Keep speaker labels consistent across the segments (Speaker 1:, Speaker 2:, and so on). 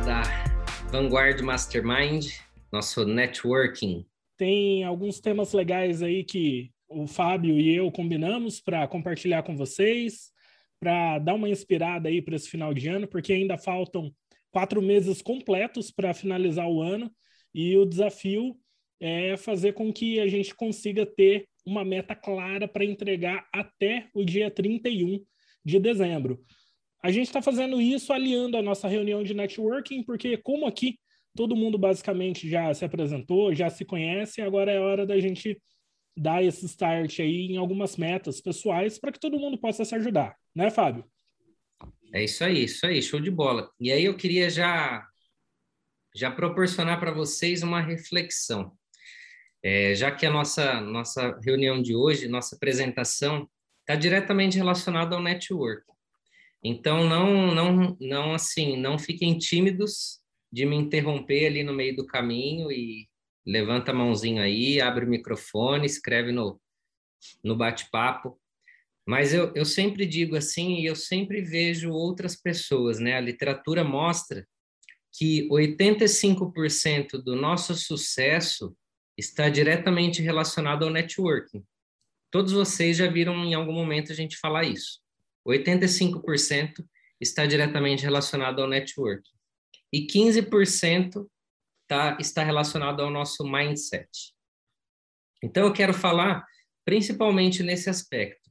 Speaker 1: da Vanguard Mastermind, nosso networking.
Speaker 2: Tem alguns temas legais aí que o Fábio e eu combinamos para compartilhar com vocês, para dar uma inspirada aí para esse final de ano, porque ainda faltam quatro meses completos para finalizar o ano e o desafio é fazer com que a gente consiga ter uma meta clara para entregar até o dia 31 de dezembro. A gente está fazendo isso aliando a nossa reunião de networking, porque como aqui todo mundo basicamente já se apresentou, já se conhece, agora é hora da gente dar esse start aí em algumas metas pessoais para que todo mundo possa se ajudar, né, Fábio?
Speaker 1: É isso aí, isso aí, show de bola. E aí eu queria já já proporcionar para vocês uma reflexão. É, já que a nossa nossa reunião de hoje, nossa apresentação está diretamente relacionada ao network. Então não não não assim, não fiquem tímidos de me interromper ali no meio do caminho e levanta a mãozinha aí, abre o microfone, escreve no, no bate-papo. Mas eu, eu sempre digo assim, e eu sempre vejo outras pessoas, né? A literatura mostra que 85% do nosso sucesso está diretamente relacionado ao networking. Todos vocês já viram em algum momento a gente falar isso. 85% está diretamente relacionado ao networking. E 15% tá, está relacionado ao nosso mindset. Então, eu quero falar principalmente nesse aspecto.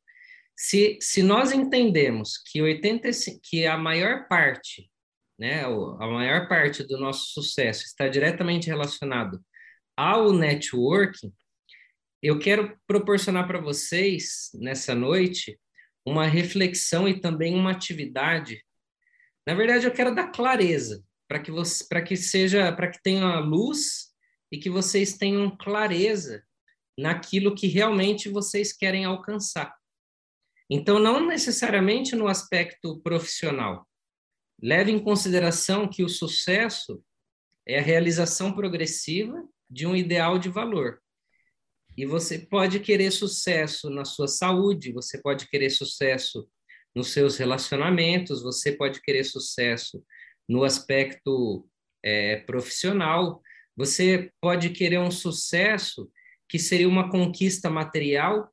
Speaker 1: Se, se nós entendemos que, 85, que a maior parte, né, a maior parte do nosso sucesso está diretamente relacionado ao networking, eu quero proporcionar para vocês, nessa noite, uma reflexão e também uma atividade. Na verdade, eu quero dar clareza para que você, para que seja, para que tenha luz e que vocês tenham clareza naquilo que realmente vocês querem alcançar. Então, não necessariamente no aspecto profissional. Leve em consideração que o sucesso é a realização progressiva de um ideal de valor. E você pode querer sucesso na sua saúde, você pode querer sucesso nos seus relacionamentos, você pode querer sucesso no aspecto é, profissional. Você pode querer um sucesso que seria uma conquista material,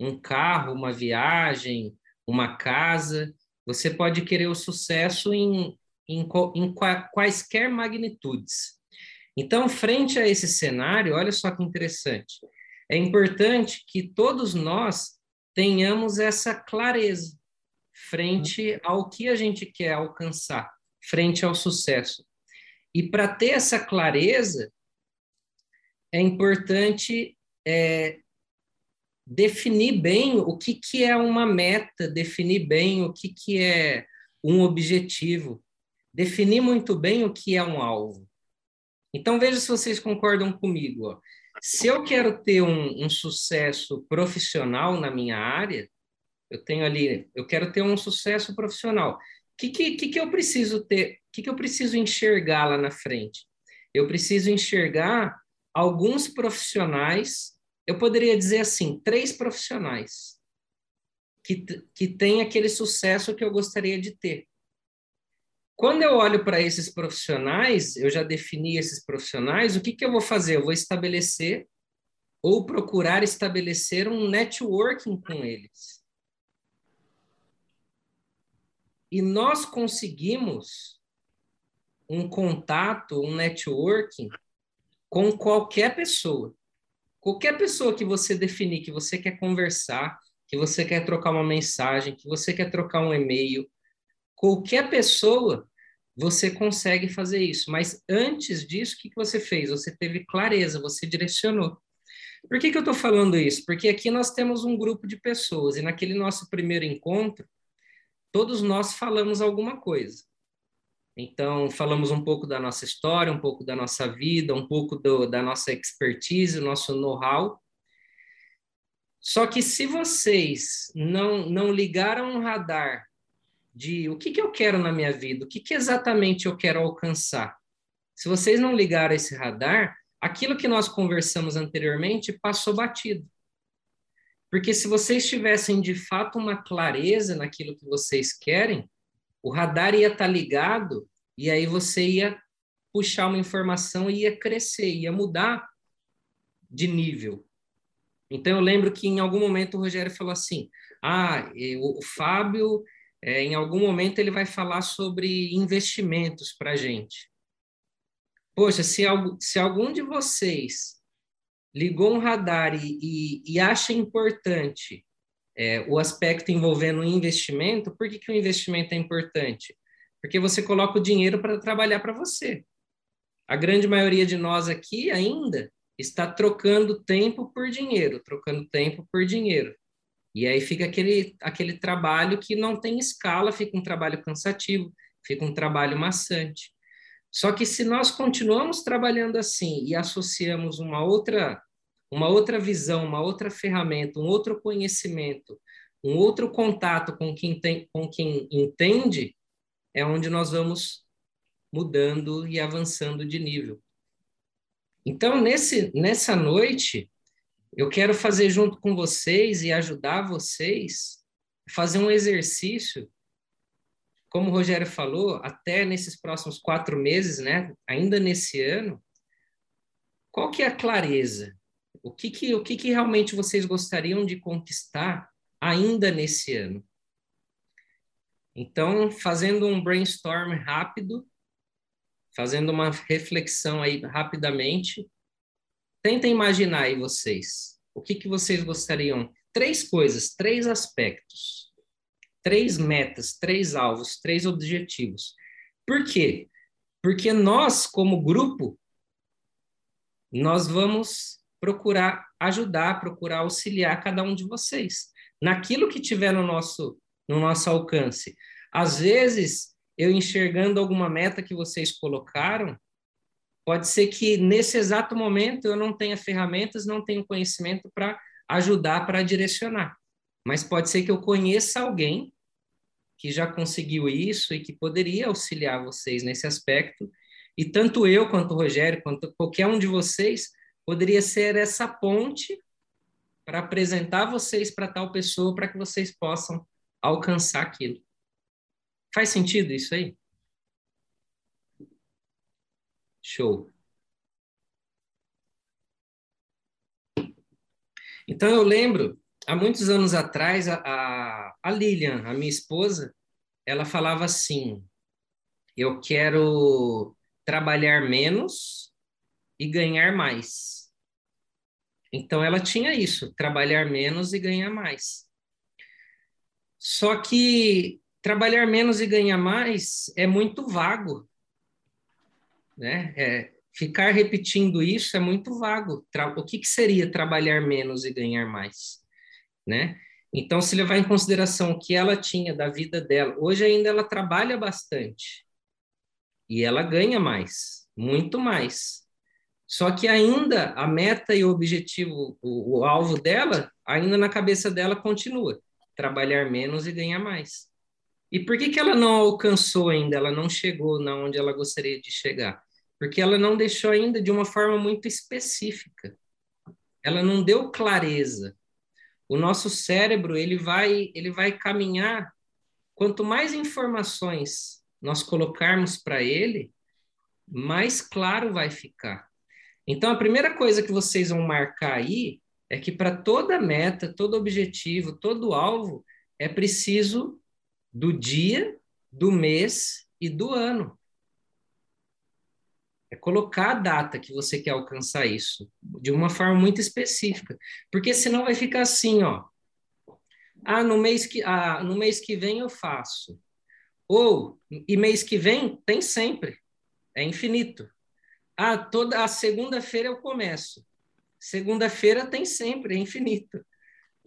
Speaker 1: um carro, uma viagem, uma casa. Você pode querer o sucesso em, em, em quaisquer magnitudes. Então, frente a esse cenário, olha só que interessante. É importante que todos nós tenhamos essa clareza frente ao que a gente quer alcançar frente ao sucesso. E para ter essa clareza, é importante é, definir bem o que, que é uma meta, definir bem o que, que é um objetivo, definir muito bem o que é um alvo. Então, veja se vocês concordam comigo. Ó. Se eu quero ter um, um sucesso profissional na minha área, eu tenho ali, eu quero ter um sucesso profissional que, que, que, que eu preciso ter? O que, que eu preciso enxergar lá na frente? Eu preciso enxergar alguns profissionais, eu poderia dizer assim, três profissionais que, que têm aquele sucesso que eu gostaria de ter. Quando eu olho para esses profissionais, eu já defini esses profissionais, o que, que eu vou fazer? Eu vou estabelecer ou procurar estabelecer um networking com eles. E nós conseguimos um contato, um networking com qualquer pessoa. Qualquer pessoa que você definir que você quer conversar, que você quer trocar uma mensagem, que você quer trocar um e-mail, qualquer pessoa, você consegue fazer isso. Mas antes disso, o que você fez? Você teve clareza, você direcionou. Por que, que eu estou falando isso? Porque aqui nós temos um grupo de pessoas, e naquele nosso primeiro encontro, todos nós falamos alguma coisa. Então, falamos um pouco da nossa história, um pouco da nossa vida, um pouco do, da nossa expertise, o nosso know-how. Só que se vocês não, não ligaram um radar de o que, que eu quero na minha vida, o que, que exatamente eu quero alcançar, se vocês não ligaram esse radar, aquilo que nós conversamos anteriormente passou batido. Porque se vocês tivessem de fato uma clareza naquilo que vocês querem, o radar ia estar tá ligado E aí você ia puxar uma informação e ia crescer, ia mudar de nível. Então eu lembro que em algum momento o Rogério falou assim: "Ah, o Fábio, é, em algum momento ele vai falar sobre investimentos para a gente. Poxa, se, se algum de vocês ligou um radar e, e, e acha importante é, o aspecto envolvendo o investimento, por que, que o investimento é importante? Porque você coloca o dinheiro para trabalhar para você. A grande maioria de nós aqui ainda está trocando tempo por dinheiro, trocando tempo por dinheiro. E aí fica aquele, aquele trabalho que não tem escala, fica um trabalho cansativo, fica um trabalho maçante. Só que se nós continuamos trabalhando assim e associamos uma outra uma outra visão, uma outra ferramenta, um outro conhecimento, um outro contato com quem tem, com quem entende, é onde nós vamos mudando e avançando de nível. Então, nesse, nessa noite, eu quero fazer junto com vocês e ajudar vocês a fazer um exercício, como o Rogério falou, até nesses próximos quatro meses, né? Ainda nesse ano, qual que é a clareza? O que que, o que, que realmente vocês gostariam de conquistar ainda nesse ano? Então, fazendo um brainstorm rápido, fazendo uma reflexão aí rapidamente, tentem imaginar aí vocês. O que, que vocês gostariam? Três coisas, três aspectos, três metas, três alvos, três objetivos. Por quê? Porque nós, como grupo, nós vamos procurar ajudar, procurar auxiliar cada um de vocês naquilo que tiver no nosso no nosso alcance. Às vezes, eu enxergando alguma meta que vocês colocaram, pode ser que nesse exato momento eu não tenha ferramentas, não tenha conhecimento para ajudar, para direcionar. Mas pode ser que eu conheça alguém que já conseguiu isso e que poderia auxiliar vocês nesse aspecto. E tanto eu quanto o Rogério, quanto qualquer um de vocês, poderia ser essa ponte para apresentar vocês para tal pessoa, para que vocês possam alcançar aquilo. Faz sentido isso aí? Show. Então eu lembro, há muitos anos atrás, a, a, Lilian, a minha esposa, ela falava assim: eu quero trabalhar menos e ganhar mais. Então ela tinha isso, trabalhar menos e ganhar mais. Só que trabalhar menos e ganhar mais é muito vago, né? É, ficar repetindo isso é muito vago. O que, que seria trabalhar menos e ganhar mais, né? Então, se levar em consideração o que ela tinha da vida dela, hoje ainda ela trabalha bastante e ela ganha mais, muito mais. Só que ainda a meta e o objetivo, o, o alvo dela, ainda na cabeça dela continua trabalhar menos e ganhar mais. E por que, que ela não alcançou ainda, ela não chegou na onde ela gostaria de chegar? Porque ela não deixou ainda de uma forma muito específica. Ela não deu clareza. O nosso cérebro, ele vai, ele vai caminhar quanto mais informações nós colocarmos para ele, mais claro vai ficar. Então, a primeira coisa que vocês vão marcar aí é que para toda meta, todo objetivo, todo alvo, é preciso do dia, do mês e do ano. É colocar a data que você quer alcançar isso, de uma forma muito específica. Porque senão vai ficar assim, ó. Ah, no mês que, ah, no mês que vem eu faço. Ou, e mês que vem tem sempre. É infinito. Ah, toda a segunda-feira eu começo. Segunda-feira tem sempre, é infinito.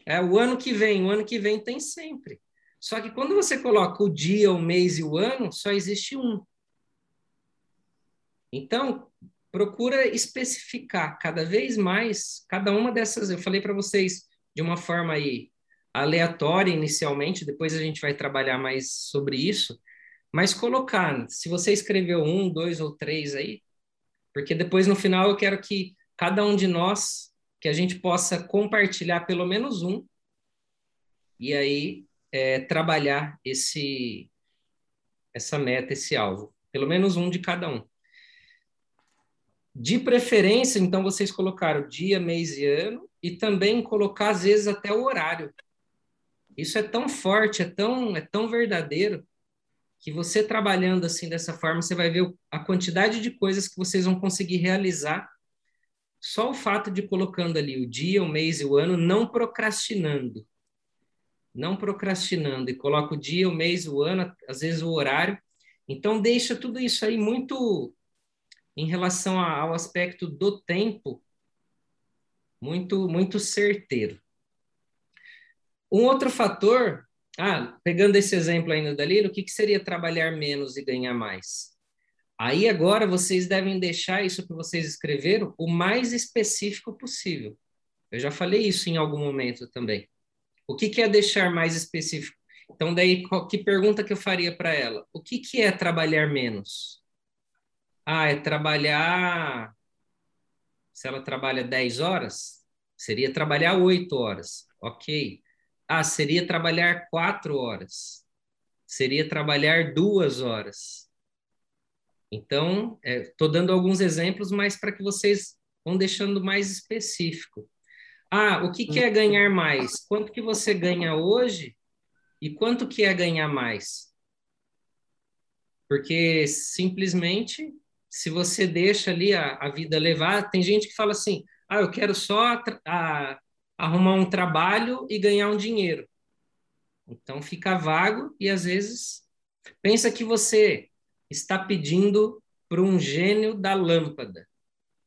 Speaker 1: É o ano que vem, o ano que vem tem sempre. Só que quando você coloca o dia, o mês e o ano, só existe um. Então, procura especificar cada vez mais cada uma dessas. Eu falei para vocês de uma forma aí aleatória inicialmente, depois a gente vai trabalhar mais sobre isso, mas colocar, se você escreveu um, dois ou três aí, porque depois no final eu quero que cada um de nós, que a gente possa compartilhar pelo menos um, e aí é, trabalhar esse essa meta, esse alvo. pelo menos um de cada um. De preferência, então, vocês colocaram dia, mês e ano, e também colocar, às vezes, até o horário. Isso é tão forte, é tão, é tão verdadeiro, que você trabalhando assim dessa forma, você vai ver a quantidade de coisas que vocês vão conseguir realizar só o fato de colocando ali o dia, o mês e o ano, não procrastinando. Não procrastinando, e coloca o dia, o mês, o ano, às vezes o horário. Então, deixa tudo isso aí muito em relação ao aspecto do tempo, muito, muito certeiro. Um outro fator, ah, pegando esse exemplo ainda da Lila, o que, que seria trabalhar menos e ganhar mais? Aí agora vocês devem deixar isso que vocês escreveram o mais específico possível. Eu já falei isso em algum momento também. O que, que é deixar mais específico? Então, daí, que pergunta que eu faria para ela? O que, que é trabalhar menos? Ah, é trabalhar. Se ela trabalha 10 horas, seria trabalhar 8 horas. Ok. Ah, seria trabalhar 4 horas. Seria trabalhar duas horas. Então, estou é, dando alguns exemplos, mas para que vocês vão deixando mais específico. Ah, o que, que é ganhar mais? Quanto que você ganha hoje e quanto que é ganhar mais? Porque simplesmente se você deixa ali a, a vida levar, tem gente que fala assim: ah, eu quero só a, arrumar um trabalho e ganhar um dinheiro. Então fica vago e às vezes pensa que você está pedindo para um gênio da lâmpada.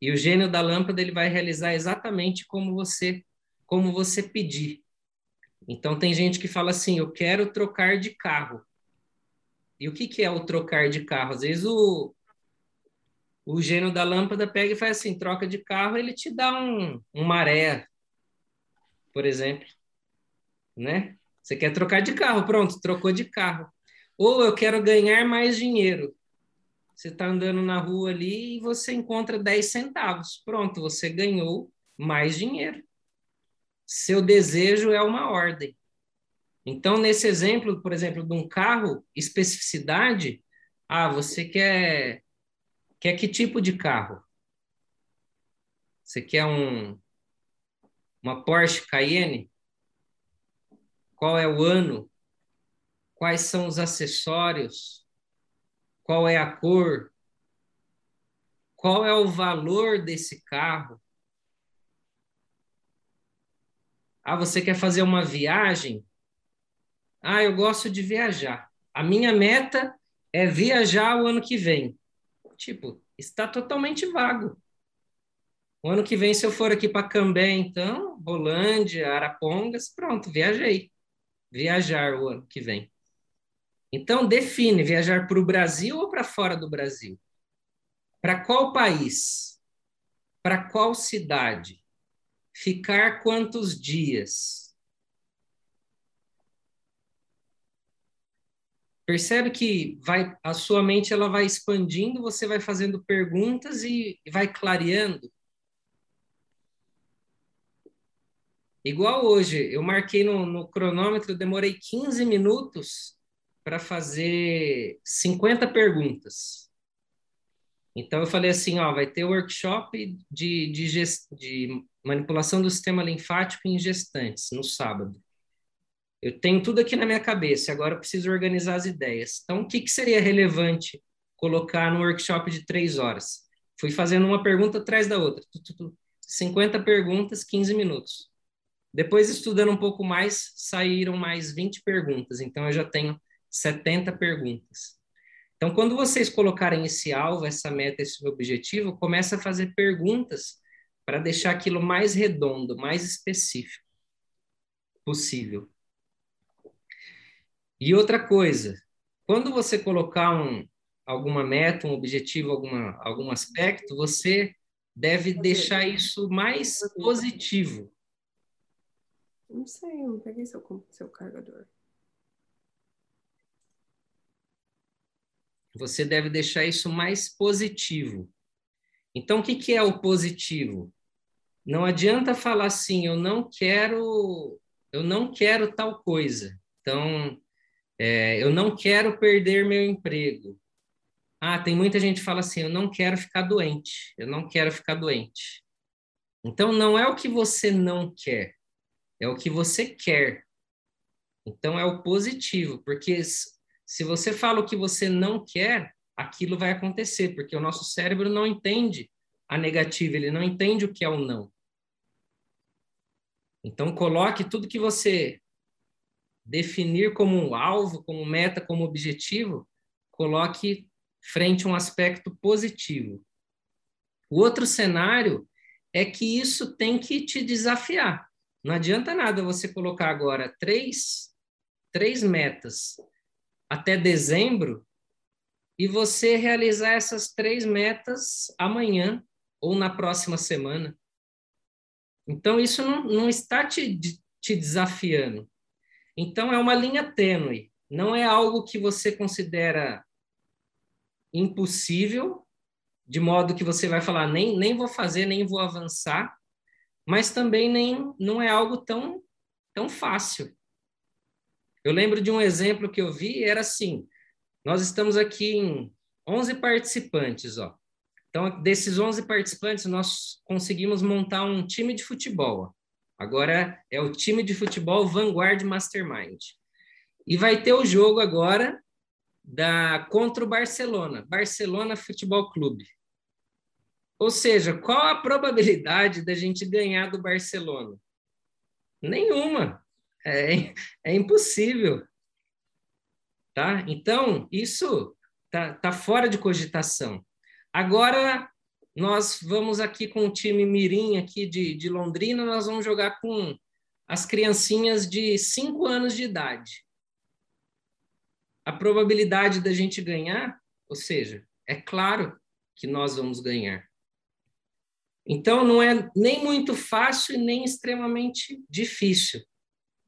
Speaker 1: E o gênio da lâmpada ele vai realizar exatamente como você como você pedir. Então tem gente que fala assim: "Eu quero trocar de carro". E o que que é o trocar de carro? Às vezes o o gênio da lâmpada pega e faz assim, troca de carro, ele te dá um, um maré, por exemplo, né? Você quer trocar de carro, pronto, trocou de carro. Ou eu quero ganhar mais dinheiro. Você está andando na rua ali e você encontra 10 centavos. Pronto, você ganhou mais dinheiro. Seu desejo é uma ordem. Então, nesse exemplo, por exemplo, de um carro, especificidade, ah, você quer Quer que tipo de carro? Você quer um uma Porsche Cayenne? Qual é o ano? Quais são os acessórios? Qual é a cor? Qual é o valor desse carro? Ah, você quer fazer uma viagem? Ah, eu gosto de viajar. A minha meta é viajar o ano que vem tipo, está totalmente vago. O ano que vem, se eu for aqui para Cambé, então, Rolândia, Arapongas, pronto, viajei. Viajar o ano que vem. Então, define viajar para o Brasil ou para fora do Brasil? Para qual país? Para qual cidade? Ficar quantos dias? Percebe que vai, a sua mente ela vai expandindo, você vai fazendo perguntas e vai clareando. Igual hoje, eu marquei no, no cronômetro, demorei 15 minutos para fazer 50 perguntas. Então eu falei assim, ó, vai ter workshop de, de, gest, de manipulação do sistema linfático em gestantes no sábado. Eu tenho tudo aqui na minha cabeça, agora eu preciso organizar as ideias. Então, o que, que seria relevante colocar no workshop de três horas? Fui fazendo uma pergunta atrás da outra. 50 perguntas, 15 minutos. Depois, estudando um pouco mais, saíram mais 20 perguntas. Então, eu já tenho 70 perguntas. Então, quando vocês colocarem esse alvo, essa meta, esse objetivo, começa a fazer perguntas para deixar aquilo mais redondo, mais específico possível. E outra coisa, quando você colocar um, alguma meta, um objetivo, alguma, algum aspecto, você deve deixar isso mais positivo.
Speaker 3: Não sei, eu não peguei seu, seu carregador.
Speaker 1: Você deve deixar isso mais positivo. Então, o que, que é o positivo? Não adianta falar assim, eu não quero, eu não quero tal coisa. Então, é, eu não quero perder meu emprego. Ah, tem muita gente que fala assim: eu não quero ficar doente, eu não quero ficar doente. Então, não é o que você não quer, é o que você quer. Então, é o positivo, porque se você fala o que você não quer, aquilo vai acontecer, porque o nosso cérebro não entende a negativa, ele não entende o que é o não. Então, coloque tudo que você definir como um alvo, como meta, como objetivo, coloque frente a um aspecto positivo. O outro cenário é que isso tem que te desafiar. Não adianta nada você colocar agora três, três metas até dezembro e você realizar essas três metas amanhã ou na próxima semana. Então, isso não, não está te, te desafiando. Então, é uma linha tênue. Não é algo que você considera impossível, de modo que você vai falar, nem, nem vou fazer, nem vou avançar, mas também nem não é algo tão, tão fácil. Eu lembro de um exemplo que eu vi, era assim, nós estamos aqui em 11 participantes, ó. Então, desses 11 participantes, nós conseguimos montar um time de futebol. Agora é o time de futebol Vanguard Mastermind. E vai ter o jogo agora da contra o Barcelona, Barcelona Futebol Clube. Ou seja, qual a probabilidade da gente ganhar do Barcelona? Nenhuma. É, é impossível. Tá? Então, isso tá, tá fora de cogitação. Agora, nós vamos aqui com o time Mirim aqui de, de Londrina, nós vamos jogar com as criancinhas de 5 anos de idade. A probabilidade da gente ganhar, ou seja, é claro que nós vamos ganhar. Então, não é nem muito fácil e nem extremamente difícil,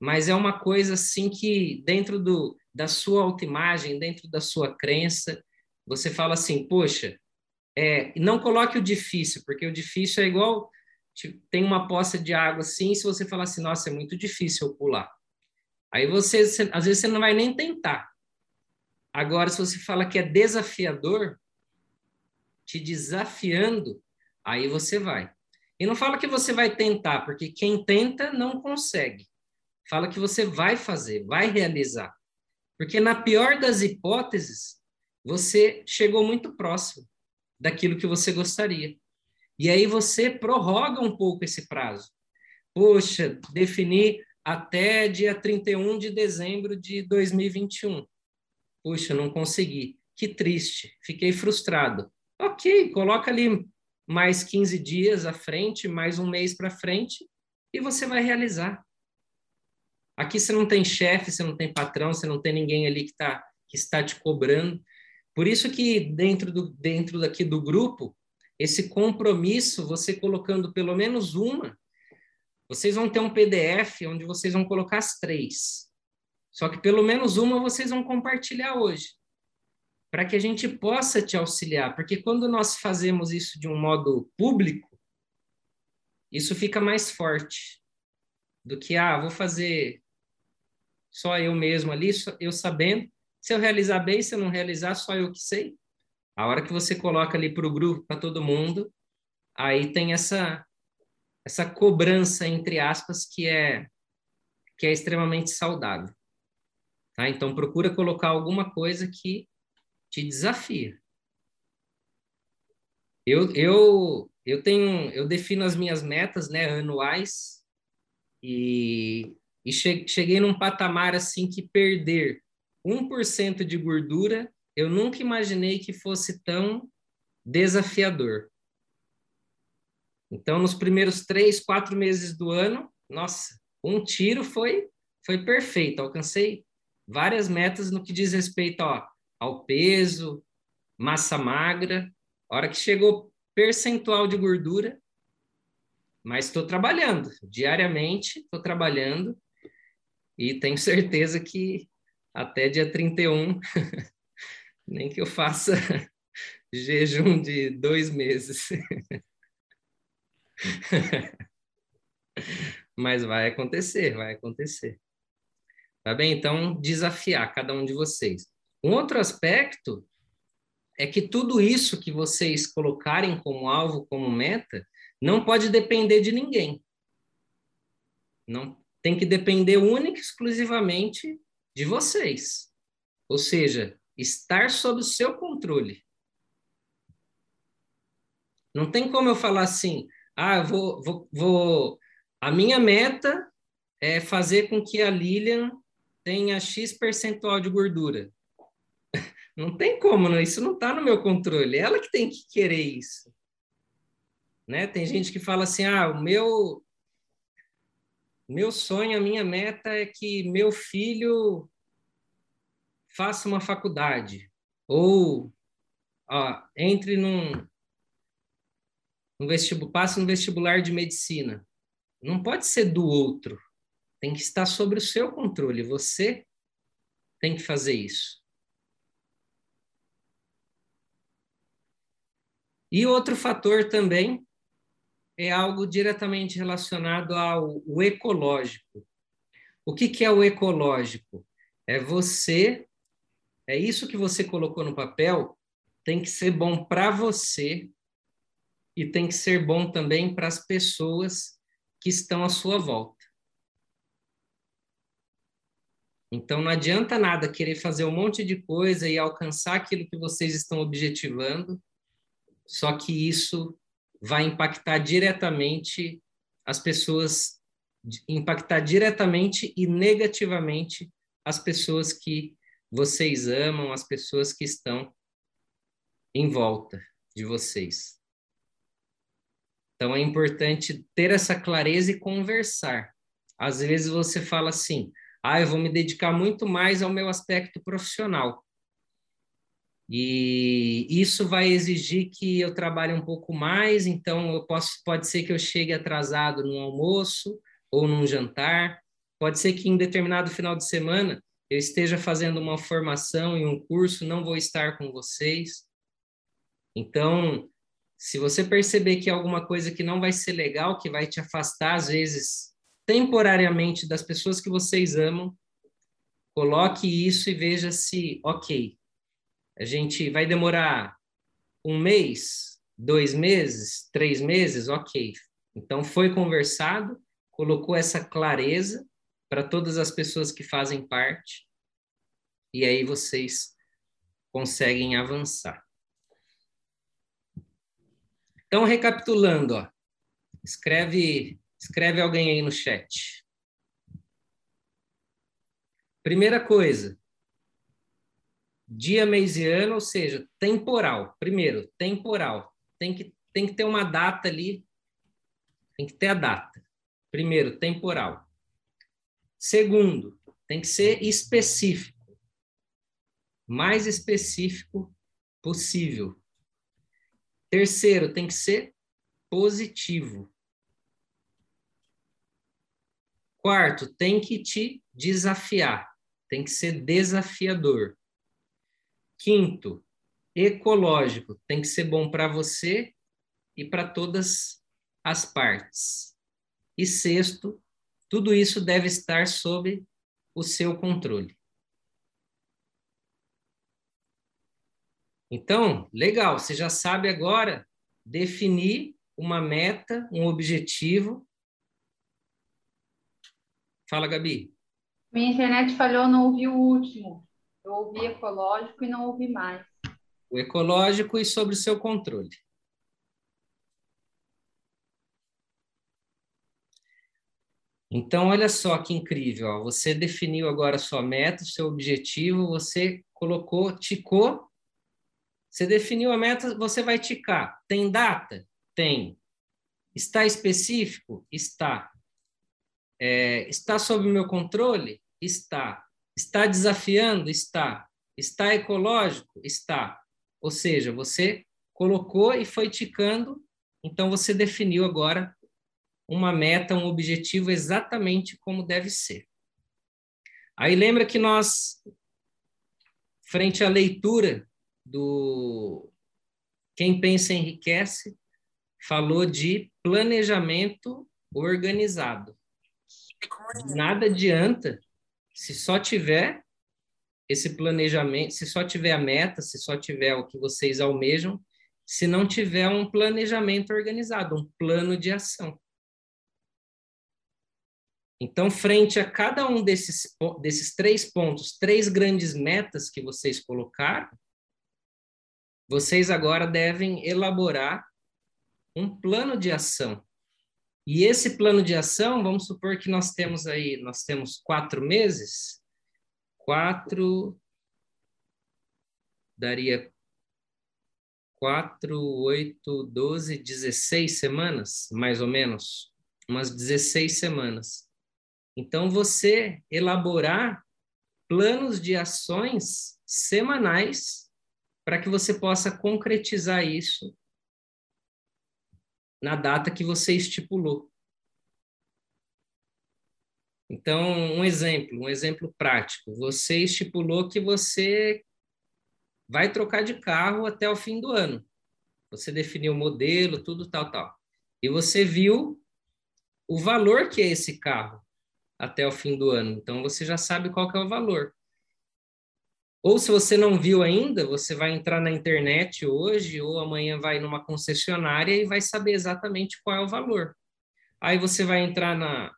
Speaker 1: mas é uma coisa assim que, dentro do, da sua autoimagem, dentro da sua crença, você fala assim: poxa, é, não coloque o difícil, porque o difícil é igual tipo, tem uma poça de água assim, se você falar assim, nossa, é muito difícil eu pular. Aí você, você, às vezes você não vai nem tentar. Agora, se você fala que é desafiador, te desafiando, aí você vai. E não fala que você vai tentar, porque quem tenta não consegue. Fala que você vai fazer, vai realizar. Porque na pior das hipóteses, você chegou muito próximo daquilo que você gostaria. E aí você prorroga um pouco esse prazo. Poxa, definir até dia 31 de dezembro de 2021. Puxa, não consegui. Que triste, fiquei frustrado. Ok, coloca ali mais 15 dias à frente, mais um mês para frente, e você vai realizar. Aqui você não tem chefe, você não tem patrão, você não tem ninguém ali que, tá, que está te cobrando. Por isso que dentro, do, dentro daqui do grupo, esse compromisso, você colocando pelo menos uma, vocês vão ter um PDF onde vocês vão colocar as três. Só que pelo menos uma vocês vão compartilhar hoje, para que a gente possa te auxiliar, porque quando nós fazemos isso de um modo público, isso fica mais forte do que, ah, vou fazer só eu mesmo ali, eu sabendo, se eu realizar bem, se eu não realizar, só eu que sei. A hora que você coloca ali para o grupo, para todo mundo, aí tem essa essa cobrança entre aspas que é que é extremamente saudável. Tá? Então procura colocar alguma coisa que te desafia. Eu, eu, eu tenho, eu defino as minhas metas, né, anuais e, e cheguei num patamar assim que perder 1% de gordura, eu nunca imaginei que fosse tão desafiador. Então, nos primeiros três, quatro meses do ano, nossa, um tiro foi foi perfeito. Alcancei várias metas no que diz respeito ó, ao peso, massa magra. Hora que chegou percentual de gordura, mas estou trabalhando diariamente, estou trabalhando e tenho certeza que até dia 31, nem que eu faça jejum de dois meses. Mas vai acontecer, vai acontecer. Tá bem? Então, desafiar cada um de vocês. Um outro aspecto é que tudo isso que vocês colocarem como alvo, como meta, não pode depender de ninguém. Não tem que depender única e exclusivamente de vocês. Ou seja, estar sob o seu controle. Não tem como eu falar assim, ah, vou, vou, vou. A minha meta é fazer com que a Lilian tenha X percentual de gordura. Não tem como, não, isso não está no meu controle. Ela que tem que querer isso. Né? Tem gente que fala assim: ah, o meu, meu sonho, a minha meta é que meu filho faça uma faculdade. Ou ó, entre num, no vestibular, passe no vestibular de medicina. Não pode ser do outro. Tem que estar sobre o seu controle. Você tem que fazer isso. E outro fator também é algo diretamente relacionado ao ecológico. O que, que é o ecológico? É você, é isso que você colocou no papel, tem que ser bom para você e tem que ser bom também para as pessoas que estão à sua volta. Então não adianta nada querer fazer um monte de coisa e alcançar aquilo que vocês estão objetivando, só que isso vai impactar diretamente as pessoas, impactar diretamente e negativamente as pessoas que vocês amam, as pessoas que estão em volta de vocês. Então é importante ter essa clareza e conversar. Às vezes você fala assim: "Ah, eu vou me dedicar muito mais ao meu aspecto profissional". E isso vai exigir que eu trabalhe um pouco mais, então eu posso pode ser que eu chegue atrasado no almoço ou num jantar, pode ser que em determinado final de semana eu esteja fazendo uma formação e um curso, não vou estar com vocês. Então, se você perceber que é alguma coisa que não vai ser legal, que vai te afastar, às vezes, temporariamente das pessoas que vocês amam, coloque isso e veja se, ok, a gente vai demorar um mês, dois meses, três meses, ok. Então, foi conversado, colocou essa clareza para todas as pessoas que fazem parte, e aí vocês conseguem avançar. Então, recapitulando, ó, escreve, escreve alguém aí no chat. Primeira coisa, dia, mês e ano, ou seja, temporal. Primeiro, temporal. Tem que, tem que ter uma data ali, tem que ter a data. Primeiro, temporal. Segundo, tem que ser específico. Mais específico possível. Terceiro, tem que ser positivo. Quarto, tem que te desafiar, tem que ser desafiador. Quinto, ecológico, tem que ser bom para você e para todas as partes. E sexto, tudo isso deve estar sob o seu controle. Então, legal, você já sabe agora definir uma meta, um objetivo. Fala, Gabi.
Speaker 4: Minha internet falhou, não ouvi o último. Eu ouvi ecológico e não ouvi mais.
Speaker 1: O ecológico e sobre o seu controle. Então, olha só que incrível. Ó. Você definiu agora a sua meta, seu objetivo, você colocou, ticou você definiu a meta, você vai ticar. Tem data? Tem. Está específico? Está. É, está sob meu controle? Está. Está desafiando? Está. Está ecológico? Está. Ou seja, você colocou e foi ticando, então você definiu agora uma meta, um objetivo exatamente como deve ser. Aí lembra que nós, frente à leitura do Quem Pensa Enriquece, falou de planejamento organizado. Nada adianta se só tiver esse planejamento, se só tiver a meta, se só tiver o que vocês almejam, se não tiver um planejamento organizado, um plano de ação. Então, frente a cada um desses, desses três pontos, três grandes metas que vocês colocaram, vocês agora devem elaborar um plano de ação. E esse plano de ação, vamos supor que nós temos aí, nós temos quatro meses, quatro, daria quatro, oito, doze, dezesseis semanas, mais ou menos, umas dezesseis semanas. Então, você elaborar planos de ações semanais para que você possa concretizar isso na data que você estipulou. Então, um exemplo, um exemplo prático. Você estipulou que você vai trocar de carro até o fim do ano. Você definiu o modelo, tudo tal, tal. E você viu o valor que é esse carro até o fim do ano. Então você já sabe qual é o valor. Ou se você não viu ainda, você vai entrar na internet hoje ou amanhã vai numa concessionária e vai saber exatamente qual é o valor. Aí você vai entrar na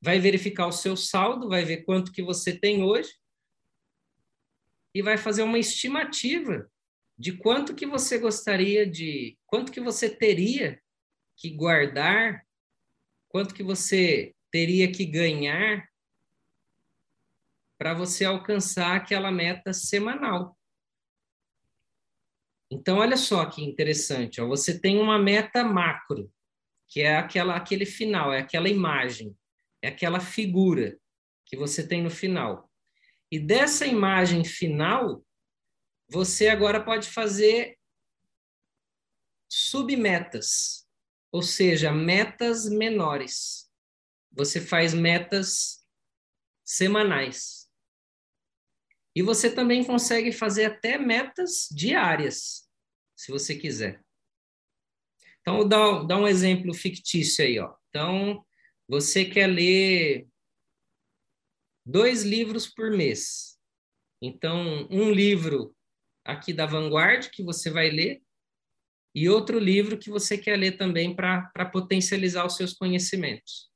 Speaker 1: vai verificar o seu saldo, vai ver quanto que você tem hoje e vai fazer uma estimativa de quanto que você gostaria de, quanto que você teria que guardar, quanto que você teria que ganhar para você alcançar aquela meta semanal. Então, olha só que interessante, ó, você tem uma meta macro, que é aquela, aquele final, é aquela imagem, é aquela figura que você tem no final. E dessa imagem final, você agora pode fazer submetas, ou seja, metas menores você faz metas semanais. E você também consegue fazer até metas diárias, se você quiser. Então, dar um exemplo fictício aí. Ó. Então, você quer ler dois livros por mês. Então, um livro aqui da Vanguard, que você vai ler, e outro livro que você quer ler também para potencializar os seus conhecimentos.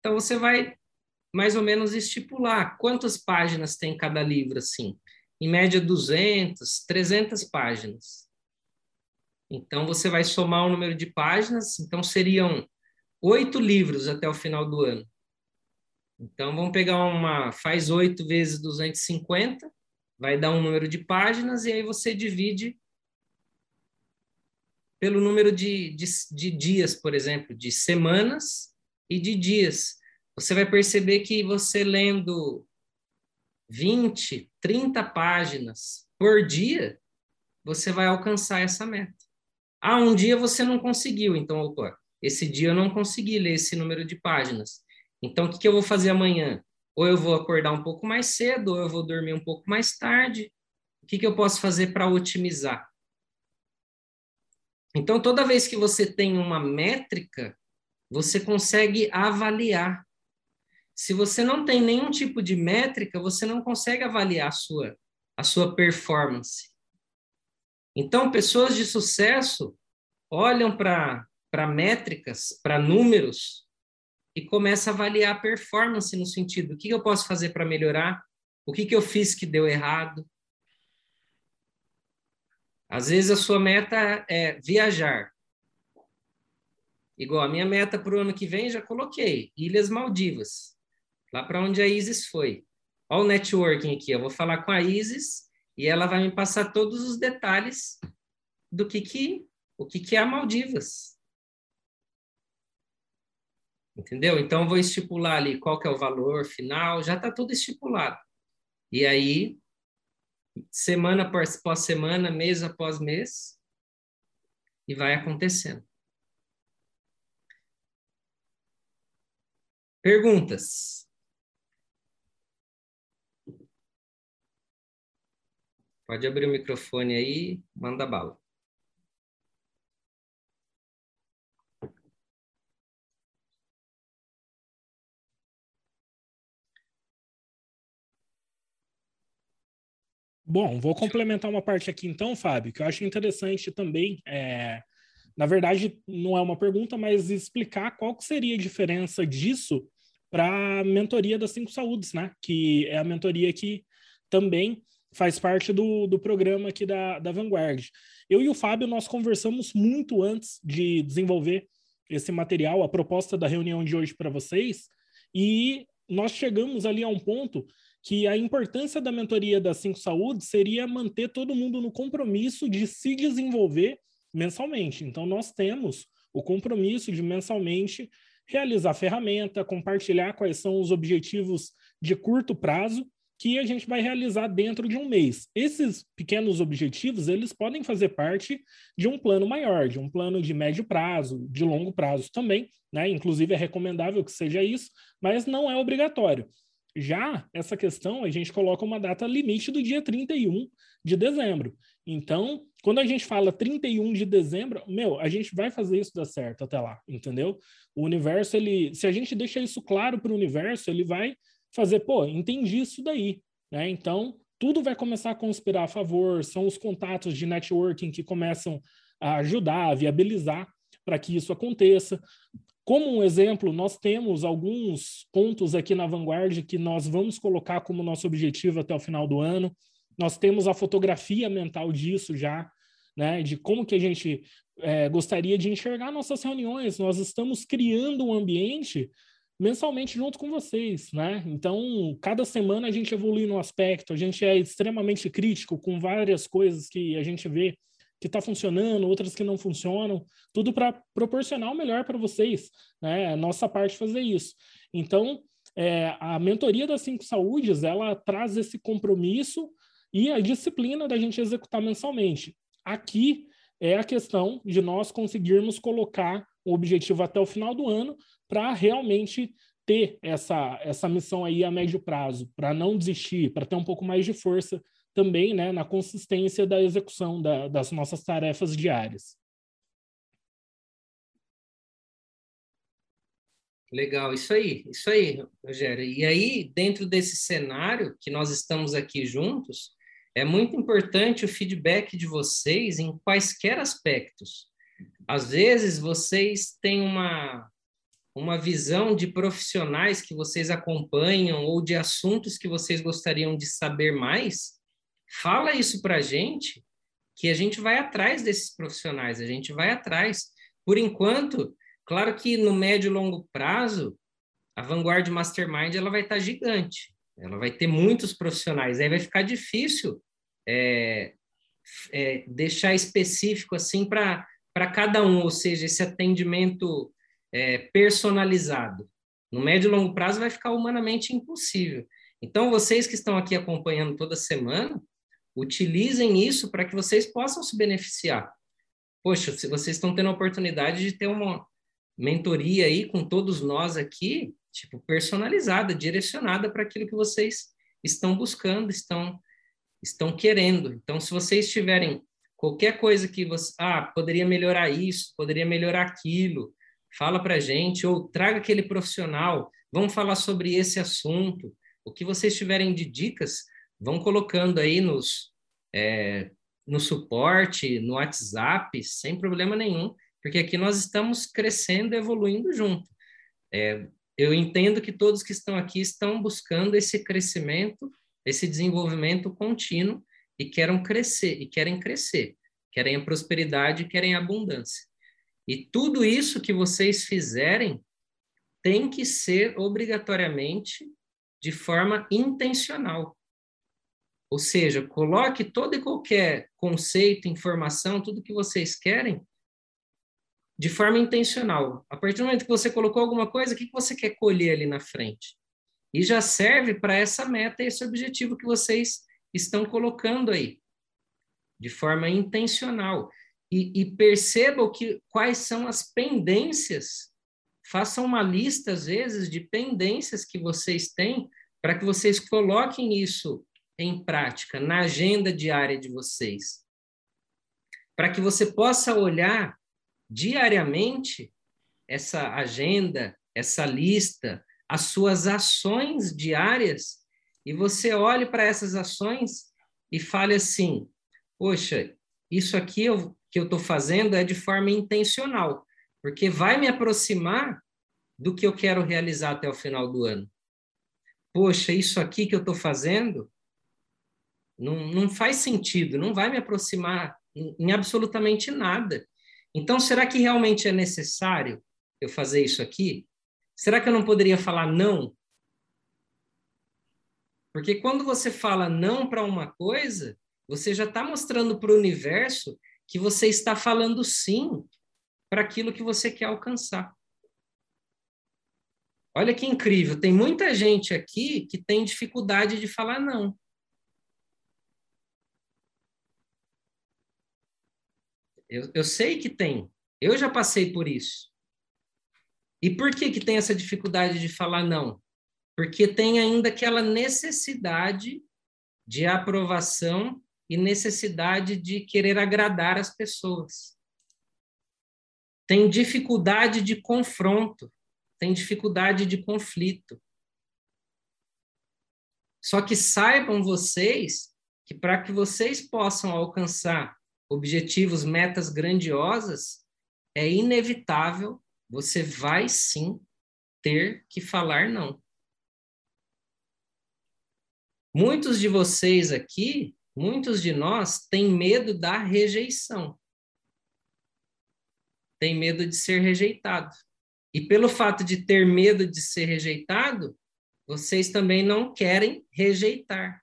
Speaker 1: Então, você vai mais ou menos estipular quantas páginas tem cada livro, assim. Em média, 200, 300 páginas. Então, você vai somar o número de páginas. Então, seriam oito livros até o final do ano. Então, vamos pegar uma... Faz oito vezes 250, vai dar um número de páginas, e aí você divide pelo número de, de, de dias, por exemplo, de semanas e de dias. Você vai perceber que você lendo 20, 30 páginas por dia, você vai alcançar essa meta. Ah, um dia você não conseguiu, então, opa, esse dia eu não consegui ler esse número de páginas. Então, o que, que eu vou fazer amanhã? Ou eu vou acordar um pouco mais cedo, ou eu vou dormir um pouco mais tarde. O que, que eu posso fazer para otimizar? Então, toda vez que você tem uma métrica, você consegue avaliar. Se você não tem nenhum tipo de métrica, você não consegue avaliar a sua, a sua performance. Então, pessoas de sucesso olham para métricas, para números, e começam a avaliar a performance no sentido: o que eu posso fazer para melhorar? O que, que eu fiz que deu errado? Às vezes a sua meta é viajar. Igual a minha meta para o ano que vem, já coloquei: Ilhas Maldivas, lá para onde a Isis foi. Olha o networking aqui, eu vou falar com a Isis e ela vai me passar todos os detalhes do que, que o que, que é a Maldivas. Entendeu? Então, eu vou estipular ali qual que é o valor final, já está tudo estipulado. E aí, semana após semana, mês após mês, e vai acontecendo. Perguntas? Pode abrir o microfone aí, manda bala.
Speaker 2: Bom, vou complementar uma parte aqui então, Fábio, que eu acho interessante também. É, na verdade, não é uma pergunta, mas explicar qual seria a diferença disso para a mentoria das Cinco Saúdes, né? Que é a mentoria que também faz parte do, do programa aqui da, da Vanguard. Eu e o Fábio, nós conversamos muito antes de desenvolver esse material, a proposta da reunião de hoje para vocês, e nós chegamos ali a um ponto que a importância da mentoria da Cinco Saúde seria manter todo mundo no compromisso de se desenvolver mensalmente. Então, nós temos o compromisso de mensalmente realizar ferramenta, compartilhar quais são os objetivos de curto prazo que a gente vai realizar dentro de um mês. Esses pequenos objetivos, eles podem fazer parte de um plano maior, de um plano de médio prazo, de longo prazo também, né? Inclusive é recomendável que seja isso, mas não é obrigatório. Já essa questão, a gente coloca uma data limite do dia 31 de dezembro. Então, quando a gente fala 31 de dezembro, meu, a gente vai fazer isso dar certo até lá, entendeu? O universo, ele, se a gente deixa isso claro para o universo, ele vai fazer, pô, entendi isso daí, né? Então, tudo vai começar a conspirar a favor, são os contatos de networking que começam a ajudar, a viabilizar para que isso aconteça. Como um exemplo, nós temos alguns pontos aqui na Vanguard que nós vamos colocar como nosso objetivo até o final do ano. Nós temos a fotografia mental disso já, né? De como que a gente é, gostaria de enxergar nossas reuniões. Nós estamos criando um ambiente mensalmente junto com vocês, né? Então, cada semana a gente evolui no aspecto, a gente é extremamente crítico com várias coisas que a gente vê que está funcionando, outras que não funcionam, tudo para proporcionar o melhor para vocês, né? Nossa parte fazer isso. Então, é, a mentoria das cinco saúdes, ela traz esse compromisso e a disciplina da gente executar mensalmente. Aqui é a questão de nós conseguirmos colocar o objetivo até o final do ano para realmente ter essa, essa missão aí a médio prazo, para não desistir, para ter um pouco mais de força também né, na consistência da execução da, das nossas tarefas diárias.
Speaker 1: Legal, isso aí, isso aí, Rogério. E aí, dentro desse cenário que nós estamos aqui juntos, é muito importante o feedback de vocês em quaisquer aspectos. Às vezes, vocês têm uma, uma visão de profissionais que vocês acompanham ou de assuntos que vocês gostariam de saber mais, fala isso para a gente, que a gente vai atrás desses profissionais, a gente vai atrás. Por enquanto, claro que no médio e longo prazo, a Vanguard Mastermind ela vai estar tá gigante, ela vai ter muitos profissionais, aí vai ficar difícil é, é, deixar específico assim para cada um, ou seja, esse atendimento é, personalizado. No médio e longo prazo vai ficar humanamente impossível. Então, vocês que estão aqui acompanhando toda semana, utilizem isso para que vocês possam se beneficiar. Poxa, se vocês estão tendo a oportunidade de ter uma mentoria aí com todos nós aqui, tipo, personalizada, direcionada para aquilo que vocês estão buscando, estão, estão querendo. Então, se vocês tiverem qualquer coisa que você, ah, poderia melhorar isso, poderia melhorar aquilo, fala para gente, ou traga aquele profissional, vamos falar sobre esse assunto. O que vocês tiverem de dicas, vão colocando aí nos, é, no suporte, no WhatsApp, sem problema nenhum, porque aqui nós estamos crescendo, evoluindo junto. É, eu entendo que todos que estão aqui estão buscando esse crescimento, esse desenvolvimento contínuo e querem crescer, e querem crescer, querem a prosperidade, querem a abundância. E tudo isso que vocês fizerem tem que ser obrigatoriamente de forma intencional. Ou seja, coloque todo e qualquer conceito, informação, tudo que vocês querem de forma intencional. A partir do momento que você colocou alguma coisa, o que você quer colher ali na frente? E já serve para essa meta, esse objetivo que vocês estão colocando aí, de forma intencional e, e percebam que, quais são as pendências. Façam uma lista, às vezes, de pendências que vocês têm para que vocês coloquem isso em prática, na agenda diária de vocês. Para que você possa olhar diariamente essa agenda, essa lista, as suas ações diárias, e você olhe para essas ações e fale assim: poxa, isso aqui eu, que eu estou fazendo é de forma intencional, porque vai me aproximar do que eu quero realizar até o final do ano. Poxa, isso aqui que eu estou fazendo não, não faz sentido, não vai me aproximar em, em absolutamente nada. Então, será que realmente é necessário eu fazer isso aqui? Será que eu não poderia falar não? Porque quando você fala não para uma coisa, você já está mostrando para o universo que você está falando sim para aquilo que você quer alcançar. Olha que incrível, tem muita gente aqui que tem dificuldade de falar não. Eu, eu sei que tem, eu já passei por isso. E por que, que tem essa dificuldade de falar não? Porque tem ainda aquela necessidade de aprovação e necessidade de querer agradar as pessoas. Tem dificuldade de confronto, tem dificuldade de conflito. Só que saibam vocês que para que vocês possam alcançar objetivos, metas grandiosas, é inevitável você vai sim ter que falar não. Muitos de vocês aqui, muitos de nós, têm medo da rejeição. Tem medo de ser rejeitado. E pelo fato de ter medo de ser rejeitado, vocês também não querem rejeitar,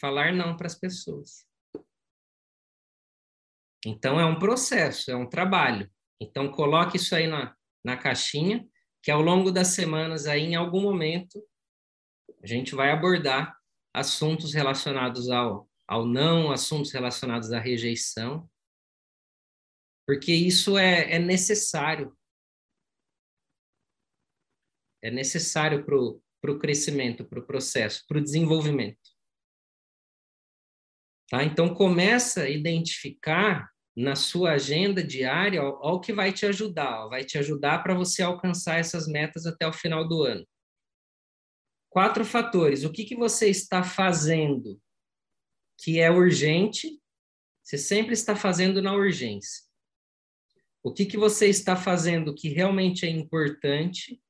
Speaker 1: falar não para as pessoas. Então é um processo, é um trabalho. Então coloque isso aí na, na caixinha, que ao longo das semanas aí, em algum momento, a gente vai abordar assuntos relacionados ao, ao não, assuntos relacionados à rejeição, porque isso é, é necessário. É necessário para o crescimento, para o processo, para o desenvolvimento. Tá? Então, começa a identificar na sua agenda diária o que vai te ajudar. Ó, vai te ajudar para você alcançar essas metas até o final do ano. Quatro fatores. O que, que você está fazendo que é urgente? Você sempre está fazendo na urgência. O que, que você está fazendo que realmente é importante?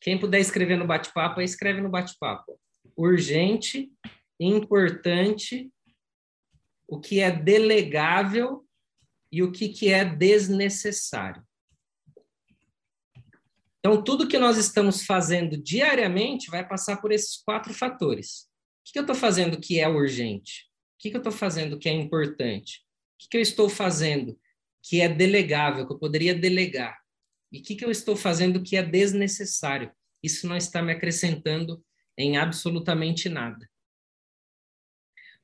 Speaker 1: Quem puder escrever no bate-papo, escreve no bate-papo. Urgente, importante, o que é delegável e o que, que é desnecessário. Então, tudo que nós estamos fazendo diariamente vai passar por esses quatro fatores. O que, eu estou fazendo que é urgente? O que, eu estou fazendo que é importante? O que, eu estou fazendo que é delegável, que eu poderia delegar? E o que eu estou fazendo que é desnecessário? Isso não está me acrescentando em absolutamente nada.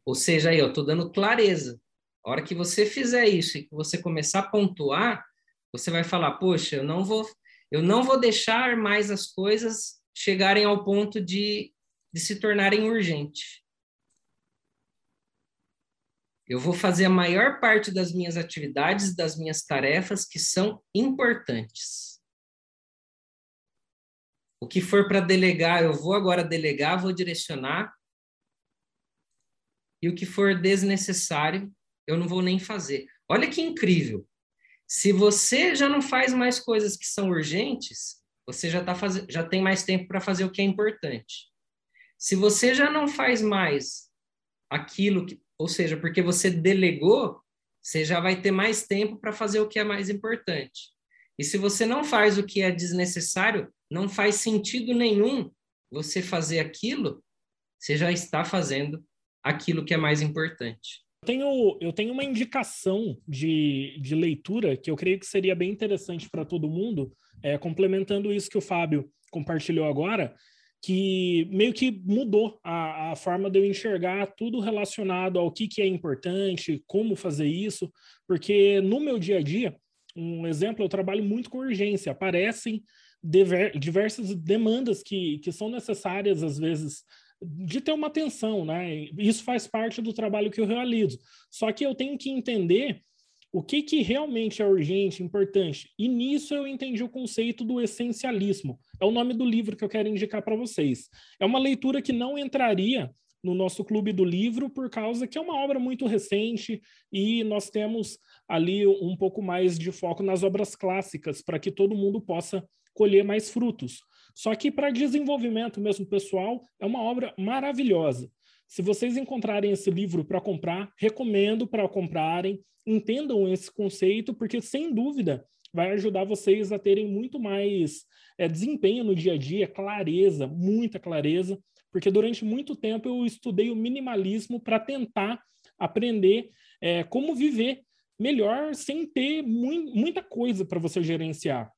Speaker 1: Ou seja, aí eu estou dando clareza. A hora que você fizer isso e que você começar a pontuar, você vai falar: poxa, eu não vou, eu não vou deixar mais as coisas chegarem ao ponto de, de se tornarem urgentes. Eu vou fazer a maior parte das minhas atividades, das minhas tarefas que são importantes. O que for para delegar, eu vou agora delegar, vou direcionar e o que for desnecessário, eu não vou nem fazer. Olha que incrível. Se você já não faz mais coisas que são urgentes, você já, tá faz... já tem mais tempo para fazer o que é importante. Se você já não faz mais aquilo que, ou seja, porque você delegou, você já vai ter mais tempo para fazer o que é mais importante. E se você não faz o que é desnecessário, não faz sentido nenhum você fazer aquilo, você já está fazendo aquilo que é mais importante.
Speaker 2: Eu tenho, eu tenho uma indicação de, de leitura que eu creio que seria bem interessante para todo mundo, é, complementando isso que o Fábio compartilhou agora, que meio que mudou a, a forma de eu enxergar tudo relacionado ao que, que é importante, como fazer isso, porque no meu dia a dia, um exemplo, eu trabalho muito com urgência, aparecem diversas demandas que, que são necessárias, às vezes, de ter uma atenção, né? Isso faz parte do trabalho que eu realizo. Só que eu tenho que entender o que, que realmente é urgente, importante. E nisso eu entendi o conceito do essencialismo. É o nome do livro que eu quero indicar para vocês. É uma leitura que não entraria no nosso clube do livro, por causa que é uma obra muito recente e nós temos ali um pouco mais de foco nas obras clássicas, para que todo mundo possa colher mais frutos. Só que para desenvolvimento mesmo pessoal, é uma obra maravilhosa. Se vocês encontrarem esse livro para comprar, recomendo para comprarem, entendam esse conceito, porque sem dúvida vai ajudar vocês a terem muito mais é, desempenho no dia a dia, clareza, muita clareza, porque durante muito tempo eu estudei o minimalismo para tentar aprender é, como viver melhor sem ter mu muita coisa para você gerenciar.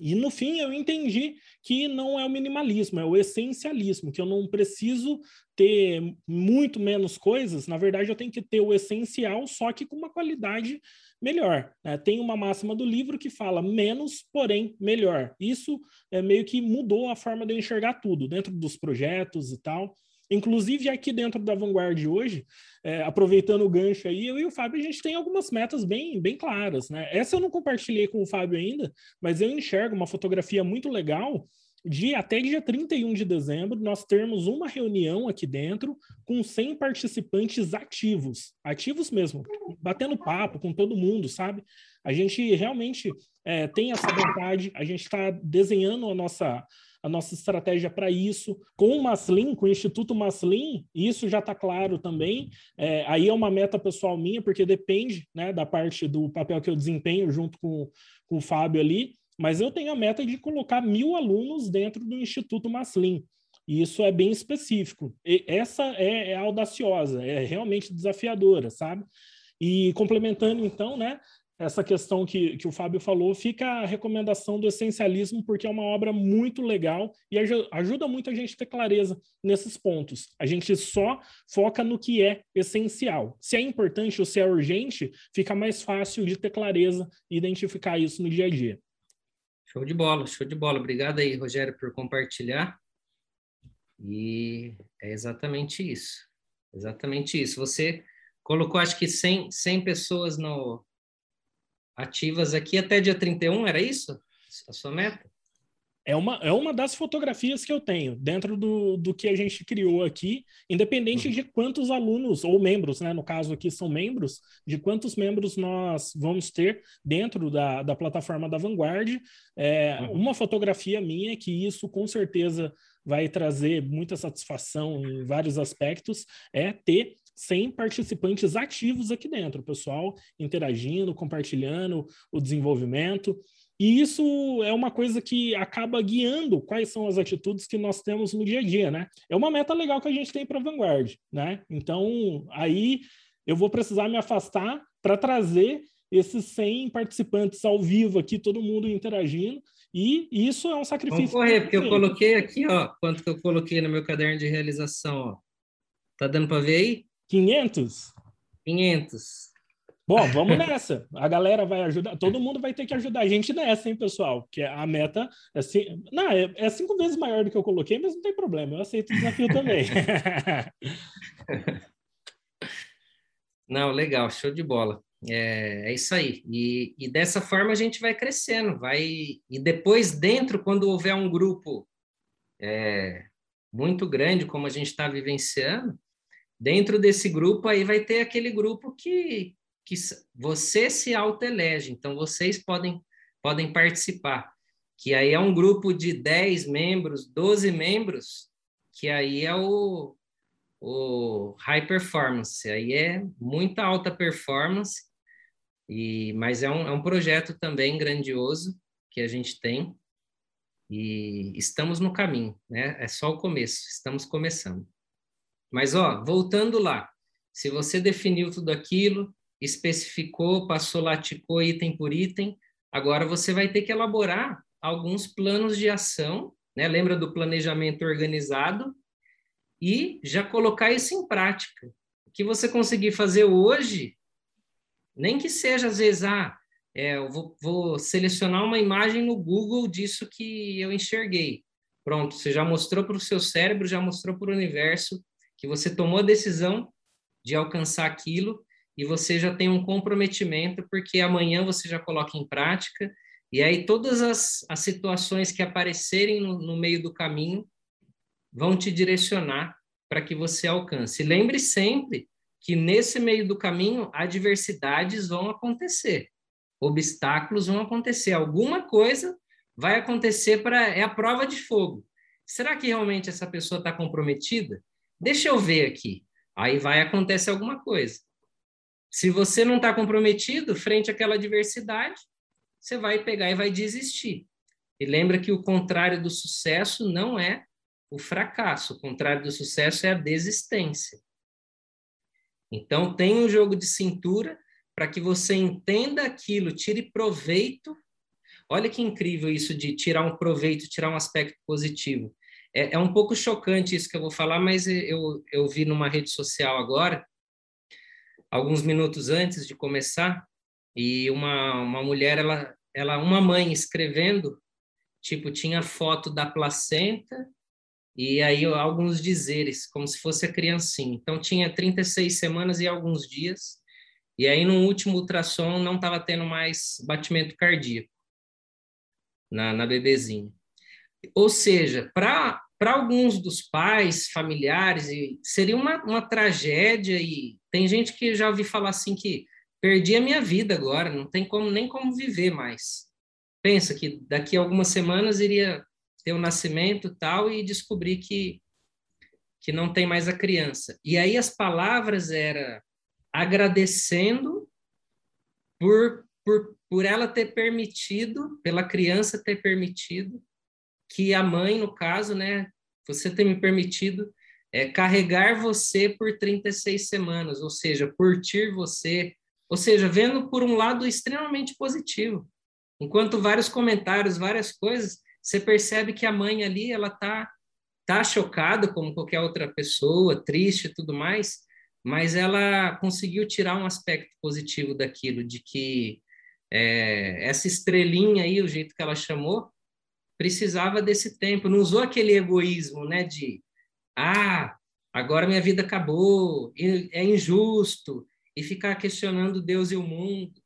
Speaker 2: E no fim eu entendi que não é o minimalismo, é o essencialismo, que eu não preciso ter muito menos coisas, na verdade eu tenho que ter o essencial, só que com uma qualidade melhor. Né? Tem uma máxima do livro que fala menos, porém melhor. Isso é meio que mudou a forma de eu enxergar tudo, dentro dos projetos e tal. Inclusive, aqui dentro da Vanguard hoje, é, aproveitando o gancho aí, eu e o Fábio, a gente tem algumas metas bem, bem claras, né? Essa eu não compartilhei com o Fábio ainda, mas eu enxergo uma fotografia muito legal de até dia 31 de dezembro, nós termos uma reunião aqui dentro com 100 participantes ativos, ativos mesmo, batendo papo com todo mundo, sabe? A gente realmente é, tem essa vontade, a gente está desenhando a nossa, a nossa estratégia para isso. Com o Maslin, com o Instituto Maslin, isso já está claro também. É, aí é uma meta pessoal minha, porque depende né, da parte do papel que eu desempenho junto com, com o Fábio ali, mas eu tenho a meta de colocar mil alunos dentro do Instituto Maslin. E isso é bem específico. E essa é, é audaciosa, é realmente desafiadora, sabe? E complementando, então, né, essa questão que, que o Fábio falou, fica a recomendação do essencialismo, porque é uma obra muito legal e ajuda muito a gente ter clareza nesses pontos. A gente só foca no que é essencial. Se é importante ou se é urgente, fica mais fácil de ter clareza e identificar isso no dia a dia.
Speaker 1: Show de bola, show de bola. Obrigado aí, Rogério, por compartilhar. E é exatamente isso. Exatamente isso. Você colocou, acho que 100, 100 pessoas no, ativas aqui até dia 31, era isso? A sua meta?
Speaker 2: É uma, é uma das fotografias que eu tenho dentro do, do que a gente criou aqui, independente uhum. de quantos alunos ou membros, né? No caso aqui são membros, de quantos membros nós vamos ter dentro da, da plataforma da Vanguard. É, uhum. Uma fotografia minha que isso com certeza vai trazer muita satisfação em vários aspectos é ter 100 participantes ativos aqui dentro, o pessoal interagindo, compartilhando o desenvolvimento. E isso é uma coisa que acaba guiando quais são as atitudes que nós temos no dia a dia, né? É uma meta legal que a gente tem para a Vanguard, né? Então, aí eu vou precisar me afastar para trazer esses 100 participantes ao vivo aqui, todo mundo interagindo, e isso é um sacrifício.
Speaker 1: Vamos correr, porque eu coloquei aqui, ó, quanto que eu coloquei no meu caderno de realização, ó. Tá dando para ver aí?
Speaker 2: 500?
Speaker 1: 500.
Speaker 2: Bom, vamos nessa. A galera vai ajudar, todo mundo vai ter que ajudar a gente nessa, hein, pessoal? Porque a meta é, não, é, é cinco vezes maior do que eu coloquei, mas não tem problema, eu aceito o desafio também.
Speaker 1: não, legal, show de bola. É, é isso aí. E, e dessa forma a gente vai crescendo, vai. E depois, dentro, quando houver um grupo é, muito grande, como a gente está vivenciando, Dentro desse grupo aí vai ter aquele grupo que, que você se autoelege, então vocês podem, podem participar. Que aí é um grupo de 10 membros, 12 membros, que aí é o, o high performance, aí é muita alta performance, e, mas é um, é um projeto também grandioso que a gente tem, e estamos no caminho, né? É só o começo, estamos começando. Mas, ó, voltando lá, se você definiu tudo aquilo, especificou, passou, laticou item por item, agora você vai ter que elaborar alguns planos de ação, né? Lembra do planejamento organizado? E já colocar isso em prática. O que você conseguir fazer hoje, nem que seja às vezes, ah, é, eu vou, vou selecionar uma imagem no Google disso que eu enxerguei. Pronto, você já mostrou para o seu cérebro, já mostrou para o universo que você tomou a decisão de alcançar aquilo e você já tem um comprometimento, porque amanhã você já coloca em prática, e aí todas as, as situações que aparecerem no, no meio do caminho vão te direcionar para que você alcance. Lembre sempre que nesse meio do caminho adversidades vão acontecer, obstáculos vão acontecer, alguma coisa vai acontecer para é a prova de fogo. Será que realmente essa pessoa está comprometida? Deixa eu ver aqui. Aí vai acontecer alguma coisa. Se você não está comprometido frente àquela adversidade, você vai pegar e vai desistir. E lembra que o contrário do sucesso não é o fracasso, o contrário do sucesso é a desistência. Então, tem um jogo de cintura para que você entenda aquilo, tire proveito. Olha que incrível isso de tirar um proveito, tirar um aspecto positivo. É, é um pouco chocante isso que eu vou falar, mas eu, eu vi numa rede social agora, alguns minutos antes de começar, e uma, uma mulher, ela, ela, uma mãe escrevendo, tipo, tinha foto da placenta e aí alguns dizeres, como se fosse a criancinha. Então tinha 36 semanas e alguns dias, e aí no último ultrassom não estava tendo mais batimento cardíaco na, na bebezinha. Ou seja, para alguns dos pais, familiares, seria uma, uma tragédia e tem gente que já ouvi falar assim que perdi a minha vida agora, não tem como nem como viver mais. Pensa que daqui a algumas semanas iria ter o nascimento tal e descobrir que que não tem mais a criança. E aí as palavras era agradecendo por, por, por ela ter permitido, pela criança ter permitido que a mãe, no caso, né, você ter me permitido é, carregar você por 36 semanas, ou seja, curtir você, ou seja, vendo por um lado extremamente positivo. Enquanto vários comentários, várias coisas, você percebe que a mãe ali, ela tá, tá chocada, como qualquer outra pessoa, triste e tudo mais, mas ela conseguiu tirar um aspecto positivo daquilo, de que é, essa estrelinha aí, o jeito que ela chamou, precisava desse tempo, não usou aquele egoísmo, né, de, ah, agora minha vida acabou, é injusto, e ficar questionando Deus e o mundo.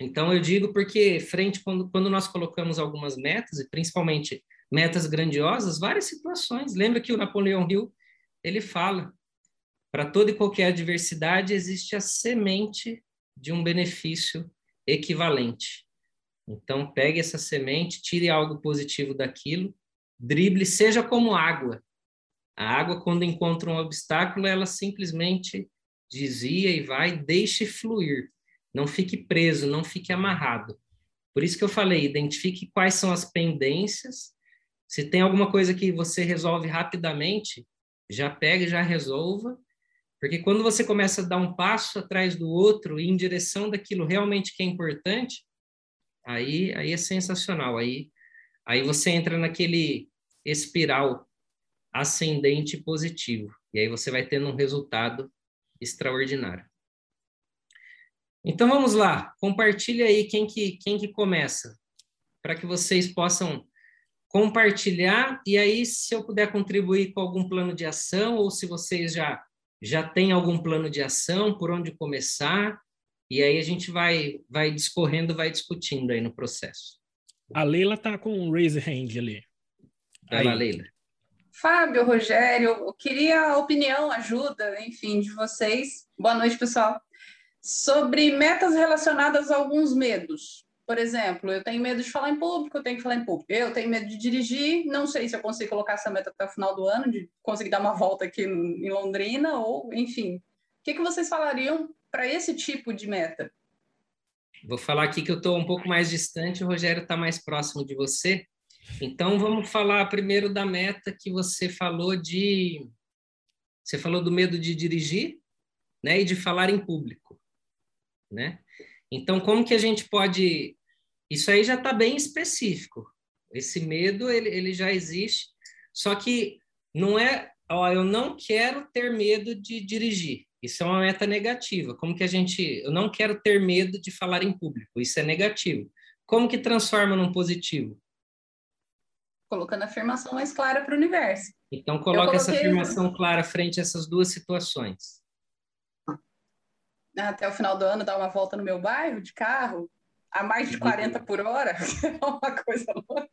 Speaker 1: Então, eu digo porque, frente, quando, quando nós colocamos algumas metas, e principalmente metas grandiosas, várias situações. Lembra que o Napoleão Hill, ele fala, para toda e qualquer adversidade existe a semente de um benefício equivalente. Então, pegue essa semente, tire algo positivo daquilo, drible, seja como água. A água, quando encontra um obstáculo, ela simplesmente desvia e vai, deixe fluir. Não fique preso, não fique amarrado. Por isso que eu falei, identifique quais são as pendências. Se tem alguma coisa que você resolve rapidamente, já pega e já resolva. Porque quando você começa a dar um passo atrás do outro e em direção daquilo realmente que é importante, aí, aí é sensacional. Aí, aí você entra naquele espiral ascendente positivo. E aí você vai tendo um resultado extraordinário. Então vamos lá, compartilha aí quem que, quem que começa, para que vocês possam compartilhar, e aí se eu puder contribuir com algum plano de ação, ou se vocês já, já têm algum plano de ação, por onde começar, e aí a gente vai, vai discorrendo, vai discutindo aí no processo.
Speaker 2: A Leila está com um raise hand ali.
Speaker 1: Vai lá, Leila.
Speaker 4: Fábio, Rogério, eu queria a opinião, ajuda, enfim, de vocês. Boa noite, pessoal sobre metas relacionadas a alguns medos. Por exemplo, eu tenho medo de falar em público, eu tenho que falar em público. Eu tenho medo de dirigir, não sei se eu consigo colocar essa meta até o final do ano, de conseguir dar uma volta aqui em Londrina, ou enfim. O que, que vocês falariam para esse tipo de meta?
Speaker 1: Vou falar aqui que eu estou um pouco mais distante, o Rogério está mais próximo de você. Então, vamos falar primeiro da meta que você falou de. Você falou do medo de dirigir né, e de falar em público né? Então, como que a gente pode... Isso aí já está bem específico. Esse medo, ele, ele já existe, só que não é... Ó, eu não quero ter medo de dirigir. Isso é uma meta negativa. Como que a gente... Eu não quero ter medo de falar em público. Isso é negativo. Como que transforma num positivo?
Speaker 4: Colocando a afirmação mais clara para o universo.
Speaker 1: Então, coloca essa afirmação clara frente a essas duas situações
Speaker 4: até o final do ano dar uma volta no meu bairro de carro a mais de 40 por hora, é uma coisa louca.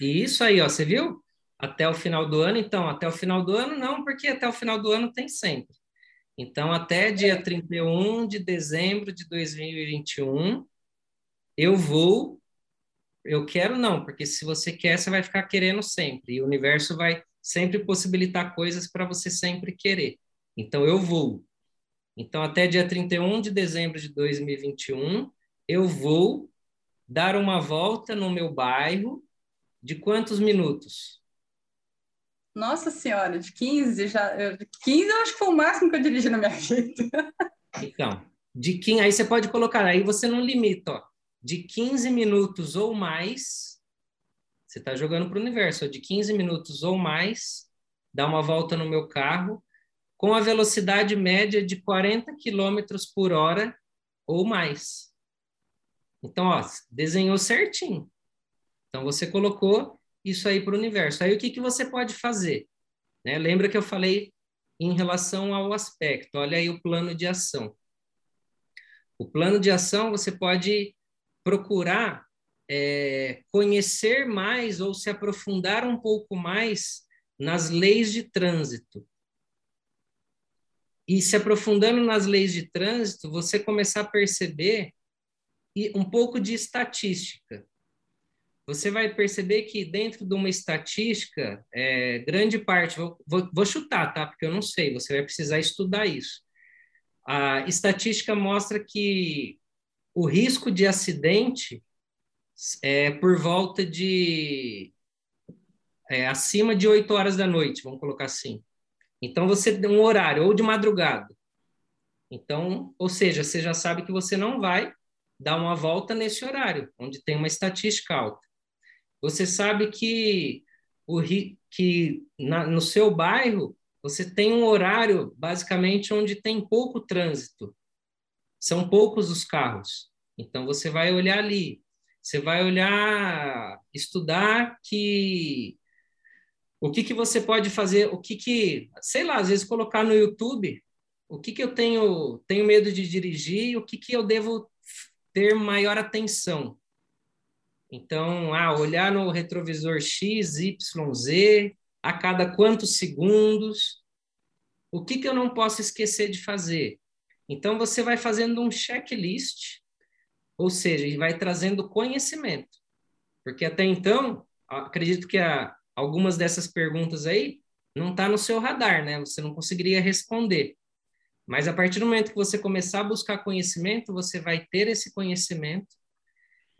Speaker 1: E isso aí, ó, você viu? até o final do ano, então, até o final do ano não, porque até o final do ano tem sempre. Então, até dia 31 de dezembro de 2021, eu vou, eu quero não, porque se você quer, você vai ficar querendo sempre, e o universo vai sempre possibilitar coisas para você sempre querer. Então, eu vou. Então, até dia 31 de dezembro de 2021, eu vou dar uma volta no meu bairro de quantos minutos?
Speaker 4: Nossa Senhora, de 15 já. Eu, 15 eu acho que foi o máximo que eu dirigi na minha vida.
Speaker 1: Então, de 15, aí você pode colocar, aí você não limita, ó. De 15 minutos ou mais, você está jogando para o universo, de 15 minutos ou mais, dá uma volta no meu carro, com a velocidade média de 40 km por hora ou mais. Então, ó, desenhou certinho. Então, você colocou isso aí para o universo. Aí o que, que você pode fazer? Né? Lembra que eu falei em relação ao aspecto, olha aí o plano de ação. O plano de ação você pode procurar é, conhecer mais ou se aprofundar um pouco mais nas leis de trânsito. E se aprofundando nas leis de trânsito, você começar a perceber um pouco de estatística você vai perceber que dentro de uma estatística, é, grande parte, vou, vou, chutar, tá? Porque eu não sei, você vai precisar estudar isso. A estatística mostra que o risco de acidente é por volta de é, acima de 8 horas da noite, vamos colocar assim. Então você tem um horário, ou de madrugada. Então, ou seja, você já sabe que você não vai dar uma volta nesse horário, onde tem uma estatística alta. Você sabe que, o, que na, no seu bairro você tem um horário, basicamente, onde tem pouco trânsito. São poucos os carros. Então, você vai olhar ali. Você vai olhar, estudar que o que, que você pode fazer, o que que, sei lá, às vezes colocar no YouTube, o que que eu tenho, tenho medo de dirigir, o que que eu devo ter maior atenção. Então, ah, olhar no retrovisor X, Y, Z, a cada quantos segundos, o que, que eu não posso esquecer de fazer? Então, você vai fazendo um checklist, ou seja, vai trazendo conhecimento. Porque até então, acredito que a, algumas dessas perguntas aí não está no seu radar, né? Você não conseguiria responder. Mas a partir do momento que você começar a buscar conhecimento, você vai ter esse conhecimento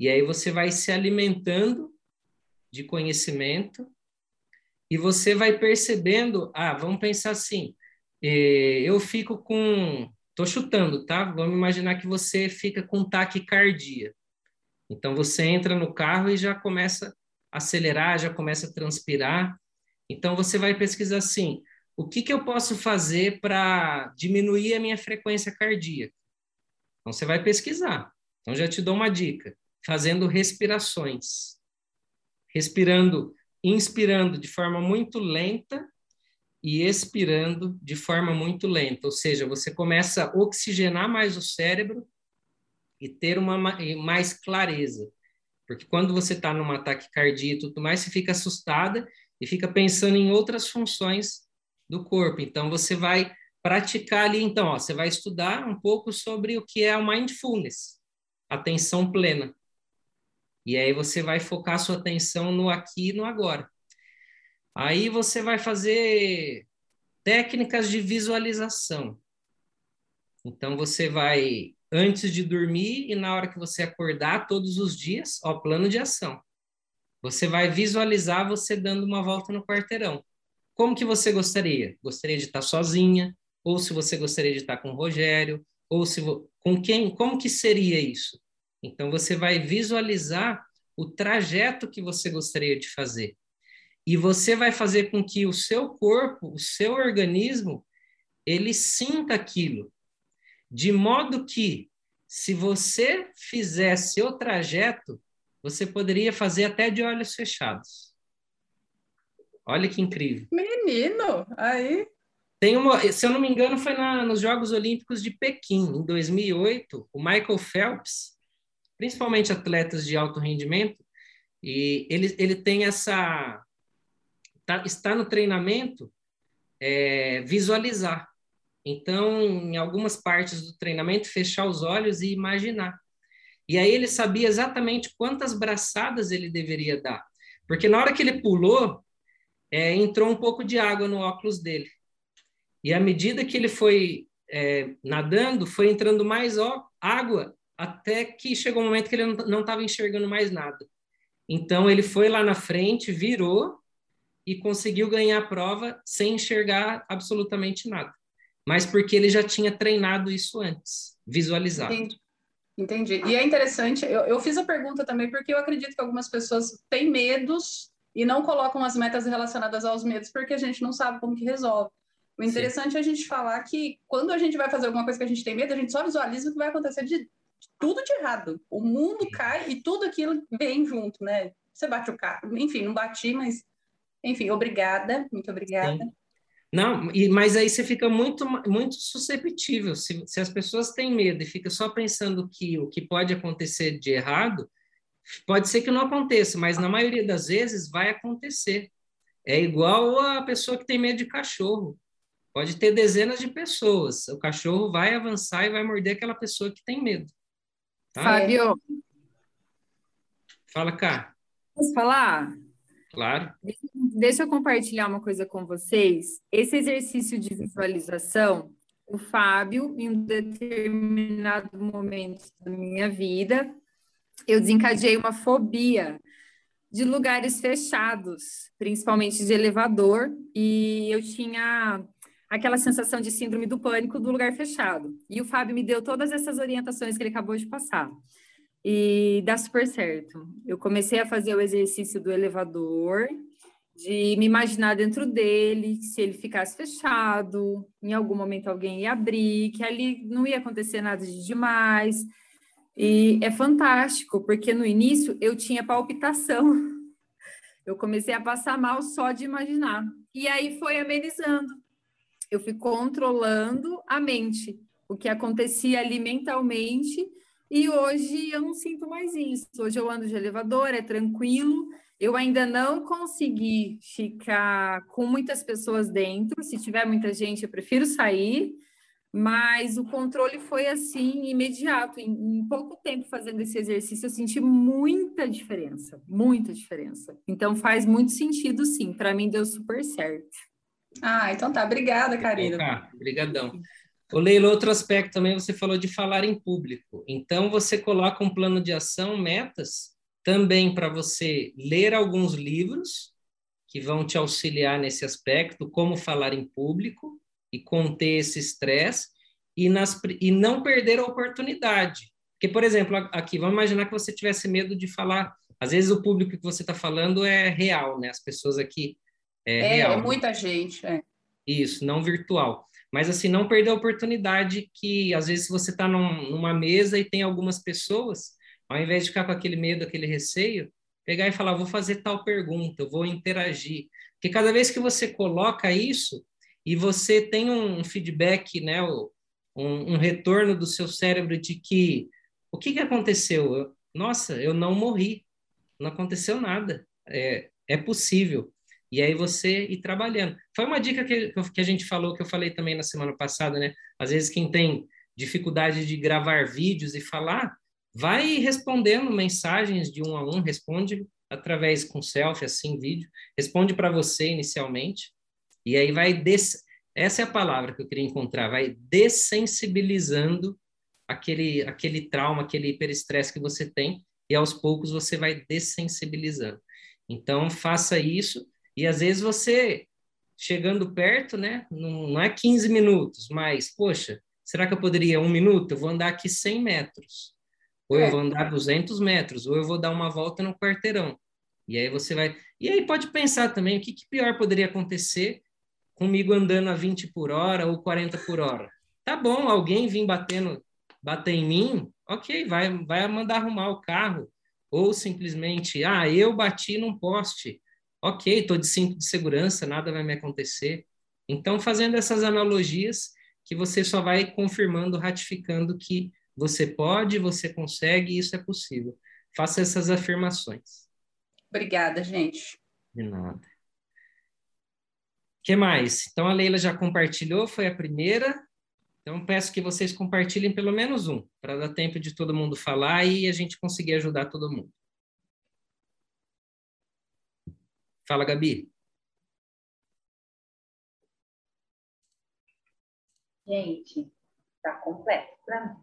Speaker 1: e aí você vai se alimentando de conhecimento e você vai percebendo, ah, vamos pensar assim, eh, eu fico com, tô chutando, tá? Vamos imaginar que você fica com taquicardia. Então você entra no carro e já começa a acelerar, já começa a transpirar. Então você vai pesquisar assim, o que, que eu posso fazer para diminuir a minha frequência cardíaca? Então você vai pesquisar. Então já te dou uma dica fazendo respirações. Respirando, inspirando de forma muito lenta e expirando de forma muito lenta. Ou seja, você começa a oxigenar mais o cérebro e ter uma mais clareza. Porque quando você está num ataque cardíaco e tudo mais, você fica assustada e fica pensando em outras funções do corpo. Então, você vai praticar ali, então, ó, você vai estudar um pouco sobre o que é o mindfulness, atenção plena. E aí você vai focar sua atenção no aqui e no agora. Aí você vai fazer técnicas de visualização. Então você vai antes de dormir e na hora que você acordar todos os dias, ó, plano de ação. Você vai visualizar você dando uma volta no quarteirão. Como que você gostaria? Gostaria de estar sozinha? Ou se você gostaria de estar com o Rogério? Ou se com quem? Como que seria isso? Então, você vai visualizar o trajeto que você gostaria de fazer. E você vai fazer com que o seu corpo, o seu organismo, ele sinta aquilo. De modo que, se você fizesse o trajeto, você poderia fazer até de olhos fechados. Olha que incrível.
Speaker 4: Menino, aí.
Speaker 1: Tem uma, se eu não me engano, foi na, nos Jogos Olímpicos de Pequim, em 2008. O Michael Phelps, principalmente atletas de alto rendimento, e ele, ele tem essa tá, está no treinamento é, visualizar. Então, em algumas partes do treinamento, fechar os olhos e imaginar. E aí ele sabia exatamente quantas braçadas ele deveria dar. Porque na hora que ele pulou, é, entrou um pouco de água no óculos dele. E à medida que ele foi é, nadando, foi entrando mais ó, água, até que chegou um momento que ele não estava enxergando mais nada. Então ele foi lá na frente, virou e conseguiu ganhar a prova sem enxergar absolutamente nada. Mas porque ele já tinha treinado isso antes, visualizado.
Speaker 4: Entendi. Entendi. E é interessante, eu, eu fiz a pergunta também porque eu acredito que algumas pessoas têm medos e não colocam as metas relacionadas aos medos porque a gente não sabe como que resolve. O interessante Sim. é a gente falar que quando a gente vai fazer alguma coisa que a gente tem medo, a gente só visualiza o que vai acontecer de, tudo de errado. O mundo cai e tudo aquilo vem junto, né? Você bate o carro. Enfim, não bati, mas enfim, obrigada, muito obrigada. Sim.
Speaker 1: Não, e, mas aí você fica muito, muito susceptível. Se, se as pessoas têm medo e fica só pensando que o que pode acontecer de errado, pode ser que não aconteça, mas na maioria das vezes vai acontecer. É igual a pessoa que tem medo de cachorro. Pode ter dezenas de pessoas. O cachorro vai avançar e vai morder aquela pessoa que tem medo.
Speaker 5: Tá? Fábio.
Speaker 1: Fala, cá.
Speaker 5: Posso falar?
Speaker 1: Claro.
Speaker 5: Deixa eu compartilhar uma coisa com vocês. Esse exercício de visualização, o Fábio, em um determinado momento da minha vida, eu desencadeei uma fobia de lugares fechados, principalmente de elevador, e eu tinha aquela sensação de síndrome do pânico do lugar fechado. E o Fábio me deu todas essas orientações que ele acabou de passar. E dá super certo. Eu comecei a fazer o exercício do elevador, de me imaginar dentro dele, se ele ficasse fechado, em algum momento alguém ia abrir, que ali não ia acontecer nada de demais. E é fantástico, porque no início eu tinha palpitação. Eu comecei a passar mal só de imaginar. E aí foi amenizando. Eu fui controlando a mente, o que acontecia ali mentalmente e hoje eu não sinto mais isso. Hoje eu ando de elevador, é tranquilo. Eu ainda não consegui ficar com muitas pessoas dentro. Se tiver muita gente, eu prefiro sair. Mas o controle foi assim, imediato. Em, em pouco tempo fazendo esse exercício, eu senti muita diferença. Muita diferença. Então faz muito sentido, sim. Para mim deu super certo.
Speaker 4: Ah, então tá. Obrigada, Karina.
Speaker 1: Tá, obrigadão. O Leila, outro aspecto também, você falou de falar em público. Então, você coloca um plano de ação, metas, também para você ler alguns livros que vão te auxiliar nesse aspecto, como falar em público e conter esse estresse e, nas, e não perder a oportunidade. Porque, por exemplo, aqui, vamos imaginar que você tivesse medo de falar. Às vezes o público que você está falando é real, né? As pessoas aqui é,
Speaker 4: é. É muita gente, é.
Speaker 1: Isso, não virtual mas assim, não perder a oportunidade que, às vezes, você está num, numa mesa e tem algumas pessoas, ao invés de ficar com aquele medo, aquele receio, pegar e falar, vou fazer tal pergunta, vou interagir. Porque cada vez que você coloca isso e você tem um feedback, né, um, um retorno do seu cérebro de que o que, que aconteceu? Eu, nossa, eu não morri, não aconteceu nada, é, é possível e aí você ir trabalhando. Foi uma dica que, que a gente falou, que eu falei também na semana passada, né? Às vezes quem tem dificuldade de gravar vídeos e falar, vai respondendo mensagens de um a um, responde através com selfie, assim, vídeo, responde para você inicialmente, e aí vai des... essa é a palavra que eu queria encontrar, vai dessensibilizando aquele aquele trauma, aquele hiperestresse que você tem, e aos poucos você vai dessensibilizando. Então faça isso e às vezes você, chegando perto, né, não, não é 15 minutos, mas, poxa, será que eu poderia um minuto? Eu vou andar aqui 100 metros. Ou é. eu vou andar 200 metros, ou eu vou dar uma volta no quarteirão. E aí você vai. E aí pode pensar também o que, que pior poderia acontecer comigo andando a 20 por hora ou 40 por hora. Tá bom, alguém vir batendo, bater em mim, ok, vai, vai mandar arrumar o carro. Ou simplesmente, ah, eu bati num poste ok, estou de cinto de segurança, nada vai me acontecer. Então, fazendo essas analogias, que você só vai confirmando, ratificando que você pode, você consegue, isso é possível. Faça essas afirmações.
Speaker 4: Obrigada, gente.
Speaker 1: De nada. que mais? Então, a Leila já compartilhou, foi a primeira. Então, peço que vocês compartilhem pelo menos um, para dar tempo de todo mundo falar e a gente conseguir ajudar todo mundo. Fala, Gabi.
Speaker 6: Gente, tá completo para mim.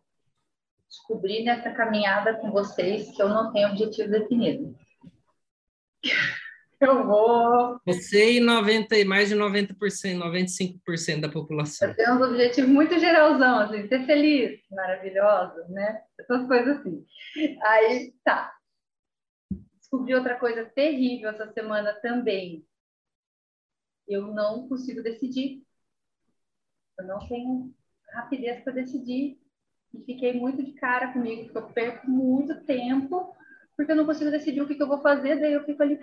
Speaker 6: Descobri nessa caminhada com vocês que eu não tenho objetivo definido. Eu vou.
Speaker 1: Você e 90, mais de 90%, 95% da população.
Speaker 6: Eu tenho um objetivo muito geralzão, assim, ser feliz, maravilhosa, né? Essas coisas assim. Aí, tá. Descobri outra coisa terrível essa semana também. Eu não consigo decidir. Eu não tenho rapidez para decidir. E fiquei muito de cara comigo, porque eu perco muito tempo porque eu não consigo decidir o que, que eu vou fazer, daí eu fico ali,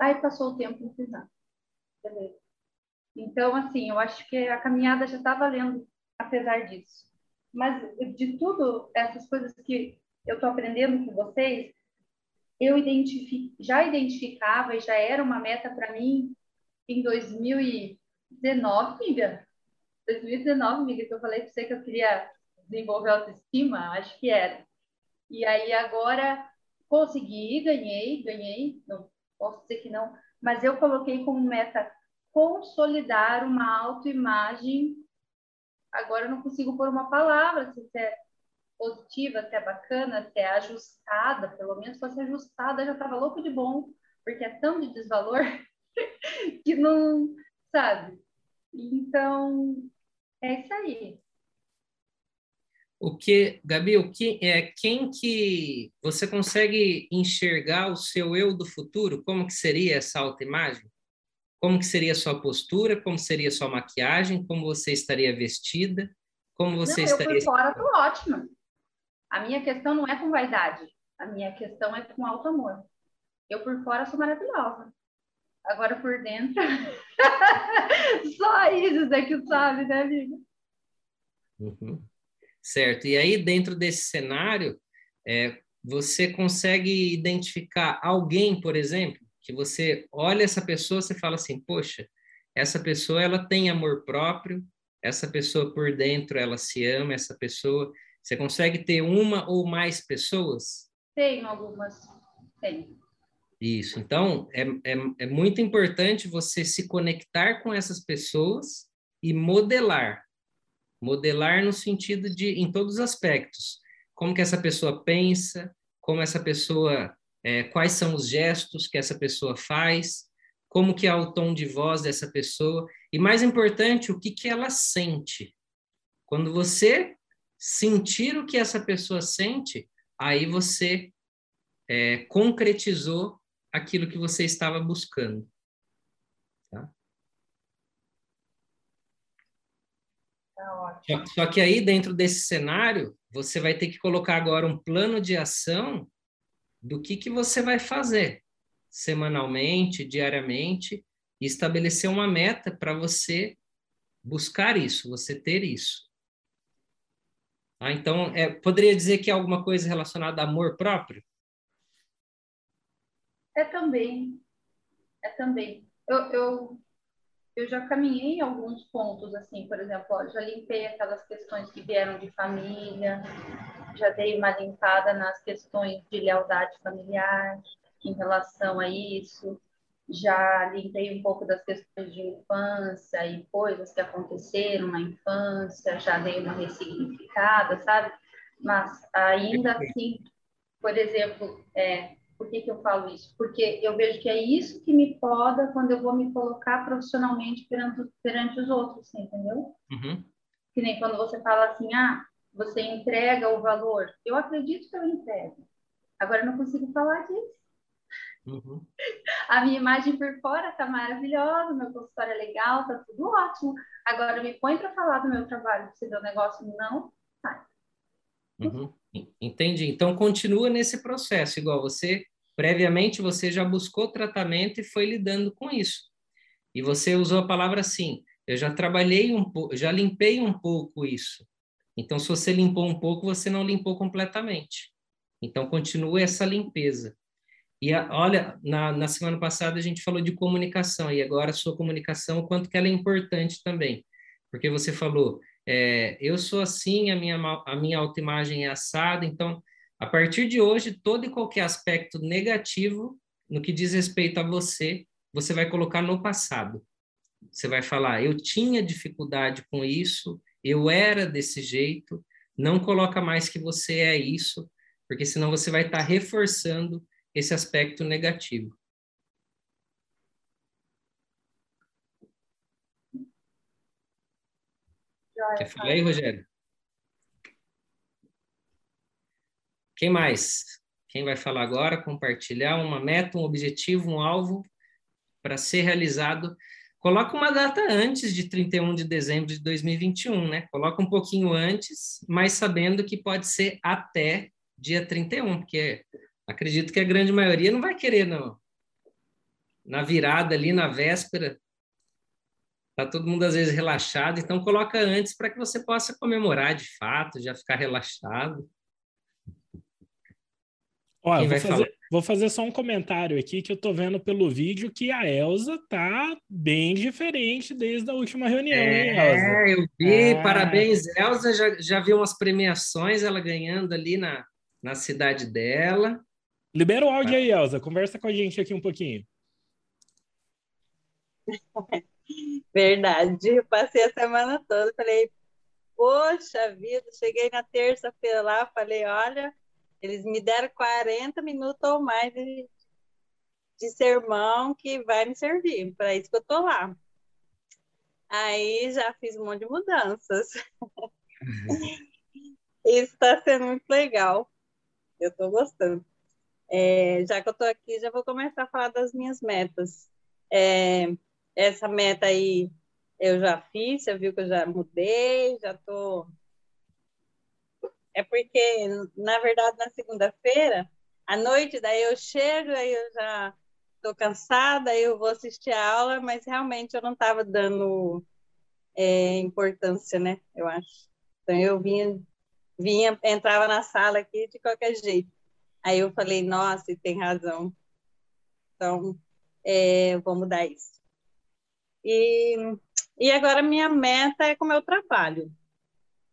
Speaker 6: ai, passou o tempo, não fiz nada. Beleza. Então, assim, eu acho que a caminhada já está valendo, apesar disso. Mas de tudo, essas coisas que eu estou aprendendo com vocês, eu já identificava e já era uma meta para mim em 2019, amiga. 2019, amiga, que eu falei para você que eu queria desenvolver autoestima, acho que era. E aí agora Consegui, ganhei, ganhei, não posso dizer que não, mas eu coloquei como meta consolidar uma autoimagem. Agora eu não consigo pôr uma palavra, se é positiva, se é bacana, se é ajustada, pelo menos se fosse ajustada já estava louco de bom, porque é tão de desvalor que não, sabe? Então, é isso aí.
Speaker 1: O que, Gabi, o que é quem que você consegue enxergar o seu eu do futuro? Como que seria essa autoimagem? Como que seria a sua postura? Como seria a sua maquiagem? Como você estaria vestida? Como você
Speaker 6: não,
Speaker 1: estaria?
Speaker 6: Eu por fora tô ótima. A minha questão não é com vaidade. A minha questão é com alto amor. Eu por fora sou maravilhosa. Agora por dentro, só a Isis é que sabe, né, amiga?
Speaker 1: Uhum certo? E aí, dentro desse cenário, é, você consegue identificar alguém, por exemplo, que você olha essa pessoa, você fala assim, poxa, essa pessoa ela tem amor próprio, essa pessoa por dentro ela se ama, essa pessoa, você consegue ter uma ou mais pessoas?
Speaker 6: Tenho algumas, tenho.
Speaker 1: Isso, então é, é, é muito importante você se conectar com essas pessoas e modelar Modelar no sentido de, em todos os aspectos, como que essa pessoa pensa, como essa pessoa, é, quais são os gestos que essa pessoa faz, como que é o tom de voz dessa pessoa e mais importante, o que que ela sente. Quando você sentir o que essa pessoa sente, aí você é, concretizou aquilo que você estava buscando. Só, só que aí, dentro desse cenário, você vai ter que colocar agora um plano de ação do que, que você vai fazer semanalmente, diariamente, e estabelecer uma meta para você buscar isso, você ter isso. Ah, então, é, poderia dizer que é alguma coisa relacionada a amor próprio?
Speaker 6: É também. É também. Eu, eu eu já caminhei em alguns pontos, assim, por exemplo, ó, já limpei aquelas questões que vieram de família, já dei uma limpada nas questões de lealdade familiar em relação a isso, já limpei um pouco das questões de infância e coisas que aconteceram na infância, já dei uma ressignificada, sabe? Mas ainda assim, por exemplo, é, por que, que eu falo isso? Porque eu vejo que é isso que me poda quando eu vou me colocar profissionalmente perante, perante os outros, entendeu?
Speaker 1: Uhum.
Speaker 6: Que nem quando você fala assim, ah, você entrega o valor. Eu acredito que eu entrego. Agora eu não consigo falar disso.
Speaker 1: Uhum.
Speaker 6: A minha imagem por fora tá maravilhosa, meu consultório é legal, tá tudo ótimo. Agora me põe para falar do meu trabalho, você deu negócio, não sai.
Speaker 1: Uhum. Entendi. Então continua nesse processo, igual você previamente você já buscou tratamento e foi lidando com isso. E você usou a palavra assim: eu já trabalhei um pouco, já limpei um pouco isso. Então, se você limpou um pouco, você não limpou completamente. Então, continue essa limpeza. E a, olha, na, na semana passada a gente falou de comunicação, e agora a sua comunicação, o quanto que ela é importante também. Porque você falou, é, eu sou assim, a minha, a minha autoimagem é assada, então, a partir de hoje, todo e qualquer aspecto negativo no que diz respeito a você, você vai colocar no passado. Você vai falar, eu tinha dificuldade com isso, eu era desse jeito, não coloca mais que você é isso, porque senão você vai estar reforçando esse aspecto negativo. Quer falar aí, Rogério? Quem mais? Quem vai falar agora? Compartilhar uma meta, um objetivo, um alvo para ser realizado. Coloca uma data antes de 31 de dezembro de 2021, né? Coloca um pouquinho antes, mas sabendo que pode ser até dia 31, porque acredito que a grande maioria não vai querer, não. Na virada ali, na véspera, tá todo mundo às vezes relaxado, então coloca antes para que você possa comemorar de fato, já ficar relaxado.
Speaker 2: Olha, vou fazer, vou fazer, só um comentário aqui que eu tô vendo pelo vídeo que a Elsa tá bem diferente desde a última reunião, é, hein, Elsa?
Speaker 1: É, eu vi, é. parabéns, Elsa, já, já vi umas premiações, ela ganhando ali na, na cidade dela.
Speaker 2: Libera o áudio aí, Elza. Conversa com a gente aqui um pouquinho.
Speaker 7: Verdade. Eu passei a semana toda, falei, poxa vida, cheguei na terça-feira lá, falei, olha, eles me deram 40 minutos ou mais de, de sermão que vai me servir, para isso que eu tô lá. Aí já fiz um monte de mudanças. isso está sendo muito legal. Eu estou gostando. É, já que eu estou aqui, já vou começar a falar das minhas metas. É, essa meta aí eu já fiz, você viu que eu já mudei, já estou. É porque, na verdade, na segunda-feira, à noite, daí eu chego, aí eu já estou cansada, aí eu vou assistir a aula, mas realmente eu não estava dando é, importância, né? Eu acho. Então eu vinha vinha, entrava na sala aqui de qualquer jeito. Aí eu falei, nossa, tem razão. Então, é, vou mudar isso. E, e agora minha meta é com o meu trabalho,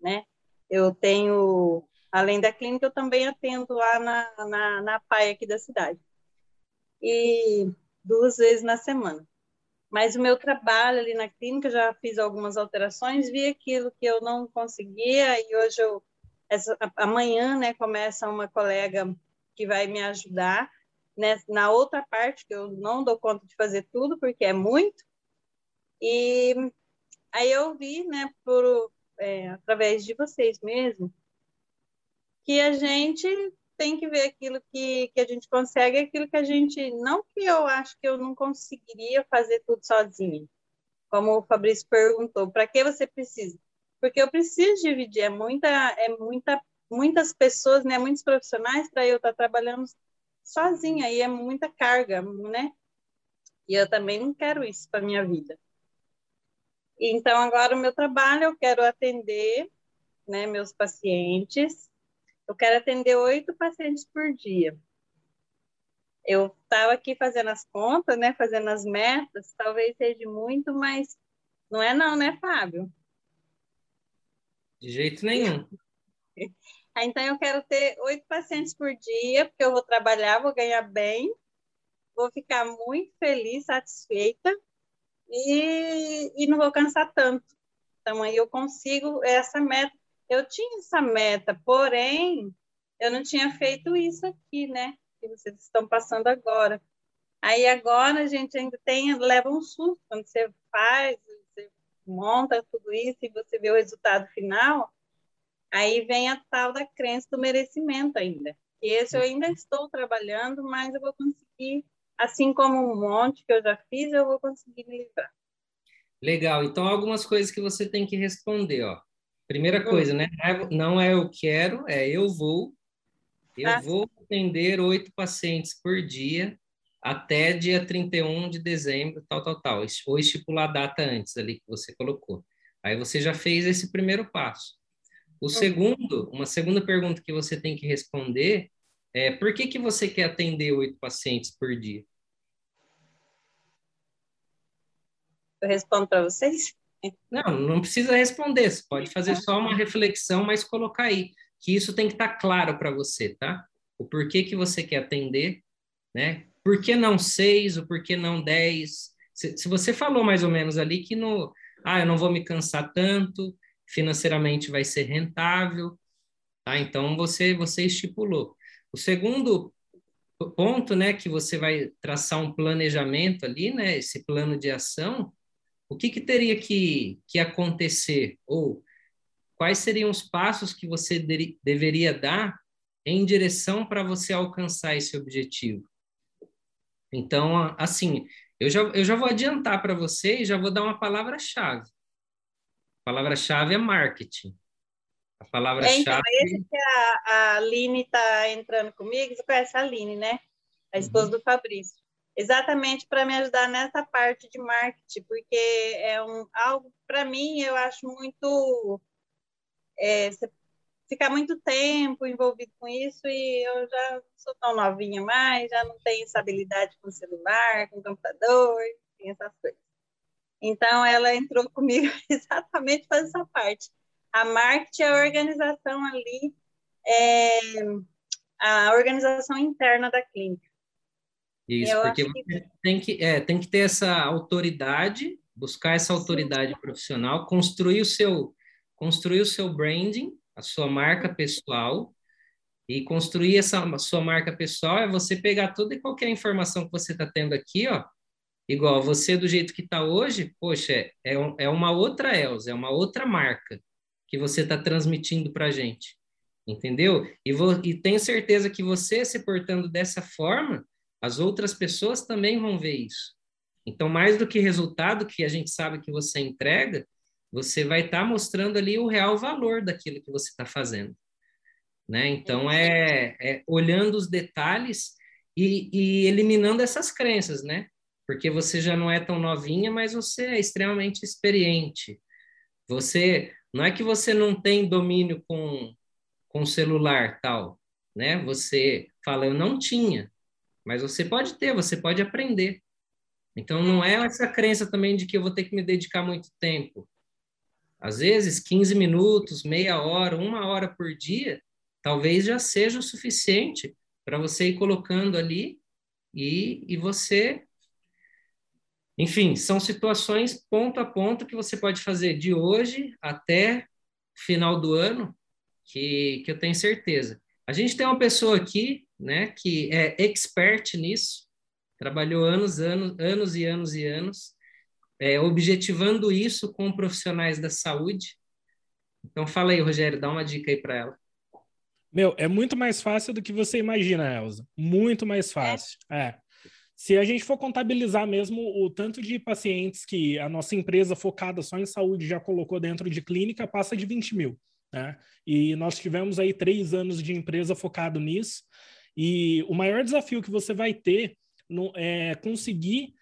Speaker 7: né? Eu tenho, além da clínica, eu também atendo lá na, na, na PAI aqui da cidade. E duas vezes na semana. Mas o meu trabalho ali na clínica, já fiz algumas alterações, vi aquilo que eu não conseguia e hoje eu essa, amanhã, né, começa uma colega que vai me ajudar né, na outra parte, que eu não dou conta de fazer tudo, porque é muito. E aí eu vi, né, por, é, através de vocês mesmo, que a gente tem que ver aquilo que, que a gente consegue, aquilo que a gente. Não que eu acho que eu não conseguiria fazer tudo sozinha. Como o Fabrício perguntou, para que você precisa? porque eu preciso dividir, é muita, é muita, muitas pessoas, né, muitos profissionais para eu estar tá trabalhando sozinha, e é muita carga, né? E eu também não quero isso para minha vida. Então, agora o meu trabalho, eu quero atender né, meus pacientes. Eu quero atender oito pacientes por dia. Eu estava aqui fazendo as contas, né, fazendo as metas, talvez seja muito, mas não é não, né, Fábio?
Speaker 1: De jeito nenhum.
Speaker 7: Então, eu quero ter oito pacientes por dia, porque eu vou trabalhar, vou ganhar bem, vou ficar muito feliz, satisfeita e, e não vou cansar tanto. Então, aí eu consigo essa meta. Eu tinha essa meta, porém, eu não tinha feito isso aqui, né? Que vocês estão passando agora. Aí agora a gente ainda tem, leva um susto quando você faz, monta tudo isso e você vê o resultado final, aí vem a tal da crença do merecimento ainda. E esse eu ainda estou trabalhando, mas eu vou conseguir, assim como um monte que eu já fiz, eu vou conseguir me livrar.
Speaker 1: Legal. Então, algumas coisas que você tem que responder, ó. Primeira hum. coisa, né? Não é eu quero, é eu vou. Eu ah, vou atender oito pacientes por dia até dia 31 de dezembro, tal, tal, tal, ou estipular a data antes ali que você colocou. Aí você já fez esse primeiro passo. O segundo, uma segunda pergunta que você tem que responder é, por que, que você quer atender oito pacientes por dia?
Speaker 7: Eu respondo para vocês?
Speaker 1: Não, não precisa responder, você pode fazer só uma reflexão, mas colocar aí, que isso tem que estar tá claro para você, tá? O porquê que você quer atender, né? Por que não seis, o porquê não dez? Se, se você falou mais ou menos ali que no, ah, eu não vou me cansar tanto, financeiramente vai ser rentável, tá? Então você você estipulou. O segundo ponto, né, que você vai traçar um planejamento ali, né, esse plano de ação, o que, que teria que, que acontecer? Ou quais seriam os passos que você de, deveria dar em direção para você alcançar esse objetivo? Então, assim, eu já, eu já vou adiantar para você e já vou dar uma palavra-chave. A palavra-chave é marketing. A palavra-chave. É, então,
Speaker 7: esse que a, a Aline está entrando comigo, você conhece a Aline, né? A esposa uhum. do Fabrício exatamente para me ajudar nessa parte de marketing, porque é um, algo, para mim, eu acho muito. É, ficar muito tempo envolvido com isso e eu já sou tão novinha mais, já não tenho essa habilidade com celular, com computador, tem essas coisas. Então, ela entrou comigo exatamente para essa parte. A marketing é a organização ali, é, a organização interna da clínica.
Speaker 1: Isso, eu porque você que... tem, que, é, tem que ter essa autoridade, buscar essa autoridade Sim. profissional, construir o seu construir o seu branding, a sua marca pessoal, e construir essa sua marca pessoal é você pegar toda e qualquer informação que você está tendo aqui, ó, igual você do jeito que está hoje, poxa, é, é, é uma outra Elza, é uma outra marca que você está transmitindo para a gente, entendeu? E, vou, e tenho certeza que você se portando dessa forma, as outras pessoas também vão ver isso. Então, mais do que resultado que a gente sabe que você entrega, você vai estar tá mostrando ali o real valor daquilo que você está fazendo. Né? Então, é, é, olhando os detalhes e, e eliminando essas crenças, né? Porque você já não é tão novinha, mas você é extremamente experiente. Você não é que você não tem domínio com com celular tal, né? Você fala eu não tinha, mas você pode ter, você pode aprender. Então, não é essa crença também de que eu vou ter que me dedicar muito tempo. Às vezes, 15 minutos, meia hora, uma hora por dia, talvez já seja o suficiente para você ir colocando ali e, e você. Enfim, são situações ponto a ponto que você pode fazer de hoje até final do ano, que, que eu tenho certeza. A gente tem uma pessoa aqui né, que é expert nisso, trabalhou anos, anos, anos e anos e anos, é, objetivando isso com profissionais da saúde. Então, fala aí, Rogério, dá uma dica aí para ela.
Speaker 2: Meu, é muito mais fácil do que você imagina, Elza. Muito mais fácil. É. é. Se a gente for contabilizar mesmo o tanto de pacientes que a nossa empresa focada só em saúde já colocou dentro de clínica, passa de 20 mil. Né? E nós tivemos aí três anos de empresa focado nisso. E o maior desafio que você vai ter no, é conseguir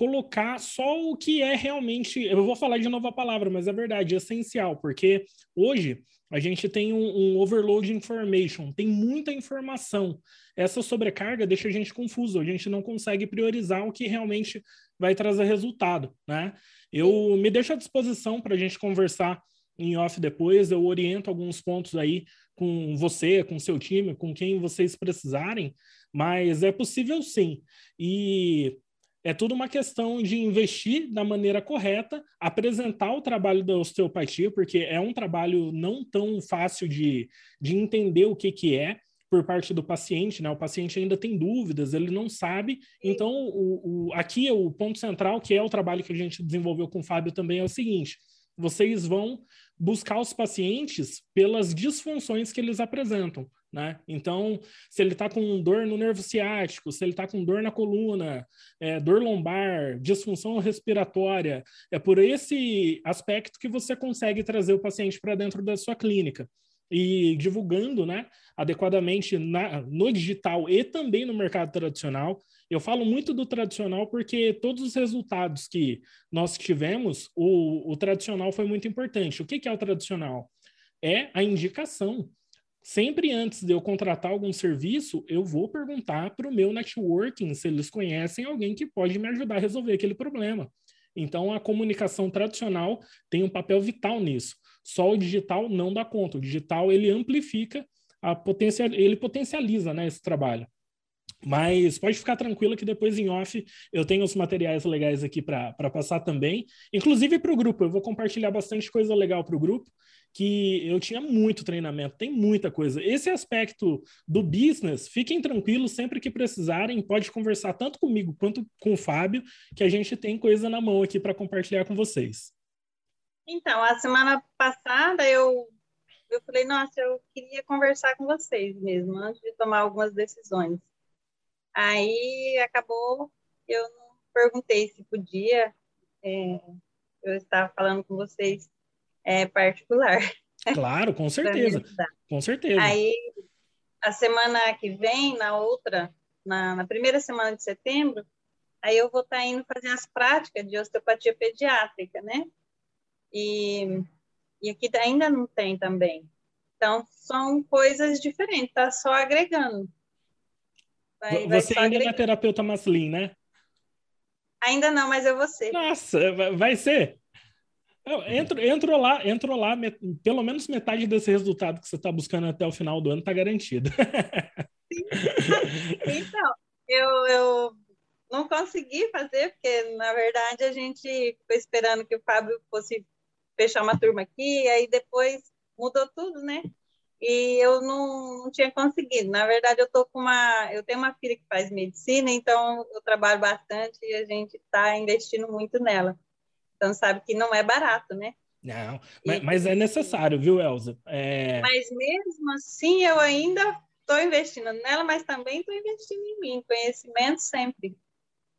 Speaker 2: colocar só o que é realmente, eu vou falar de novo a palavra, mas é verdade, é essencial, porque hoje a gente tem um, um overload information, tem muita informação. Essa sobrecarga deixa a gente confuso, a gente não consegue priorizar o que realmente vai trazer resultado, né? Eu me deixo à disposição para a gente conversar em off depois, eu oriento alguns pontos aí com você, com seu time, com quem vocês precisarem, mas é possível sim. E é tudo uma questão de investir da maneira correta, apresentar o trabalho da osteopatia, porque é um trabalho não tão fácil de, de entender o que, que é por parte do paciente, né? O paciente ainda tem dúvidas, ele não sabe. Então, o, o, aqui o ponto central, que é o trabalho que a gente desenvolveu com o Fábio também, é o seguinte: vocês vão buscar os pacientes pelas disfunções que eles apresentam. Né? Então, se ele está com dor no nervo ciático, se ele está com dor na coluna, é, dor lombar, disfunção respiratória, é por esse aspecto que você consegue trazer o paciente para dentro da sua clínica e divulgando né, adequadamente na, no digital e também no mercado tradicional. Eu falo muito do tradicional porque todos os resultados que nós tivemos, o, o tradicional foi muito importante. O que, que é o tradicional? É a indicação. Sempre antes de eu contratar algum serviço, eu vou perguntar para o meu networking se eles conhecem alguém que pode me ajudar a resolver aquele problema. Então, a comunicação tradicional tem um papel vital nisso. Só o digital não dá conta. O digital ele amplifica a potencial, ele potencializa, né, esse trabalho. Mas pode ficar tranquila que depois em off eu tenho os materiais legais aqui para passar também, inclusive para o grupo. Eu vou compartilhar bastante coisa legal para o grupo, que eu tinha muito treinamento, tem muita coisa. Esse aspecto do business, fiquem tranquilos, sempre que precisarem, pode conversar tanto comigo quanto com o Fábio, que a gente tem coisa na mão aqui para compartilhar com vocês.
Speaker 7: Então, a semana passada eu eu falei, nossa, eu queria conversar com vocês mesmo, antes de tomar algumas decisões. Aí acabou, eu não perguntei se podia, é, eu estava falando com vocês é, particular.
Speaker 2: Claro, com certeza. com certeza.
Speaker 7: Aí, a semana que vem, na outra, na, na, primeira semana de setembro, aí eu vou estar tá indo fazer as práticas de osteopatia pediátrica, né? E e aqui ainda não tem também. Então, são coisas diferentes, tá só agregando.
Speaker 2: Vai, Você vai ainda agregando. é terapeuta Maslin, né?
Speaker 7: Ainda não, mas eu vou ser.
Speaker 2: Nossa, vai ser? Entro, entro lá, entro lá, met, pelo menos metade desse resultado que você está buscando até o final do ano está garantido.
Speaker 7: então, eu, eu não consegui fazer, porque na verdade a gente ficou esperando que o Fábio fosse fechar uma turma aqui, aí depois mudou tudo, né? E eu não, não tinha conseguido. Na verdade, eu tô com uma, eu tenho uma filha que faz medicina, então eu trabalho bastante e a gente está investindo muito nela. Então sabe que não é barato, né?
Speaker 2: Não, mas, mas é necessário, viu, Elza? É...
Speaker 7: Mas mesmo assim, eu ainda estou investindo nela, mas também estou investindo em mim, conhecimento sempre.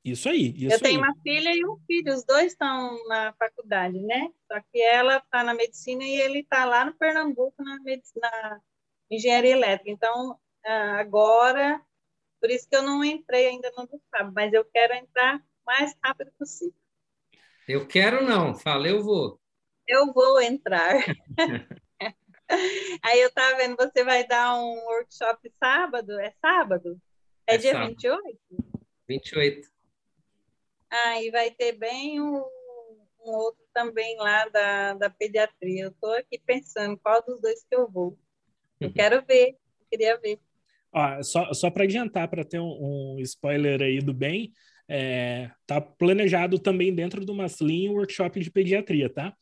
Speaker 2: Isso aí. Isso
Speaker 7: eu tenho
Speaker 2: aí.
Speaker 7: uma filha e um filho, os dois estão na faculdade, né? Só que ela está na medicina e ele está lá no Pernambuco na, medicina, na engenharia elétrica. Então, ah, agora, por isso que eu não entrei ainda no Fábio, mas eu quero entrar o mais rápido possível.
Speaker 1: Eu quero não, fala, eu vou.
Speaker 7: Eu vou entrar. Aí eu estava vendo, você vai dar um workshop sábado? É sábado? É, é dia sábado. 28?
Speaker 1: 28.
Speaker 7: Ah, e vai ter bem um, um outro também lá da, da pediatria. Eu estou aqui pensando qual dos dois que eu vou. Eu quero ver, eu queria ver.
Speaker 2: Ó, só só para adiantar, para ter um, um, spoiler aí do bem, é, tá planejado também dentro do Maslin um workshop de pediatria, tá?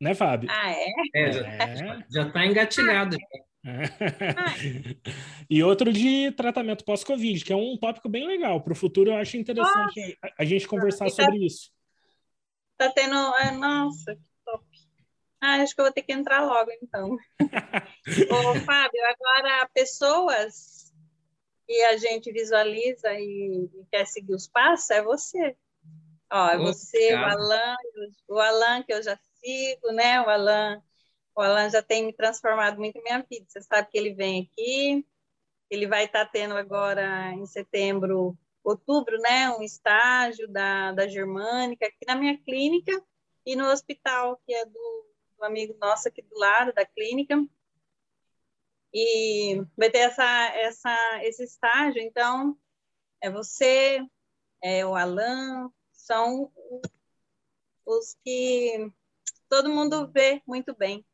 Speaker 2: Né, Fábio?
Speaker 7: Ah, é?
Speaker 1: é já, já tá engatilhado.
Speaker 2: E outro de tratamento pós-Covid, que é um tópico bem legal. Para o futuro, eu acho interessante a, a, gente conversar tá, sobre isso.
Speaker 7: Tá tendo. É, nossa, que top. Ah, acho que eu vou ter que entrar logo, então. Ô, Fábio, agora pessoas que a gente visualiza e, e quer seguir os passos é você. Ó, é você, o Alan, o Alan que eu já sigo, né? O Alan o Alan já tem me transformado muito em minha vida. Você sabe que ele vem aqui, ele vai estar tendo agora em setembro, outubro, né, um estágio da, da Germânica aqui na minha clínica e no hospital, que é do, do amigo nosso aqui do lado da clínica. E vai ter essa, essa, esse estágio, então, é você, é o Alan, são os que todo mundo vê muito bem.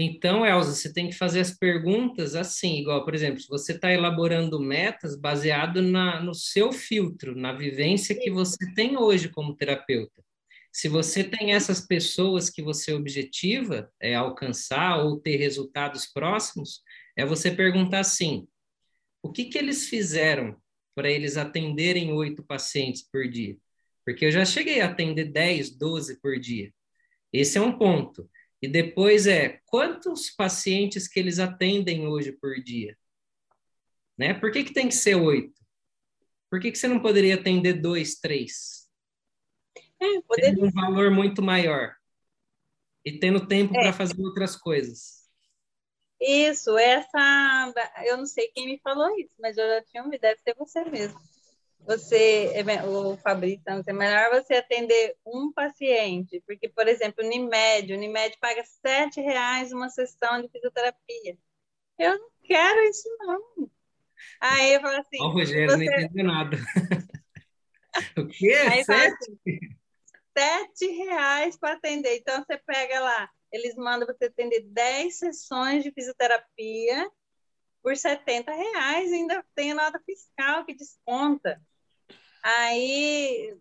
Speaker 1: Então, Elza, você tem que fazer as perguntas assim, igual, por exemplo, se você está elaborando metas baseado na, no seu filtro, na vivência que você tem hoje como terapeuta. Se você tem essas pessoas que você objetiva é, alcançar ou ter resultados próximos, é você perguntar assim: o que, que eles fizeram para eles atenderem oito pacientes por dia? Porque eu já cheguei a atender 10, 12 por dia. Esse é um ponto. E depois é quantos pacientes que eles atendem hoje por dia? Né? Por que, que tem que ser oito? Por que, que você não poderia atender dois, três?
Speaker 7: É, poderia...
Speaker 1: Tendo um valor muito maior. E tendo tempo é. para fazer outras coisas.
Speaker 7: Isso, essa. Eu não sei quem me falou isso, mas eu já tinha ouvido, deve ser você mesmo você, é o Fabrício, é melhor você atender um paciente, porque, por exemplo, o Unimed, o Unimed paga sete reais uma sessão de fisioterapia. Eu não quero isso não. Aí eu falo assim.
Speaker 1: Ó, o Rogério não
Speaker 7: você...
Speaker 1: entendeu nada. o quê?
Speaker 7: Aí
Speaker 1: Sete?
Speaker 7: assim, sete reais para atender. Então você pega lá, eles mandam você atender 10 sessões de fisioterapia por 70 reais, ainda tem nota fiscal que desconta. Aí,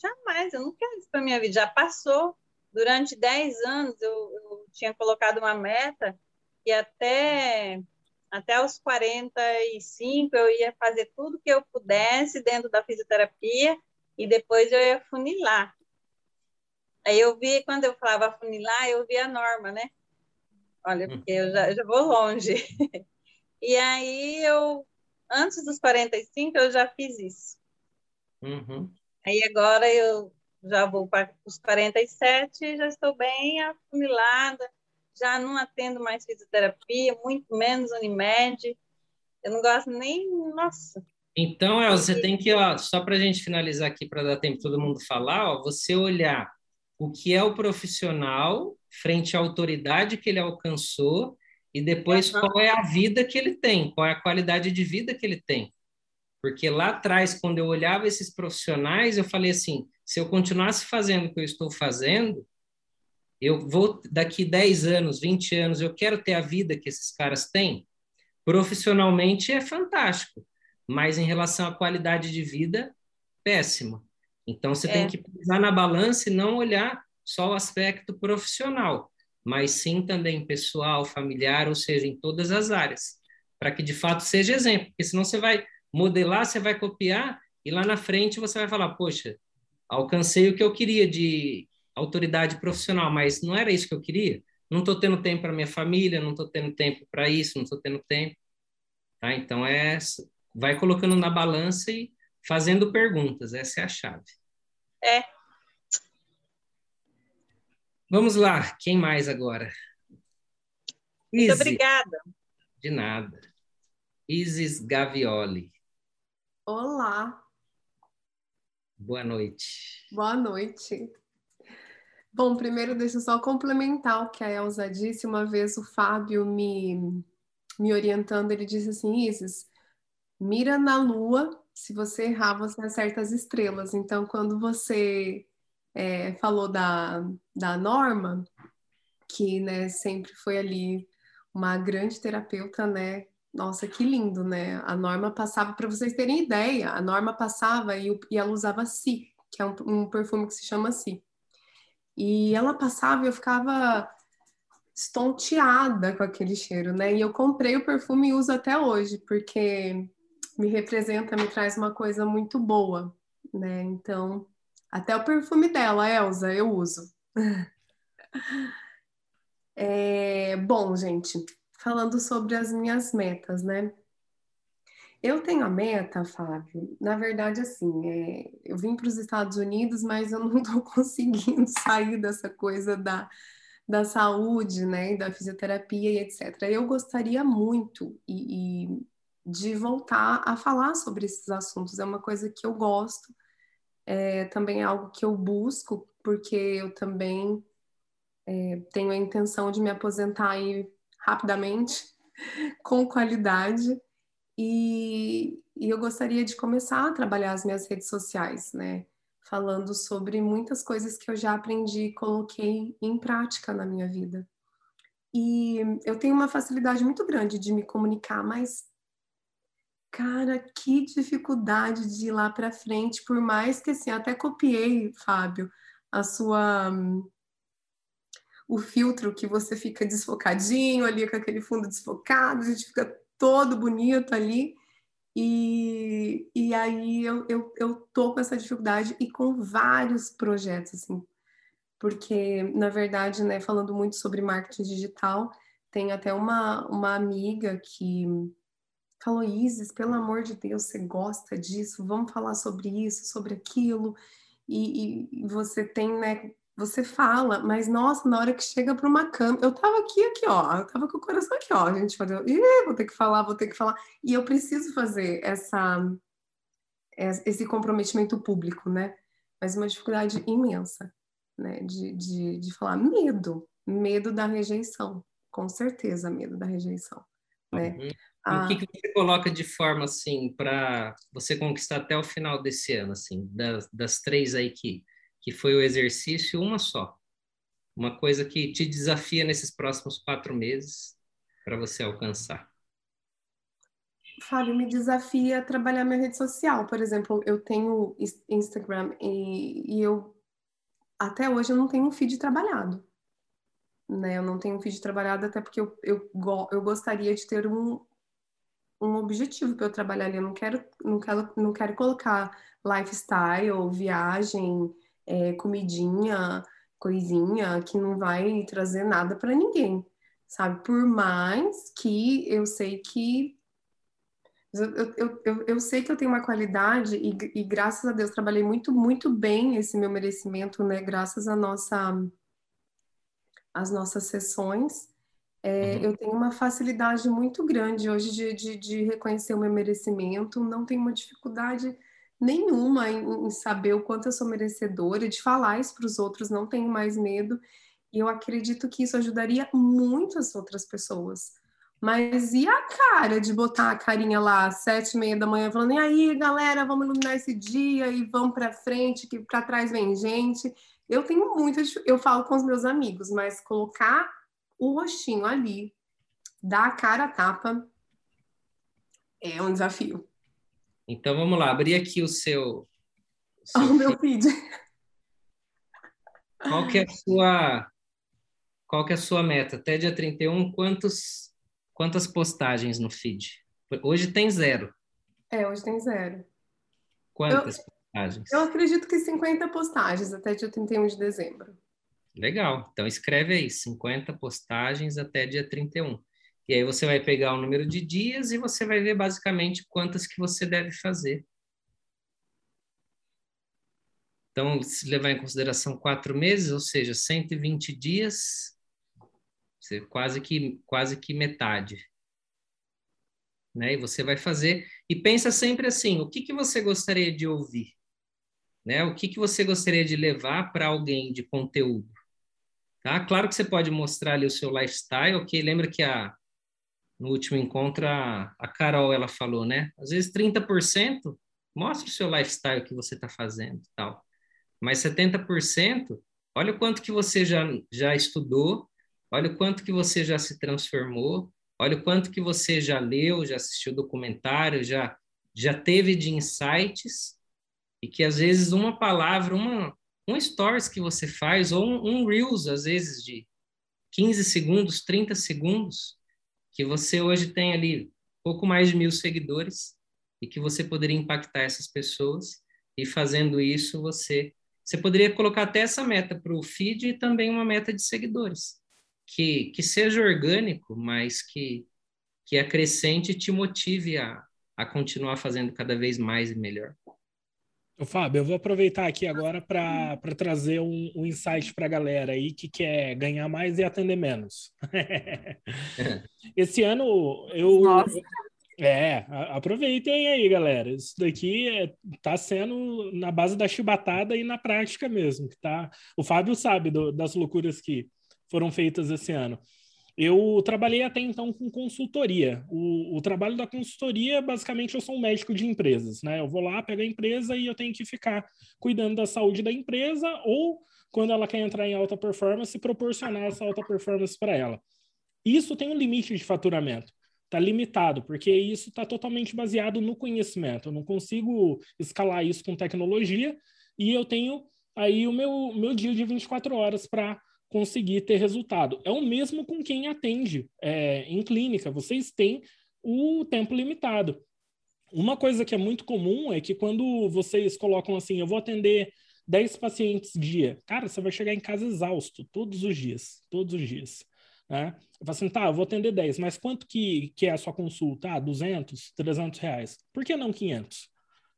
Speaker 7: jamais, eu não quero isso para minha vida, já passou. Durante 10 anos eu, eu tinha colocado uma meta e até até os 45 eu ia fazer tudo que eu pudesse dentro da fisioterapia e depois eu ia funilar. Aí eu vi, quando eu falava funilar, eu vi a norma, né? Olha, porque eu já, eu já vou longe. E aí eu, antes dos 45, eu já fiz isso.
Speaker 1: Uhum.
Speaker 7: Aí agora eu já vou para os 47, já estou bem afunilada, já não atendo mais fisioterapia, muito menos Unimed. Eu não gosto nem, nossa.
Speaker 1: Então, El, você tem que, ó, só para a gente finalizar aqui, para dar tempo todo mundo falar, ó, você olhar o que é o profissional frente à autoridade que ele alcançou e depois
Speaker 7: Uhum.
Speaker 1: qual é a vida que ele tem, qual é a qualidade de vida que ele tem. Porque lá atrás, quando eu olhava esses profissionais, eu falei assim: se eu continuasse fazendo o que eu estou fazendo, eu vou, daqui 10 anos, 20 anos, eu quero ter a vida que esses caras têm. Profissionalmente é fantástico, mas em relação à qualidade de vida, péssimo. Então você
Speaker 7: É.
Speaker 1: tem que pisar na balança e não olhar só o aspecto profissional, mas sim também pessoal, familiar, ou seja, em todas as áreas, para que de fato seja exemplo, porque senão você vai modelar, você vai copiar e lá na frente você vai falar, poxa, alcancei o que eu queria de autoridade profissional, mas não era isso que eu queria. Não estou tendo tempo para minha família, não estou tendo tempo para isso, não estou tendo tempo. Tá? Então é, vai colocando na balança e fazendo perguntas. Essa é a chave.
Speaker 7: É.
Speaker 1: Vamos lá. Quem mais agora?
Speaker 7: Muito
Speaker 1: Isis.
Speaker 7: obrigada.
Speaker 1: De nada. Isis Gavioli.
Speaker 3: Olá,
Speaker 1: Boa noite.
Speaker 3: boa noite. Bom, primeiro deixa eu só complementar o que a Elza disse. Uma vez o Fábio me, me orientando, ele disse assim, Isis, mira na lua, se você errar, você acerta as estrelas. Então, quando você é, falou da, da Norma, que né, sempre foi ali uma grande terapeuta, né? Nossa, que lindo, né? A Norma passava, para vocês terem ideia, a Norma passava e, e ela usava Si, que é um, um perfume que se chama Si. E ela passava e eu ficava estonteada com aquele cheiro, né? E eu comprei o perfume e uso até hoje, porque me representa, me traz uma coisa muito boa, né? Então, até o perfume dela, Elsa, eu uso. É, bom, gente, falando sobre as minhas metas, né? Eu tenho a meta, Fábio, na verdade, assim, é, eu vim para os Estados Unidos, mas eu não estou conseguindo sair dessa coisa da, da saúde, né, da fisioterapia e etc. Eu gostaria muito e, e de voltar a falar sobre esses assuntos, é uma coisa que eu gosto, é, também é algo que eu busco, porque eu também é, tenho a intenção de me aposentar aí rapidamente, com qualidade, e, e eu gostaria de começar a trabalhar as minhas redes sociais, né? Falando sobre muitas coisas que eu já aprendi e coloquei em prática na minha vida. E eu tenho uma facilidade muito grande de me comunicar, mas cara, que dificuldade de ir lá para frente, por mais que assim, até copiei, Fábio, a sua o filtro que você fica desfocadinho ali com aquele fundo desfocado, a gente fica todo bonito ali. E, e aí eu, eu, eu tô com essa dificuldade e com vários projetos, assim, porque, na verdade, né, falando muito sobre marketing digital, tem até uma, uma amiga que falou, Isis, pelo amor de Deus, você gosta disso? Vamos falar sobre isso, sobre aquilo. E, e você tem, né, você fala, mas nossa, na hora que chega para uma câmera, eu tava aqui, aqui, ó, eu tava com o coração aqui, ó, a gente falou, vou ter que falar, vou ter que falar, e eu preciso fazer essa, esse comprometimento público, né? Mas uma dificuldade imensa, né? De, de, de falar medo, medo da rejeição, com certeza, medo da rejeição. né?
Speaker 1: Uhum.
Speaker 3: Ah,
Speaker 1: O que, que você coloca de forma assim para você conquistar até o final desse ano, assim, das, das três aí que, que foi o exercício, uma só. Uma coisa que te desafia nesses próximos quatro meses para você alcançar.
Speaker 3: Fábio, me desafia a trabalhar minha rede social. Por exemplo, eu tenho Instagram e, e eu até hoje eu não tenho um feed trabalhado. Né? Eu não tenho um feed trabalhado até porque eu, eu, eu gostaria de ter um, um objetivo para eu trabalhar ali. Eu não quero, não quero, não quero colocar lifestyle, viagem, é, comidinha, coisinha que não vai trazer nada para ninguém, sabe? Por mais que eu sei que eu, eu, eu, eu- sei que eu tenho uma qualidade e, e graças a Deus trabalhei muito, muito bem esse meu merecimento, né? Graças à nossa, às nossas sessões. É,
Speaker 1: Uhum.
Speaker 3: eu tenho uma facilidade muito grande hoje de, de, de reconhecer o meu merecimento, não tenho uma dificuldade nenhuma em, em saber o quanto eu sou merecedora, de falar isso para os outros, não tenho mais medo, e eu acredito que isso ajudaria muito as outras pessoas. Mas e a cara de botar a carinha lá às sete e meia da manhã, falando, e aí, galera, vamos iluminar esse dia e vamos para frente, que para trás vem gente. Eu tenho muita, dif- eu falo com os meus amigos, mas colocar o rostinho ali, dar a cara a tapa, é um desafio.
Speaker 1: Então vamos lá, abrir aqui o seu, seu
Speaker 3: O meu feed.
Speaker 1: Qual que é a sua qual que é a sua meta? Até dia 31, quantos quantas postagens no feed? Hoje tem zero.
Speaker 3: É, hoje tem zero.
Speaker 1: Quantas postagens?
Speaker 3: Eu acredito que 50 postagens até dia 31 de dezembro.
Speaker 1: Legal. Então escreve aí 50 postagens até dia 31. E aí você vai pegar o número de dias e você vai ver basicamente quantas que você deve fazer. Então, se levar em consideração quatro meses, ou seja, 120 dias, quase que quase que metade. Né? E você vai fazer e pensa sempre assim, o que que você gostaria de ouvir? Né? O que que você gostaria de levar para alguém de conteúdo? Tá? Claro que você pode mostrar ali o seu lifestyle, ok? Lembra que a, no último encontro a, a Carol ela falou, né? Às vezes 30% mostra o seu lifestyle que você está fazendo tal. Mas 70%, olha o quanto que você já, já estudou, olha o quanto que você já se transformou, olha o quanto que você já leu, já assistiu documentário, já, já teve de insights, e que às vezes uma palavra, uma, um stories que você faz, ou um, um Reels, às vezes, de 15 segundos, 30 segundos, que você hoje tem ali pouco mais de mil seguidores, e que você poderia impactar essas pessoas, e fazendo isso, você, você poderia colocar até essa meta para o feed e também uma meta de seguidores, que, que seja orgânico, mas que, que acrescente e te motive a, a continuar fazendo cada vez mais e melhor.
Speaker 2: Ô, Fábio, eu vou aproveitar aqui agora para trazer um, um insight para a galera aí que quer ganhar mais e atender menos. Esse ano eu.
Speaker 5: Nossa.
Speaker 2: É, aproveitem aí, galera. Isso daqui é, tá sendo na base da chibatada e na prática mesmo. Que tá, o Fábio sabe do- das loucuras que foram feitas esse ano. Eu trabalhei até então com consultoria. O, o trabalho da consultoria, basicamente, eu sou um médico de empresas, né? Eu vou lá, pego a empresa e eu tenho que ficar cuidando da saúde da empresa ou, quando ela quer entrar em alta performance, proporcionar essa alta performance para ela. Isso tem um limite de faturamento. Está limitado, porque isso está totalmente baseado no conhecimento. Eu não consigo escalar isso com tecnologia e eu tenho aí o meu, meu dia de 24 horas para conseguir ter resultado. É o mesmo com quem atende é, em clínica. Vocês têm o tempo limitado. Uma coisa que é muito comum é que quando vocês colocam assim, eu vou atender 10 pacientes dia, cara, você vai chegar em casa exausto todos os dias, todos os dias. Né? Eu falo assim, tá, eu vou atender 10, mas quanto que, que é a sua consulta? Ah, 200, 300 reais. Por que não 500?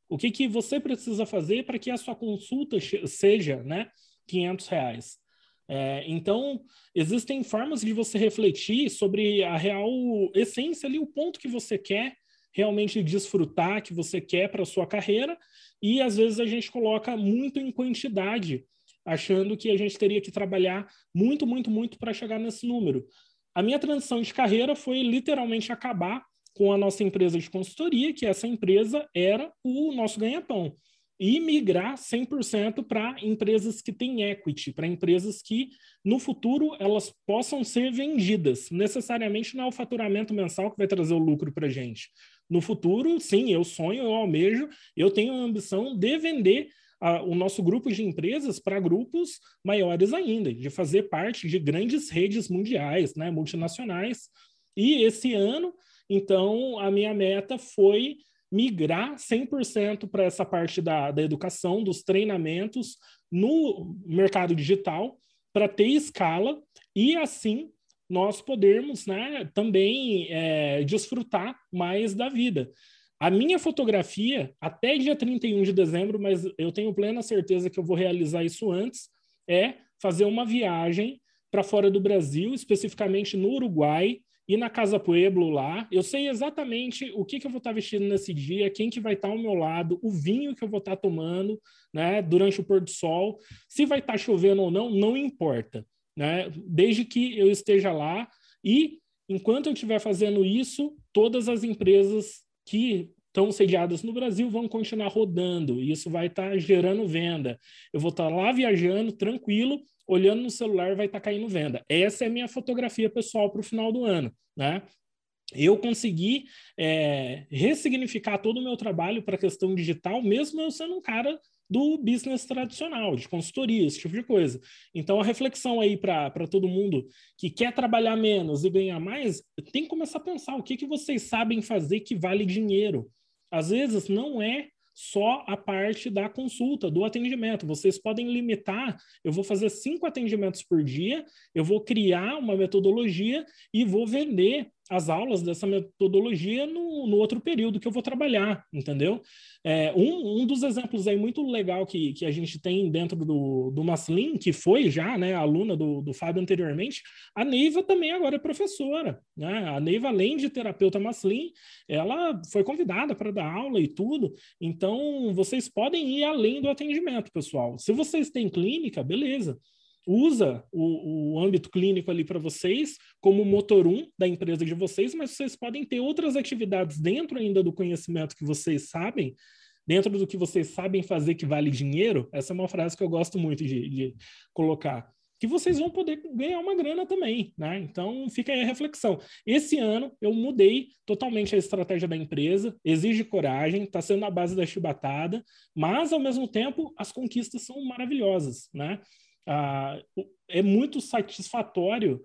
Speaker 2: O que, que você precisa fazer para que a sua consulta seja né, 500 reais? É, então, existem formas de você refletir sobre a real essência ali, o ponto que você quer realmente desfrutar, que você quer para sua carreira, e às vezes a gente coloca muito em quantidade, achando que a gente teria que trabalhar muito, muito, muito para chegar nesse número. a minha transição de carreira foi literalmente acabar com a nossa empresa de consultoria, que essa empresa era o nosso ganha-pão, e migrar 100% para empresas que têm equity, para empresas que no futuro elas possam ser vendidas. Necessariamente não é o faturamento mensal que vai trazer o lucro para a gente. No futuro, sim, eu sonho, eu almejo, eu tenho a ambição de vender a, o nosso grupo de empresas para grupos maiores ainda, de fazer parte de grandes redes mundiais, né, multinacionais. E esse ano, então, a minha meta foi migrar 100% para essa parte da, da educação, dos treinamentos no mercado digital, para ter escala e assim nós podermos né, também é, desfrutar mais da vida. A minha fotografia, até dia 31 de dezembro, mas eu tenho plena certeza que eu vou realizar isso antes, é fazer uma viagem para fora do Brasil, especificamente no Uruguai e na Casa Pueblo lá. Eu sei exatamente o que, que eu vou estar vestindo nesse dia, quem que vai estar ao meu lado, o vinho que eu vou estar tomando né, durante o pôr do sol. Se vai estar chovendo ou não, não importa. Né? Desde que eu esteja lá e enquanto eu estiver fazendo isso, todas as empresas que estão sediadas no Brasil vão continuar rodando, e isso vai estar tá gerando venda. Eu vou estar tá lá viajando, tranquilo, olhando no celular, vai estar tá caindo venda. Essa é a minha fotografia pessoal para o final do ano, né? Eu consegui é, ressignificar todo o meu trabalho para a questão digital, mesmo eu sendo um cara do business tradicional, de consultoria, esse tipo de coisa. Então, a reflexão aí para todo mundo que quer trabalhar menos e ganhar mais, tem que começar a pensar o que, que vocês sabem fazer que vale dinheiro. Às vezes, não é só a parte da consulta, do atendimento. Vocês podem limitar. Eu vou fazer cinco atendimentos por dia, eu vou criar uma metodologia e vou vender as aulas dessa metodologia no, no outro período que eu vou trabalhar, entendeu? É, um, um dos exemplos aí muito legal que, que a gente tem dentro do, do Maslin, que foi já né, aluna do, do Fábio anteriormente, a Neiva também agora é professora. Né? A Neiva, além de terapeuta Maslin, ela foi convidada para dar aula e tudo. Então, vocês podem ir além do atendimento, pessoal. Se vocês têm clínica, beleza usa o, o âmbito clínico ali para vocês como motor um da empresa de vocês, mas vocês podem ter outras atividades dentro ainda do conhecimento que vocês sabem, dentro do que vocês sabem fazer que vale dinheiro. Essa é uma frase que eu gosto muito de, de colocar. Que vocês vão poder ganhar uma grana também, né? Então fica aí a reflexão. Esse ano eu mudei totalmente a estratégia da empresa, exige coragem, está sendo a base da chibatada, mas ao mesmo tempo as conquistas são maravilhosas, né? Ah, é muito satisfatório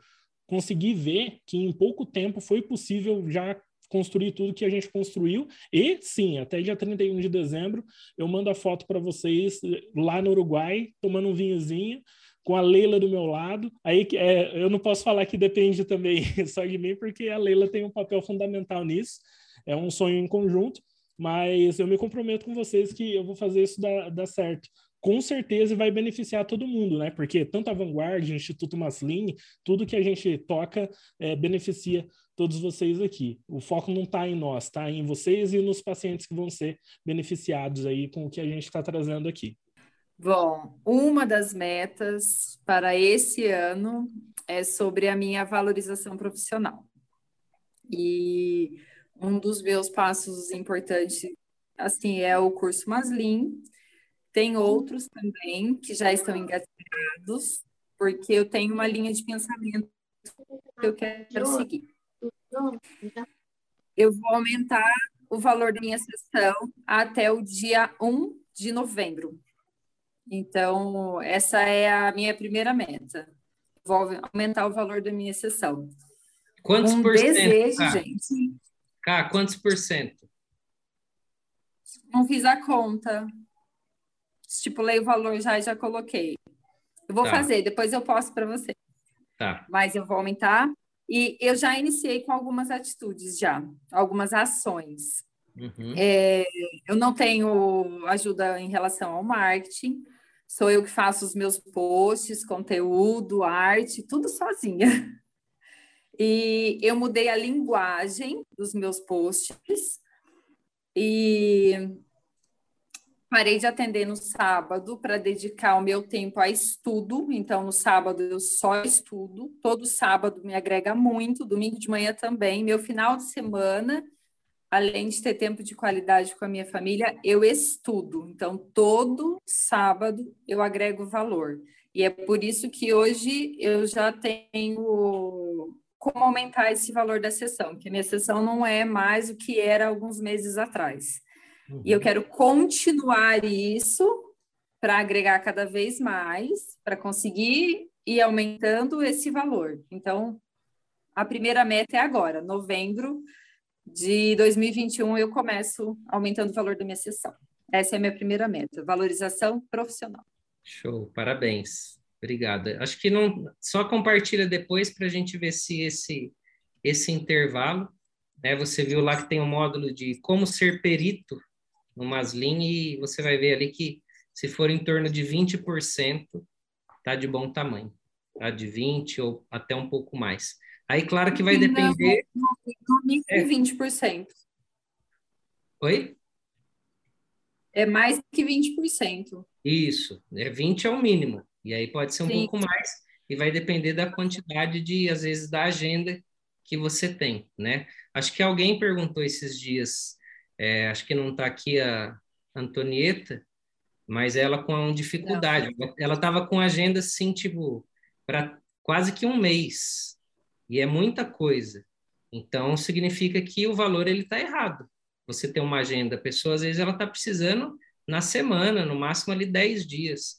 Speaker 2: conseguir ver que em pouco tempo foi possível já construir tudo que a gente construiu. E sim, até dia 31 de dezembro, eu mando a foto para vocês lá no Uruguai, tomando um vinhozinho, com a Leila do meu lado. Aí é, eu não posso falar que depende também só de mim, porque a Leila tem um papel fundamental nisso. É um sonho em conjunto, mas eu me comprometo com vocês que eu vou fazer isso dar, dar certo com certeza vai beneficiar todo mundo, né? Porque tanto a Vanguard, Instituto Maslin, tudo que a gente toca é, beneficia todos vocês aqui. O foco não está em nós, está em vocês e nos pacientes que vão ser beneficiados aí com o que a gente está trazendo aqui.
Speaker 5: Bom, uma das metas para esse ano é sobre a minha valorização profissional. E um dos meus passos importantes, assim, é o curso Maslin, tem outros também que já estão engatilhados, porque eu tenho uma linha de pensamento que eu quero seguir. Eu vou aumentar o valor da minha sessão até o dia 1 de novembro. Então, essa é a minha primeira meta. Vou aumentar o valor da minha sessão.
Speaker 1: Quantos um por cento?
Speaker 5: desejo, Cá? gente.
Speaker 1: Cá, quantos por cento?
Speaker 5: Não fiz a conta estipulei o valor já e já coloquei. Eu vou tá. fazer, depois eu posto para você.
Speaker 1: Tá.
Speaker 5: Mas eu vou aumentar. E eu já iniciei com algumas atitudes já, algumas ações. Uhum. É, eu não tenho ajuda em relação ao marketing, sou eu que faço os meus posts, conteúdo, arte, tudo sozinha. E eu mudei a linguagem dos meus posts e parei de atender no sábado para dedicar o meu tempo a estudo. Então, no sábado eu só estudo. Todo sábado me agrega muito, domingo de manhã também. Meu final de semana, além de ter tempo de qualidade com a minha família, eu estudo. Então, todo sábado eu agrego valor. E é por isso que hoje eu já tenho como aumentar esse valor da sessão, que minha sessão não é mais o que era alguns meses atrás. Uhum. E eu quero continuar isso para agregar cada vez mais, para conseguir ir aumentando esse valor. Então, a primeira meta é agora, novembro de 2021, eu começo aumentando o valor da minha sessão. Essa é a minha primeira meta, valorização profissional.
Speaker 1: Show, parabéns. Obrigada. Acho que não só compartilha depois para a gente ver se esse esse intervalo, né? Você viu lá que tem um módulo de como ser perito no Maslin e você vai ver ali que se for em torno de 20%, tá de bom tamanho, tá? De 20 ou até um pouco mais. Aí, claro que vai depender...
Speaker 5: Não, não, é 20%.
Speaker 1: Oi?
Speaker 5: É mais que 20%.
Speaker 1: Isso, é 20 é o mínimo. E aí pode ser um Sim. pouco mais e vai depender da quantidade de, às vezes, da agenda que você tem, né? Acho que alguém perguntou esses dias é, acho que não está aqui a Antonieta, mas ela com dificuldade. Não. Ela estava com agenda assim, tipo, para quase que um mês. E é muita coisa. Então, significa que o valor ele está errado. Você tem uma agenda, a pessoa às vezes ela está precisando na semana, no máximo ali 10 dias.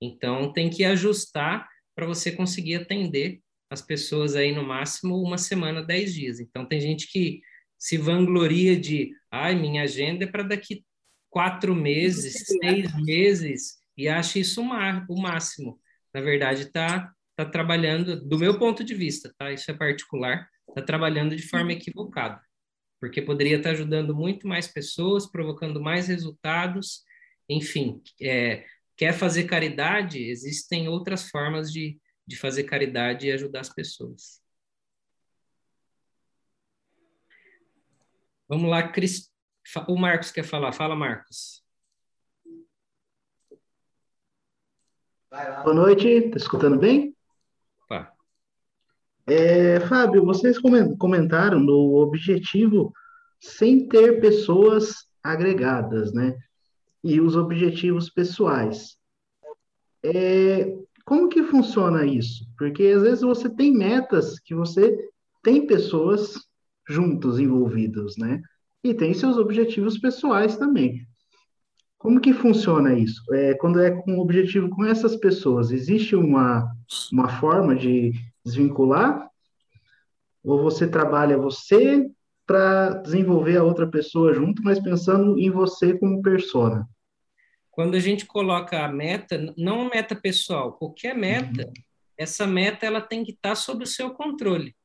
Speaker 1: Então, tem que ajustar para você conseguir atender as pessoas aí no máximo uma semana, 10 dias. Então, tem gente que se vangloria de, ai, minha agenda é para daqui quatro meses, seis meses, e acha isso o máximo. Na verdade, está tá trabalhando, do meu ponto de vista, tá? Isso é particular, está trabalhando de forma equivocada, porque poderia estar tá ajudando muito mais pessoas, provocando mais resultados, enfim, é, quer fazer caridade, existem outras formas de, de fazer caridade e ajudar as pessoas. Vamos lá, Cris... o Marcos quer falar. Fala, Marcos.
Speaker 8: Boa noite, está escutando bem?
Speaker 1: Opa.
Speaker 8: É, Fábio, vocês comentaram no objetivo sem ter pessoas agregadas, né? E os objetivos pessoais. É, como que funciona isso? Porque às vezes você tem metas que você tem pessoas juntos envolvidos, né? E tem seus objetivos pessoais também. Como que funciona isso? É, quando é com objetivo com essas pessoas, existe uma, uma forma de desvincular? Ou você trabalha você para desenvolver a outra pessoa junto, mas pensando em você como persona?
Speaker 1: Quando a gente coloca a meta, não a meta pessoal, qualquer meta, uhum. essa meta ela tem que estar tá sob o seu controle.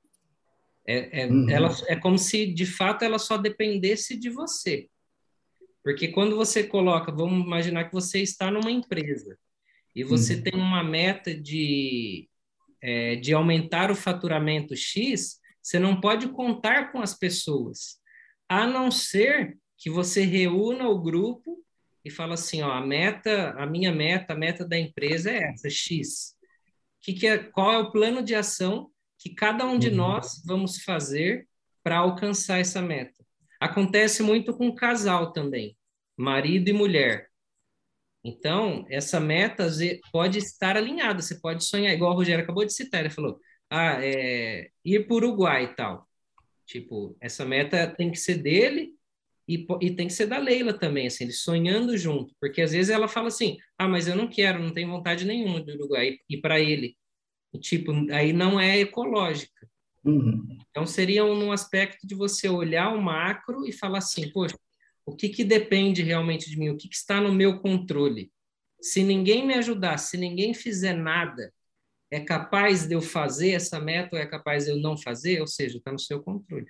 Speaker 1: É, é, uhum. ela, é como se, de fato, ela só dependesse de você. Porque quando você coloca, vamos imaginar que você está numa empresa e você uhum. tem uma meta de, é, de aumentar o faturamento X, você não pode contar com as pessoas, a não ser que você reúna o grupo e fala assim, ó, a meta, a minha meta, a meta da empresa é essa, X. Que que é, qual é o plano de ação que cada um de uhum. nós vamos fazer para alcançar essa meta. Acontece muito com casal também, marido e mulher. Então, essa meta pode estar alinhada, você pode sonhar, igual o Rogério acabou de citar, ele falou, ah, é, ir para o Uruguai e tal. Tipo, essa meta tem que ser dele e, e, tem que ser da Leila também, assim, eles sonhando junto, porque às vezes ela fala assim, ah, mas eu não quero, não tenho vontade nenhuma do Uruguai, e para ele, tipo, aí não é ecológica.
Speaker 8: Uhum.
Speaker 1: Então, seria um aspecto de você olhar o macro e falar assim, poxa, o que, que depende realmente de mim? O que, que está no meu controle? Se ninguém me ajudar, se ninguém fizer nada, é capaz de eu fazer essa meta ou é capaz de eu não fazer? Ou seja, está no seu controle.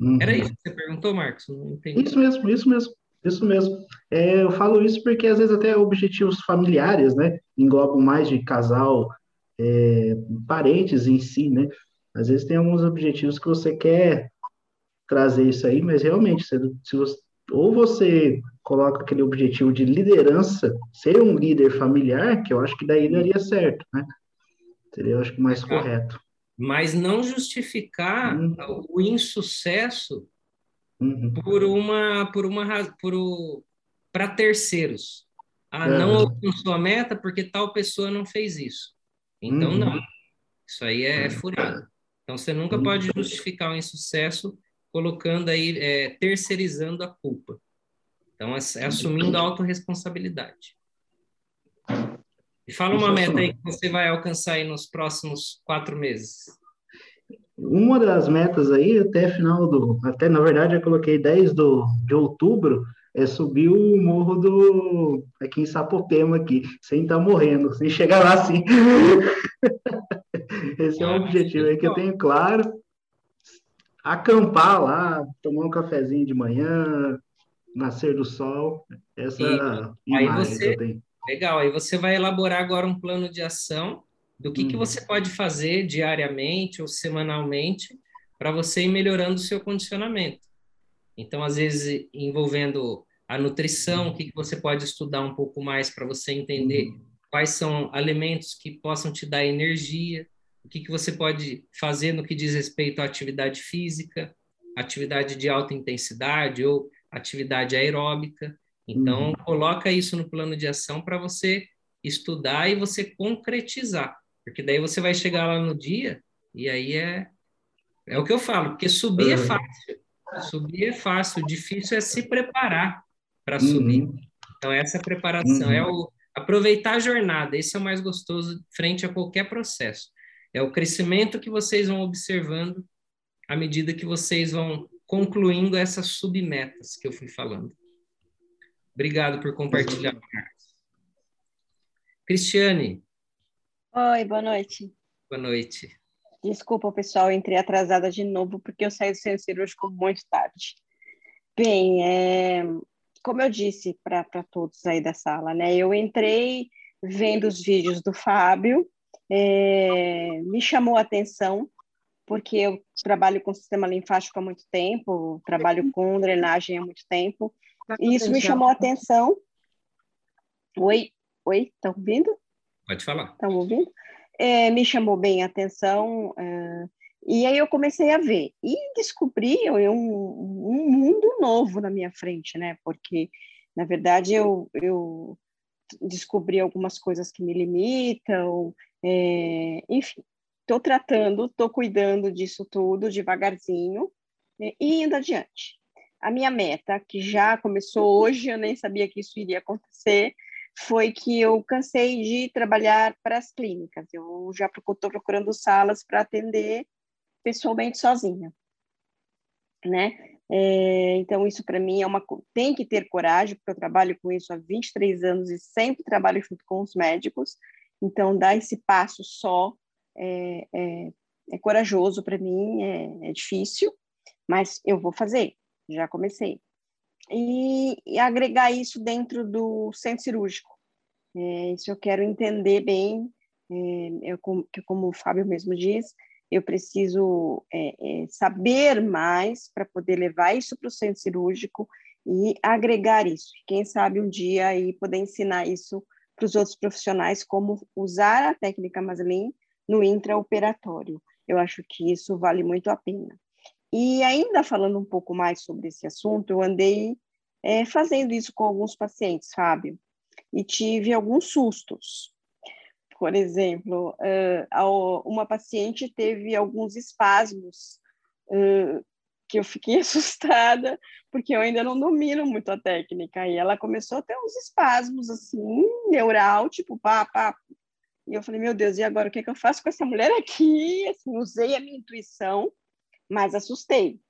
Speaker 1: Uhum. Era isso que você perguntou, Marcos? Não entendi.
Speaker 8: Isso mesmo, isso mesmo. Isso mesmo. É, eu falo isso porque às vezes até objetivos familiares, né, englobam mais de casal, é, parentes em si, né? Às vezes tem alguns objetivos que você quer trazer isso aí, mas realmente, se, se você, ou você coloca aquele objetivo de liderança, ser um líder familiar, que eu acho que daí daria certo, né? Seria, eu acho mais correto.
Speaker 1: Mas não justificar uhum. o insucesso uhum. por uma, por uma, por para terceiros. Ah, uhum. não alcançou a meta porque tal pessoa não fez isso. Então, uhum. não. Isso aí é, é furado. Então, você nunca uhum. pode justificar o insucesso colocando aí, é, terceirizando a culpa. Então, é, é assumindo a autorresponsabilidade. E fala uma meta aí que você vai alcançar aí nos próximos quatro meses.
Speaker 8: Uma das metas aí, até final do. Até, na verdade, eu coloquei 10 do, de outubro, é subir o morro do. aqui em Sapopema, aqui, sem estar tá morrendo, sem chegar lá assim. Esse é um objetivo aí que eu tenho claro. Acampar lá, tomar um cafezinho de manhã, nascer do sol. Essa e,
Speaker 1: aí você, Legal, aí você vai elaborar agora um plano de ação do que, que você uhum. pode fazer diariamente ou semanalmente para você ir melhorando o seu condicionamento. Então, às vezes, envolvendo a nutrição, o que, que você pode estudar um pouco mais para você entender uhum. quais são alimentos que possam te dar energia, o que, que você pode fazer no que diz respeito à atividade física, atividade de alta intensidade ou atividade aeróbica. Então, uhum. coloca isso no plano de ação para você estudar e você concretizar, porque daí você vai chegar lá no dia e aí é é o que eu falo, porque subir é uhum. é fácil. Subir é fácil, o difícil é se preparar para subir. Uhum. Então, essa preparação é uhum. o aproveitar a jornada, esse é o mais gostoso frente a qualquer processo. É o crescimento que vocês vão observando à medida que vocês vão concluindo essas submetas que eu fui falando. Obrigado por compartilhar, Marcos. Cristiane.
Speaker 9: Oi, boa noite.
Speaker 1: Boa noite.
Speaker 9: Desculpa, pessoal, entrei atrasada de novo porque eu saí do centro cirúrgico muito tarde. Bem, é, como eu disse para todos aí da sala, né? Eu entrei vendo os vídeos do Fábio, é, me chamou a atenção porque eu trabalho com sistema linfático há muito tempo, trabalho com drenagem há muito tempo, Tá e isso me chamou a atenção. Oi, oi, estão ouvindo?
Speaker 1: Pode falar.
Speaker 9: Estão ouvindo? É, me chamou bem a atenção. É, e aí eu comecei a ver e descobri um, um, mundo novo na minha frente, né? Porque, na verdade, eu, eu descobri algumas coisas que me limitam, é, enfim, estou tratando, estou cuidando disso tudo devagarzinho é, e indo adiante a minha meta, que já começou hoje, eu nem sabia que isso iria acontecer, foi que eu cansei de trabalhar para as clínicas. Eu já estou procurando salas para atender pessoalmente sozinha, né? É, então isso para mim é uma tem que ter coragem porque eu trabalho com isso há 23 anos e sempre trabalho junto com os médicos. Então dar esse passo só é, é, é corajoso para mim, é, é difícil, mas eu vou fazer já comecei. E, e agregar isso dentro do centro cirúrgico. É, isso eu quero entender bem, é, eu, como, como o Fábio mesmo diz, eu preciso é, é saber mais para poder levar isso para o centro cirúrgico e agregar isso. Quem sabe um dia aí poder ensinar isso para os outros profissionais como usar a técnica Maslin no intraoperatório. Eu acho que isso vale muito a pena. E ainda falando um pouco mais sobre esse assunto, eu andei é, fazendo isso com alguns pacientes, Fábio, e tive alguns sustos. Por exemplo, uma paciente teve alguns espasmos que eu fiquei assustada, porque eu ainda não domino muito a técnica, e ela começou a ter uns espasmos, assim, neural, tipo, pá, pá. E eu falei, meu Deus, e agora o que, é que eu faço com essa mulher aqui? Assim, usei a minha intuição, mas assustei.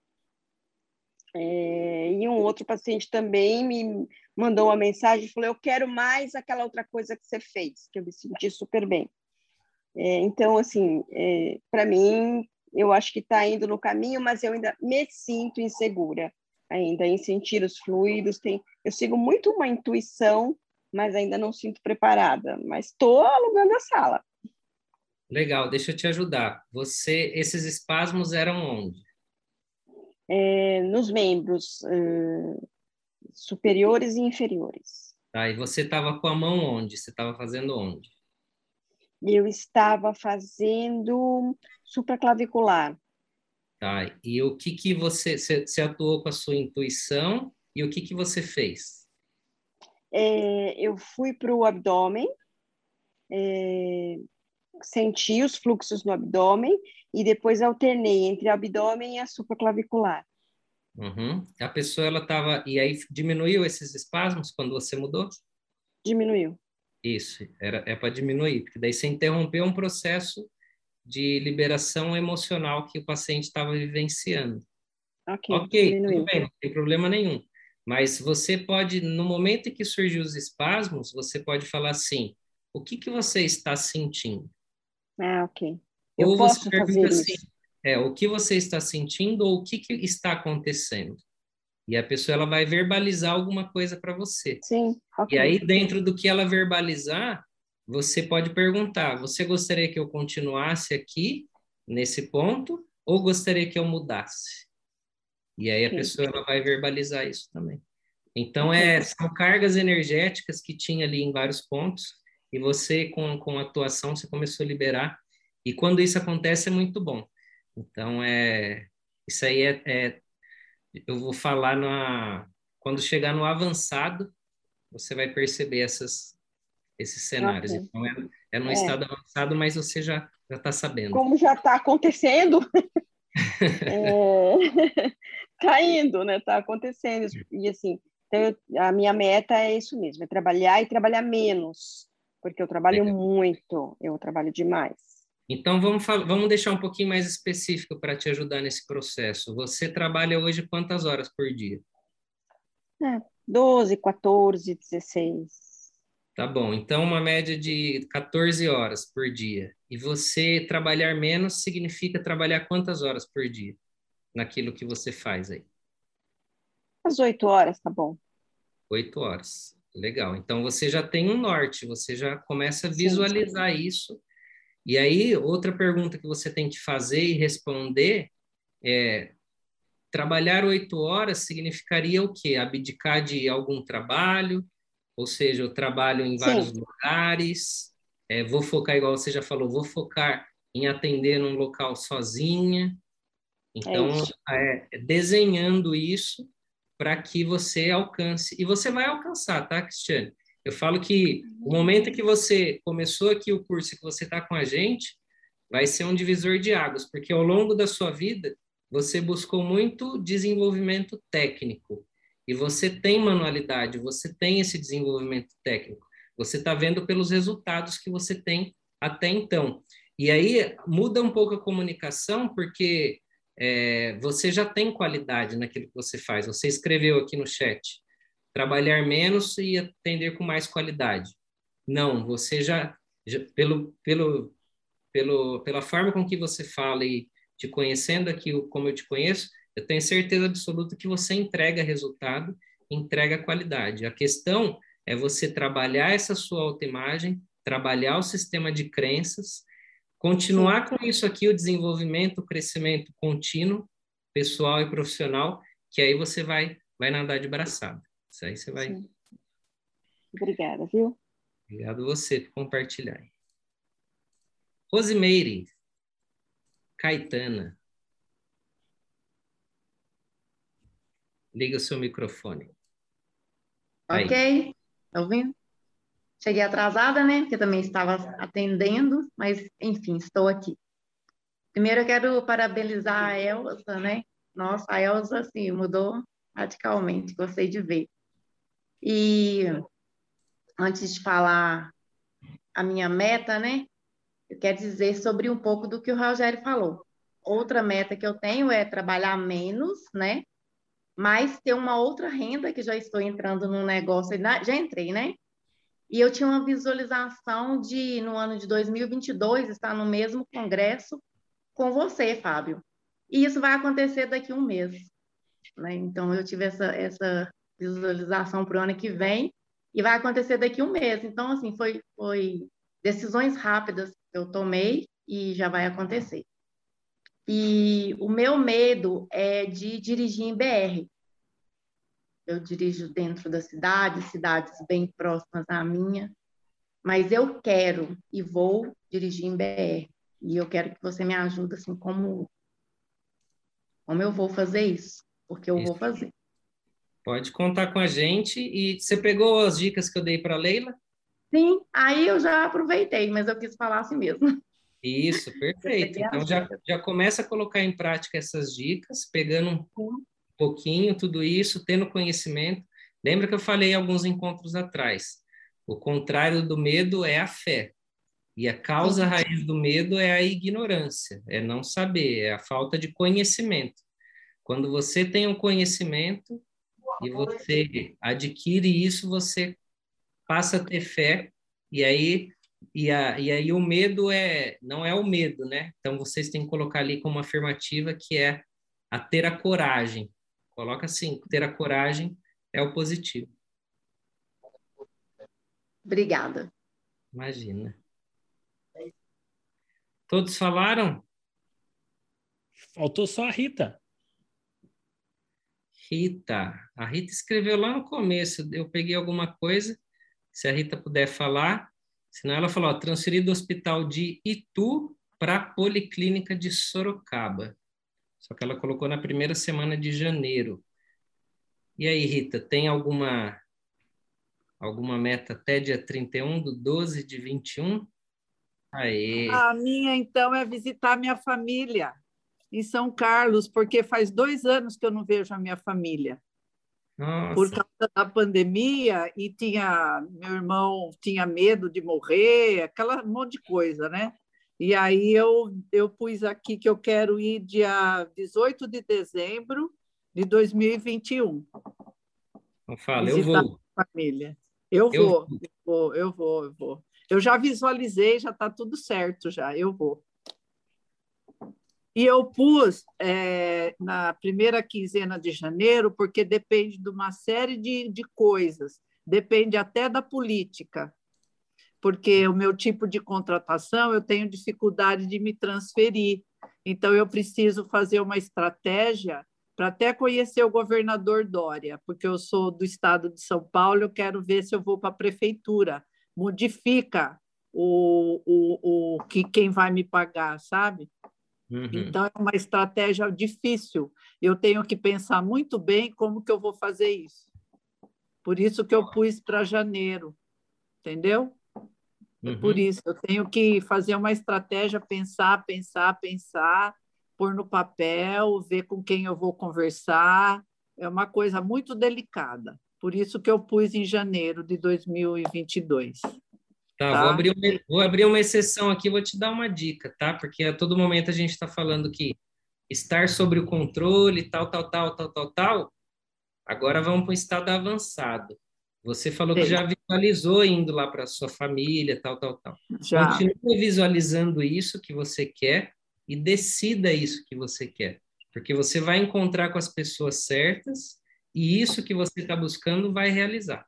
Speaker 9: É, e um outro paciente também me mandou uma mensagem e falou: Eu quero mais aquela outra coisa que você fez, que eu me senti super bem. É, então, assim, é, para mim, eu acho que está indo no caminho, mas eu ainda me sinto insegura, ainda em sentir os fluidos. Tem, eu sigo muito uma intuição, mas ainda não sinto preparada. Mas estou alugando a sala.
Speaker 1: Legal, deixa eu te ajudar. Você, esses espasmos eram onde?
Speaker 9: É, nos membros, uh, superiores e inferiores.
Speaker 1: Tá, e você estava com a mão onde? Você estava fazendo onde?
Speaker 9: Eu estava fazendo supraclavicular.
Speaker 1: Tá, e o que que você, você, atuou com a sua intuição e o que que você fez?
Speaker 9: É, eu fui para o abdômen, é, senti os fluxos no abdômen e depois alternei entre o abdômen e a supraclavicular.
Speaker 1: Uhum. A pessoa ela estava e aí diminuiu esses espasmos quando você mudou?
Speaker 9: Diminuiu.
Speaker 1: Isso, era é para diminuir, porque daí você interrompeu um processo de liberação emocional que o paciente estava vivenciando.
Speaker 9: Ok,
Speaker 1: okay tudo bem, não tem problema nenhum. Mas você pode, no momento em que surgiu os espasmos, você pode falar assim: o que que você está sentindo?
Speaker 9: Ah, ok. Eu ou posso fazer assim, isso.
Speaker 1: É, o que você está sentindo ou o que, que está acontecendo. E a pessoa ela vai verbalizar alguma coisa para você.
Speaker 9: Sim. Okay.
Speaker 1: E aí, dentro do que ela verbalizar, você pode perguntar: você gostaria que eu continuasse aqui, nesse ponto, ou gostaria que eu mudasse? E aí a okay. pessoa ela vai verbalizar isso também. Então, é, são cargas energéticas que tinha ali em vários pontos, e você, com, com a atuação, você começou a liberar. E quando isso acontece, é muito bom. Então, é, isso aí é, é eu vou falar na, quando chegar no avançado, você vai perceber essas, esses cenários. Okay. Então, é, é no é. estado avançado, mas você já já está sabendo.
Speaker 9: Como já está acontecendo, está é, indo, né? Está acontecendo. E assim, então, a minha meta é isso mesmo, é trabalhar e trabalhar menos, porque eu trabalho Legal. muito, eu trabalho demais.
Speaker 1: Então, vamos, vamos deixar um pouquinho mais específico para te ajudar nesse processo. Você trabalha hoje quantas horas por dia?
Speaker 9: É, 12, 14, 16.
Speaker 1: Tá bom. Então, uma média de 14 horas por dia. E você trabalhar menos significa trabalhar quantas horas por dia naquilo que você faz aí?
Speaker 9: As 8 horas, tá bom.
Speaker 1: 8 horas. Legal. Então, você já tem um norte, você já começa a visualizar sim, sim. isso e aí, outra pergunta que você tem que fazer e responder é: trabalhar oito horas significaria o quê? Abdicar de algum trabalho? Ou seja, eu trabalho em vários Sim. lugares, é, vou focar, igual você já falou, vou focar em atender num local sozinha. Então, é é, desenhando isso para que você alcance. E você vai alcançar, tá, Cristiane? Eu falo que o momento que você começou aqui o curso que você está com a gente, vai ser um divisor de águas, porque ao longo da sua vida, você buscou muito desenvolvimento técnico. E você tem manualidade, você tem esse desenvolvimento técnico. Você está vendo pelos resultados que você tem até então. E aí muda um pouco a comunicação, porque é, você já tem qualidade naquilo que você faz. Você escreveu aqui no chat trabalhar menos e atender com mais qualidade. Não, você já, já pelo, pelo, pelo, pela forma com que você fala e te conhecendo aqui como eu te conheço, eu tenho certeza absoluta que você entrega resultado, entrega qualidade. A questão é você trabalhar essa sua autoimagem, trabalhar o sistema de crenças, continuar com isso aqui, o desenvolvimento, o crescimento contínuo, pessoal e profissional, que aí você vai, vai nadar de braçada. Isso aí você vai. Sim.
Speaker 9: Obrigada, viu?
Speaker 1: Obrigado você por compartilhar. Rosimeire, Caetana. Liga o seu microfone.
Speaker 10: Ok, tá ouvindo? Cheguei atrasada, né? Porque também estava atendendo, mas enfim, estou aqui. Primeiro eu quero parabenizar a Elsa, né? Nossa, a Elsa, assim, mudou radicalmente, gostei de ver. E antes de falar a minha meta, né? Eu quero dizer sobre um pouco do que o Rogério falou. Outra meta que eu tenho é trabalhar menos, né? Mas ter uma outra renda, que já estou entrando no negócio, já entrei, né? E eu tinha uma visualização de, no ano de 2022, estar no mesmo congresso com você, Fábio. E isso vai acontecer daqui a um mês. Né? Então, eu tive essa, essa visualização para o ano que vem e vai acontecer daqui a um mês. Então, assim, foi, foi decisões rápidas que eu tomei e já vai acontecer. E o meu medo é de dirigir em BR. Eu dirijo dentro da cidade, cidades bem próximas à minha, mas eu quero e vou dirigir em BR. E eu quero que você me ajude, assim, como, como eu vou fazer isso, porque eu isso. vou fazer.
Speaker 1: Pode contar com a gente. E você pegou as dicas que eu dei para Leila?
Speaker 10: Sim, aí eu já aproveitei, mas eu quis falar assim mesmo.
Speaker 1: Isso, perfeito. Então já, já começa a colocar em prática essas dicas, pegando um pouquinho tudo isso, tendo conhecimento. Lembra que eu falei alguns encontros atrás? O contrário do medo é a fé. E a causa raiz do medo é a ignorância, é não saber, é a falta de conhecimento. Quando você tem o um conhecimento e você adquire isso, você passa a ter fé e aí e, a, e aí o medo é não é o medo, né? Então vocês têm que colocar ali como afirmativa que é a ter a coragem. Coloca assim, ter a coragem é o positivo.
Speaker 10: Obrigada.
Speaker 1: Imagina. Todos falaram?
Speaker 2: Faltou só a Rita.
Speaker 1: Rita. A Rita escreveu lá no começo. Eu peguei alguma coisa. Se a Rita puder falar. Senão ela falou, ó, transferido do hospital de Itu para a Policlínica de Sorocaba. Só que ela colocou na primeira semana de janeiro. E aí, Rita, tem alguma alguma meta até dia 31 do 12 de 21? Aê.
Speaker 11: A minha, então, é visitar minha família em São Carlos, porque faz dois anos que eu não vejo a minha família.
Speaker 1: Nossa.
Speaker 11: Por causa da pandemia, e tinha meu irmão tinha medo de morrer, aquela monte de coisa, né? E aí eu, eu pus aqui que eu quero ir dia 18 de dezembro de 2021.
Speaker 1: Não fala, eu vou.
Speaker 11: Família. Eu, eu vou, eu vou, eu vou, eu vou. Eu já visualizei, já está tudo certo já, eu vou. E eu pus é, na primeira quinzena de janeiro, porque depende de uma série de, de coisas, depende até da política, porque o meu tipo de contratação eu tenho dificuldade de me transferir, então eu preciso fazer uma estratégia para até conhecer o governador Dória, porque eu sou do estado de São Paulo, eu quero ver se eu vou para a prefeitura, modifica o, o, o que quem vai me pagar, sabe? Uhum. Então, é uma estratégia difícil. Eu tenho que pensar muito bem como que eu vou fazer isso. Por isso que eu pus para janeiro, entendeu? É uhum. Por isso, eu tenho que fazer uma estratégia, pensar, pensar, pensar, pôr no papel, ver com quem eu vou conversar. É uma coisa muito delicada. Por isso que eu pus em janeiro de 2022.
Speaker 1: Tá, tá? Vou, abrir uma, vou abrir uma exceção aqui, vou te dar uma dica, tá? Porque a todo momento a gente está falando que estar sobre o controle, tal, tal, tal, tal, tal, tal. Agora vamos para o estado avançado. Você falou Sim. que já visualizou indo lá para sua família, tal, tal, tal. Já. Continue visualizando isso que você quer e decida isso que você quer. Porque você vai encontrar com as pessoas certas e isso que você está buscando vai realizar.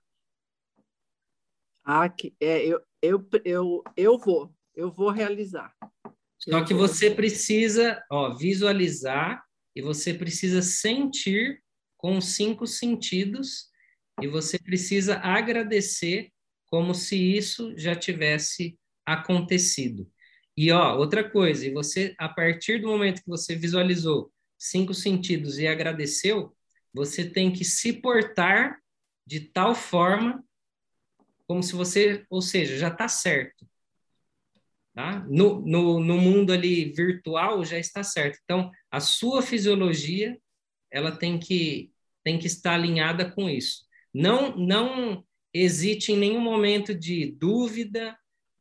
Speaker 11: Ah, que, é, eu, eu, eu, eu vou, eu vou realizar.
Speaker 1: Só eu que vou. você precisa ó, visualizar e você precisa sentir com os cinco sentidos e você precisa agradecer como se isso já tivesse acontecido. E ó, outra coisa, e você a partir do momento que você visualizou cinco sentidos e agradeceu, você tem que se portar de tal forma como se você, ou seja, já está certo. Tá? No, no, no mundo ali virtual já está certo. Então, a sua fisiologia ela tem que, tem que estar alinhada com isso. Não, não hesite em nenhum momento de dúvida,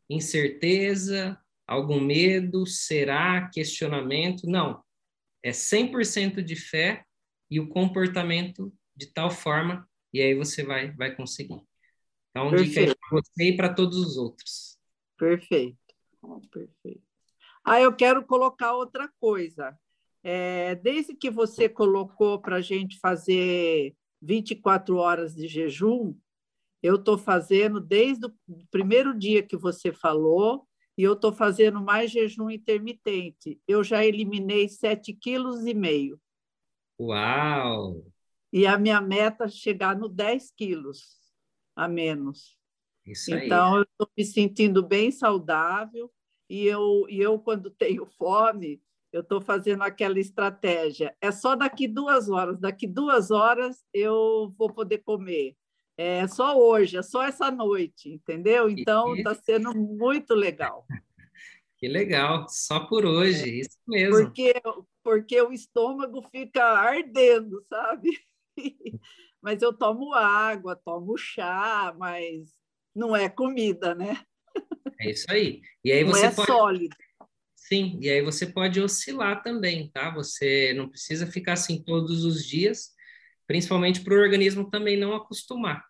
Speaker 1: incerteza, algum medo, será, questionamento. Não. É 100% de fé e o comportamento de tal forma, e aí você vai, vai conseguir. Então, Perfeito. dica para você e para todos os outros.
Speaker 11: Perfeito. Perfeito. Ah, eu quero colocar outra coisa. É, desde que você colocou para a gente fazer 24 horas de jejum, eu estou fazendo desde o primeiro dia que você falou, e eu estou fazendo mais jejum intermitente. Eu já eliminei 7,5 kg.
Speaker 1: Uau!
Speaker 11: E a minha meta é chegar no 10 quilos a menos. Isso então, aí. eu estou me sentindo bem saudável. E eu, e eu, quando tenho fome, eu estou fazendo aquela estratégia. É só daqui duas horas. Daqui duas horas eu vou poder comer. É só hoje, é só essa noite, entendeu? Então está sendo muito legal.
Speaker 1: Que legal, só por hoje, é. isso mesmo.
Speaker 11: Porque, porque o estômago fica ardendo, sabe? mas eu tomo água, tomo chá, mas não é comida, né?
Speaker 1: É isso aí. E aí você
Speaker 11: não é
Speaker 1: pode...
Speaker 11: sólido.
Speaker 1: Sim, e aí você pode oscilar também, tá? Você não precisa ficar assim todos os dias, principalmente para o organismo também não acostumar.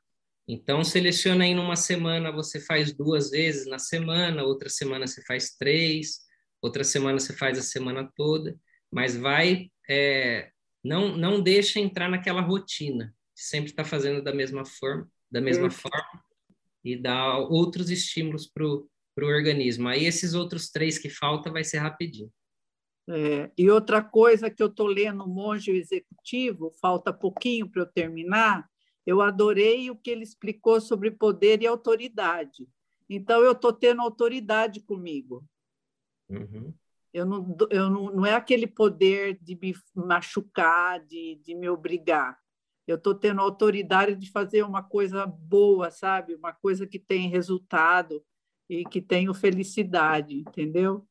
Speaker 1: Então, seleciona aí numa semana, você faz duas vezes na semana, outra semana você faz três, outra semana você faz a semana toda, mas vai, é, não, não deixa entrar naquela rotina, sempre está fazendo da mesma forma, da mesma forma, e dá outros estímulos para o organismo. Aí esses outros três que faltam vai ser rapidinho.
Speaker 11: É, e outra coisa que eu estou lendo, Monge Executivo, falta pouquinho para eu terminar, eu adorei o que ele explicou sobre poder e autoridade. Então, eu estou tendo autoridade comigo. Uhum. Eu, não, eu não, não é aquele poder de me machucar, de, de me obrigar. Eu estou tendo autoridade de fazer uma coisa boa, sabe? Uma coisa que tem resultado e que tenho felicidade, entendeu?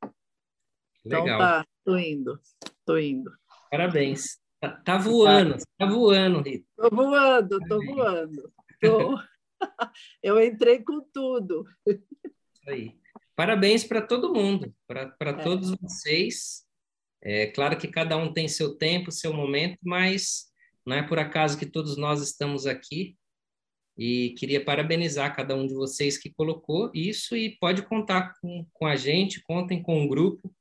Speaker 1: Então, Legal.
Speaker 11: Então, tá, estou indo, estou indo.
Speaker 1: Parabéns. Tá, tá voando, tá voando, Rita.
Speaker 11: Tô voando, tô voando. Tô... Eu entrei com tudo.
Speaker 1: Isso aí. Parabéns para todo mundo, para é. todos vocês. É claro que cada um tem seu tempo, seu momento, mas não é por acaso que todos nós estamos aqui. E queria parabenizar cada um de vocês que colocou isso e pode contar com, com a gente, contem com o grupo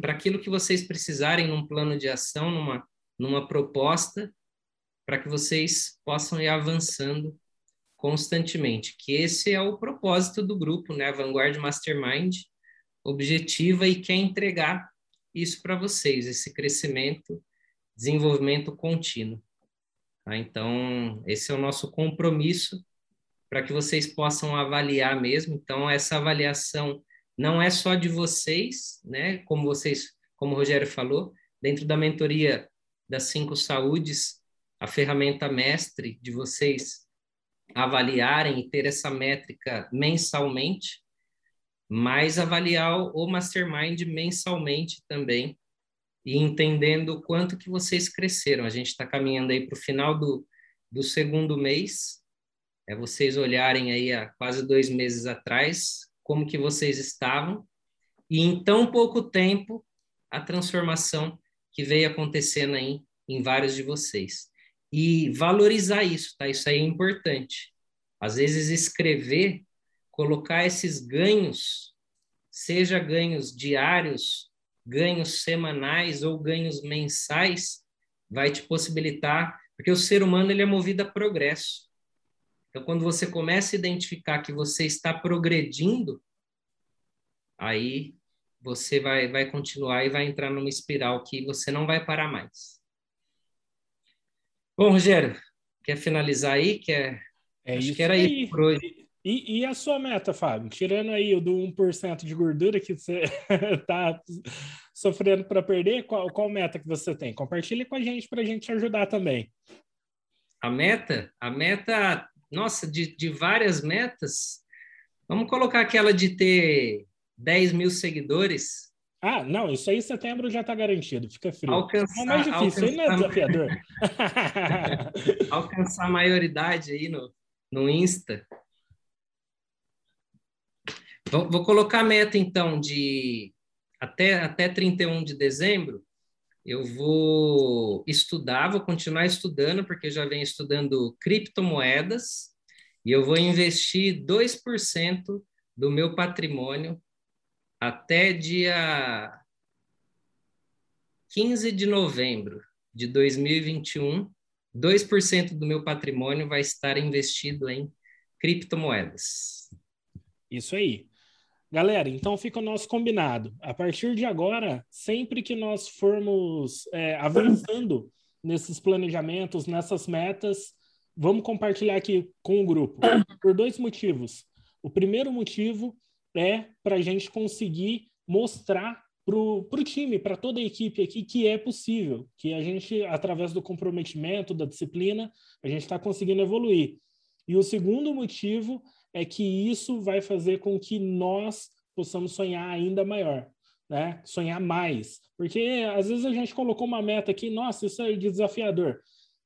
Speaker 1: para aquilo que vocês precisarem num plano de ação, numa, numa proposta, para que vocês possam ir avançando constantemente. Que esse é o propósito do grupo, né? A Vanguard Mastermind objetiva e quer entregar isso para vocês, esse crescimento, desenvolvimento contínuo. Tá? Então, esse é o nosso compromisso para que vocês possam avaliar mesmo. Então, essa avaliação não é só de vocês, né? Como vocês, como o Rogério falou, dentro da mentoria das cinco saúdes, a ferramenta mestre de vocês avaliarem e ter essa métrica mensalmente, mas avaliar o mastermind mensalmente também e entendendo o quanto que vocês cresceram. A gente está caminhando aí para o final do, do segundo mês, é vocês olharem aí há quase dois meses atrás, como que vocês estavam e em tão pouco tempo a transformação que veio acontecendo aí em vários de vocês. E valorizar isso, tá? Isso aí é importante. Às vezes escrever, colocar esses ganhos, seja ganhos diários, ganhos semanais ou ganhos mensais, vai te possibilitar, porque o ser humano ele é movido a progresso. Então, quando você começa a identificar que você está progredindo, aí você vai, vai continuar e vai entrar numa espiral que você não vai parar mais. Bom, Rogério, quer finalizar aí? Quer...
Speaker 2: É Acho que era aí. isso por hoje. E, e, a sua meta, Fábio? Tirando aí o do 1% de gordura que você está sofrendo para perder, qual, qual meta que você tem? Compartilhe com a gente para a gente ajudar também.
Speaker 1: A meta? A meta nossa, de, de várias metas, vamos colocar aquela de ter 10 mil seguidores.
Speaker 2: Ah, não, isso aí em setembro já está garantido, fica frio.
Speaker 1: Alcançar,
Speaker 2: é mais difícil, alcançar, não é desafiador.
Speaker 1: alcançar a maioridade aí no, no Insta. Vou, vou colocar a meta, então, de até, até 31 de dezembro, eu vou estudar, vou continuar estudando, porque já venho estudando criptomoedas, e eu vou investir 2% do meu patrimônio até dia 15 de novembro de 2021. 2% do meu patrimônio vai estar investido em criptomoedas.
Speaker 2: Isso aí. Galera, então fica o nosso combinado. A partir de agora, sempre que nós formos é, avançando nesses planejamentos, nessas metas, vamos compartilhar aqui com o grupo, por dois motivos. O primeiro motivo é para a gente conseguir mostrar para o time, para toda a equipe aqui, que é possível, que a gente, através do comprometimento, da disciplina, a gente está conseguindo evoluir. E o segundo motivo é que isso vai fazer com que nós possamos sonhar ainda maior, né? Sonhar mais. Porque às vezes a gente colocou uma meta aqui, nossa, isso é desafiador.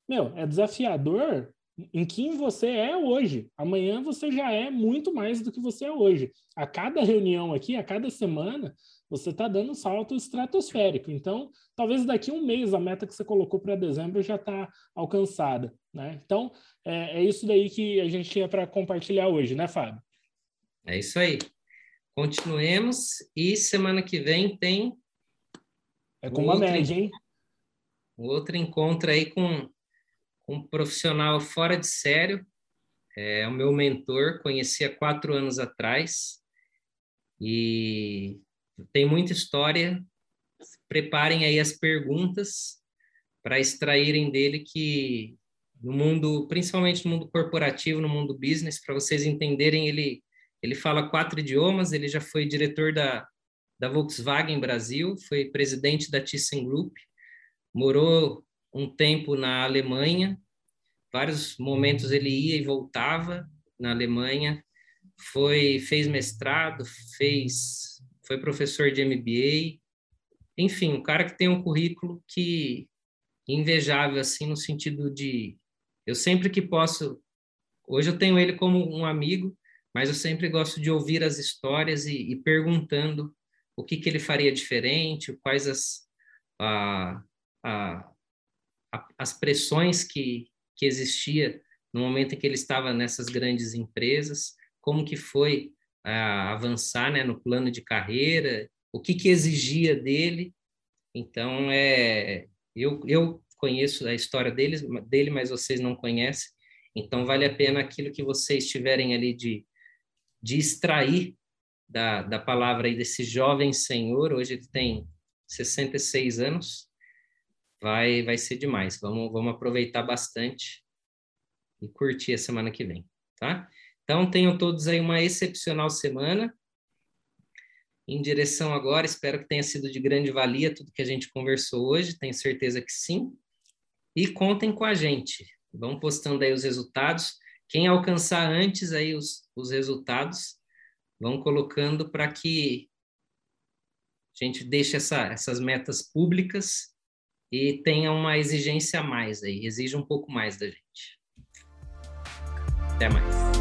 Speaker 2: Meu, é desafiador em quem você é hoje. Amanhã você já é muito mais do que você é hoje. A cada reunião aqui, a cada semana, você está dando um salto estratosférico. Então, talvez daqui a um mês a meta que você colocou para dezembro já está alcançada. Né? Então, é, é, isso daí que a gente tinha para compartilhar hoje, né, Fábio?
Speaker 1: É isso aí. Continuemos e semana que vem tem.
Speaker 2: É com uma média, hein?
Speaker 1: Outro encontro aí com um profissional fora de sério, é o meu mentor, conheci há quatro anos atrás, e tem muita história. Preparem aí as perguntas para extraírem dele que no mundo, principalmente no mundo corporativo, no mundo business, para vocês entenderem, ele ele fala quatro idiomas, ele já foi diretor da, da Volkswagen Brasil, foi presidente da ThyssenKrupp, morou um tempo na Alemanha, vários momentos ele ia e voltava na Alemanha, foi fez mestrado, fez foi professor de MBA, enfim, um cara que tem um currículo que invejável assim no sentido de eu sempre que posso, hoje eu tenho ele como um amigo, mas eu sempre gosto de ouvir as histórias e, e perguntando o que que ele faria diferente, quais as a, a, as pressões que, que existia no momento em que ele estava nessas grandes empresas, como que foi uh, avançar né, no plano de carreira, o que, que exigia dele. Então, é, eu, eu conheço a história deles, dele, mas vocês não conhecem. Então, vale a pena aquilo que vocês tiverem ali de, de extrair da, da palavra aí desse jovem senhor. Hoje ele tem 66 anos vai, vai ser demais. Vamos, vamos aproveitar bastante e curtir a semana que vem, tá? Então, tenham todos aí uma excepcional semana. Em direção agora, espero que tenha sido de grande valia tudo que a gente conversou hoje, tenho certeza que sim. E contem com a gente. Vão postando aí os resultados. Quem alcançar antes aí os, os resultados, vão colocando para que a gente deixe essa, essas metas públicas e tenha uma exigência a mais aí, exige um pouco mais da gente. Até mais.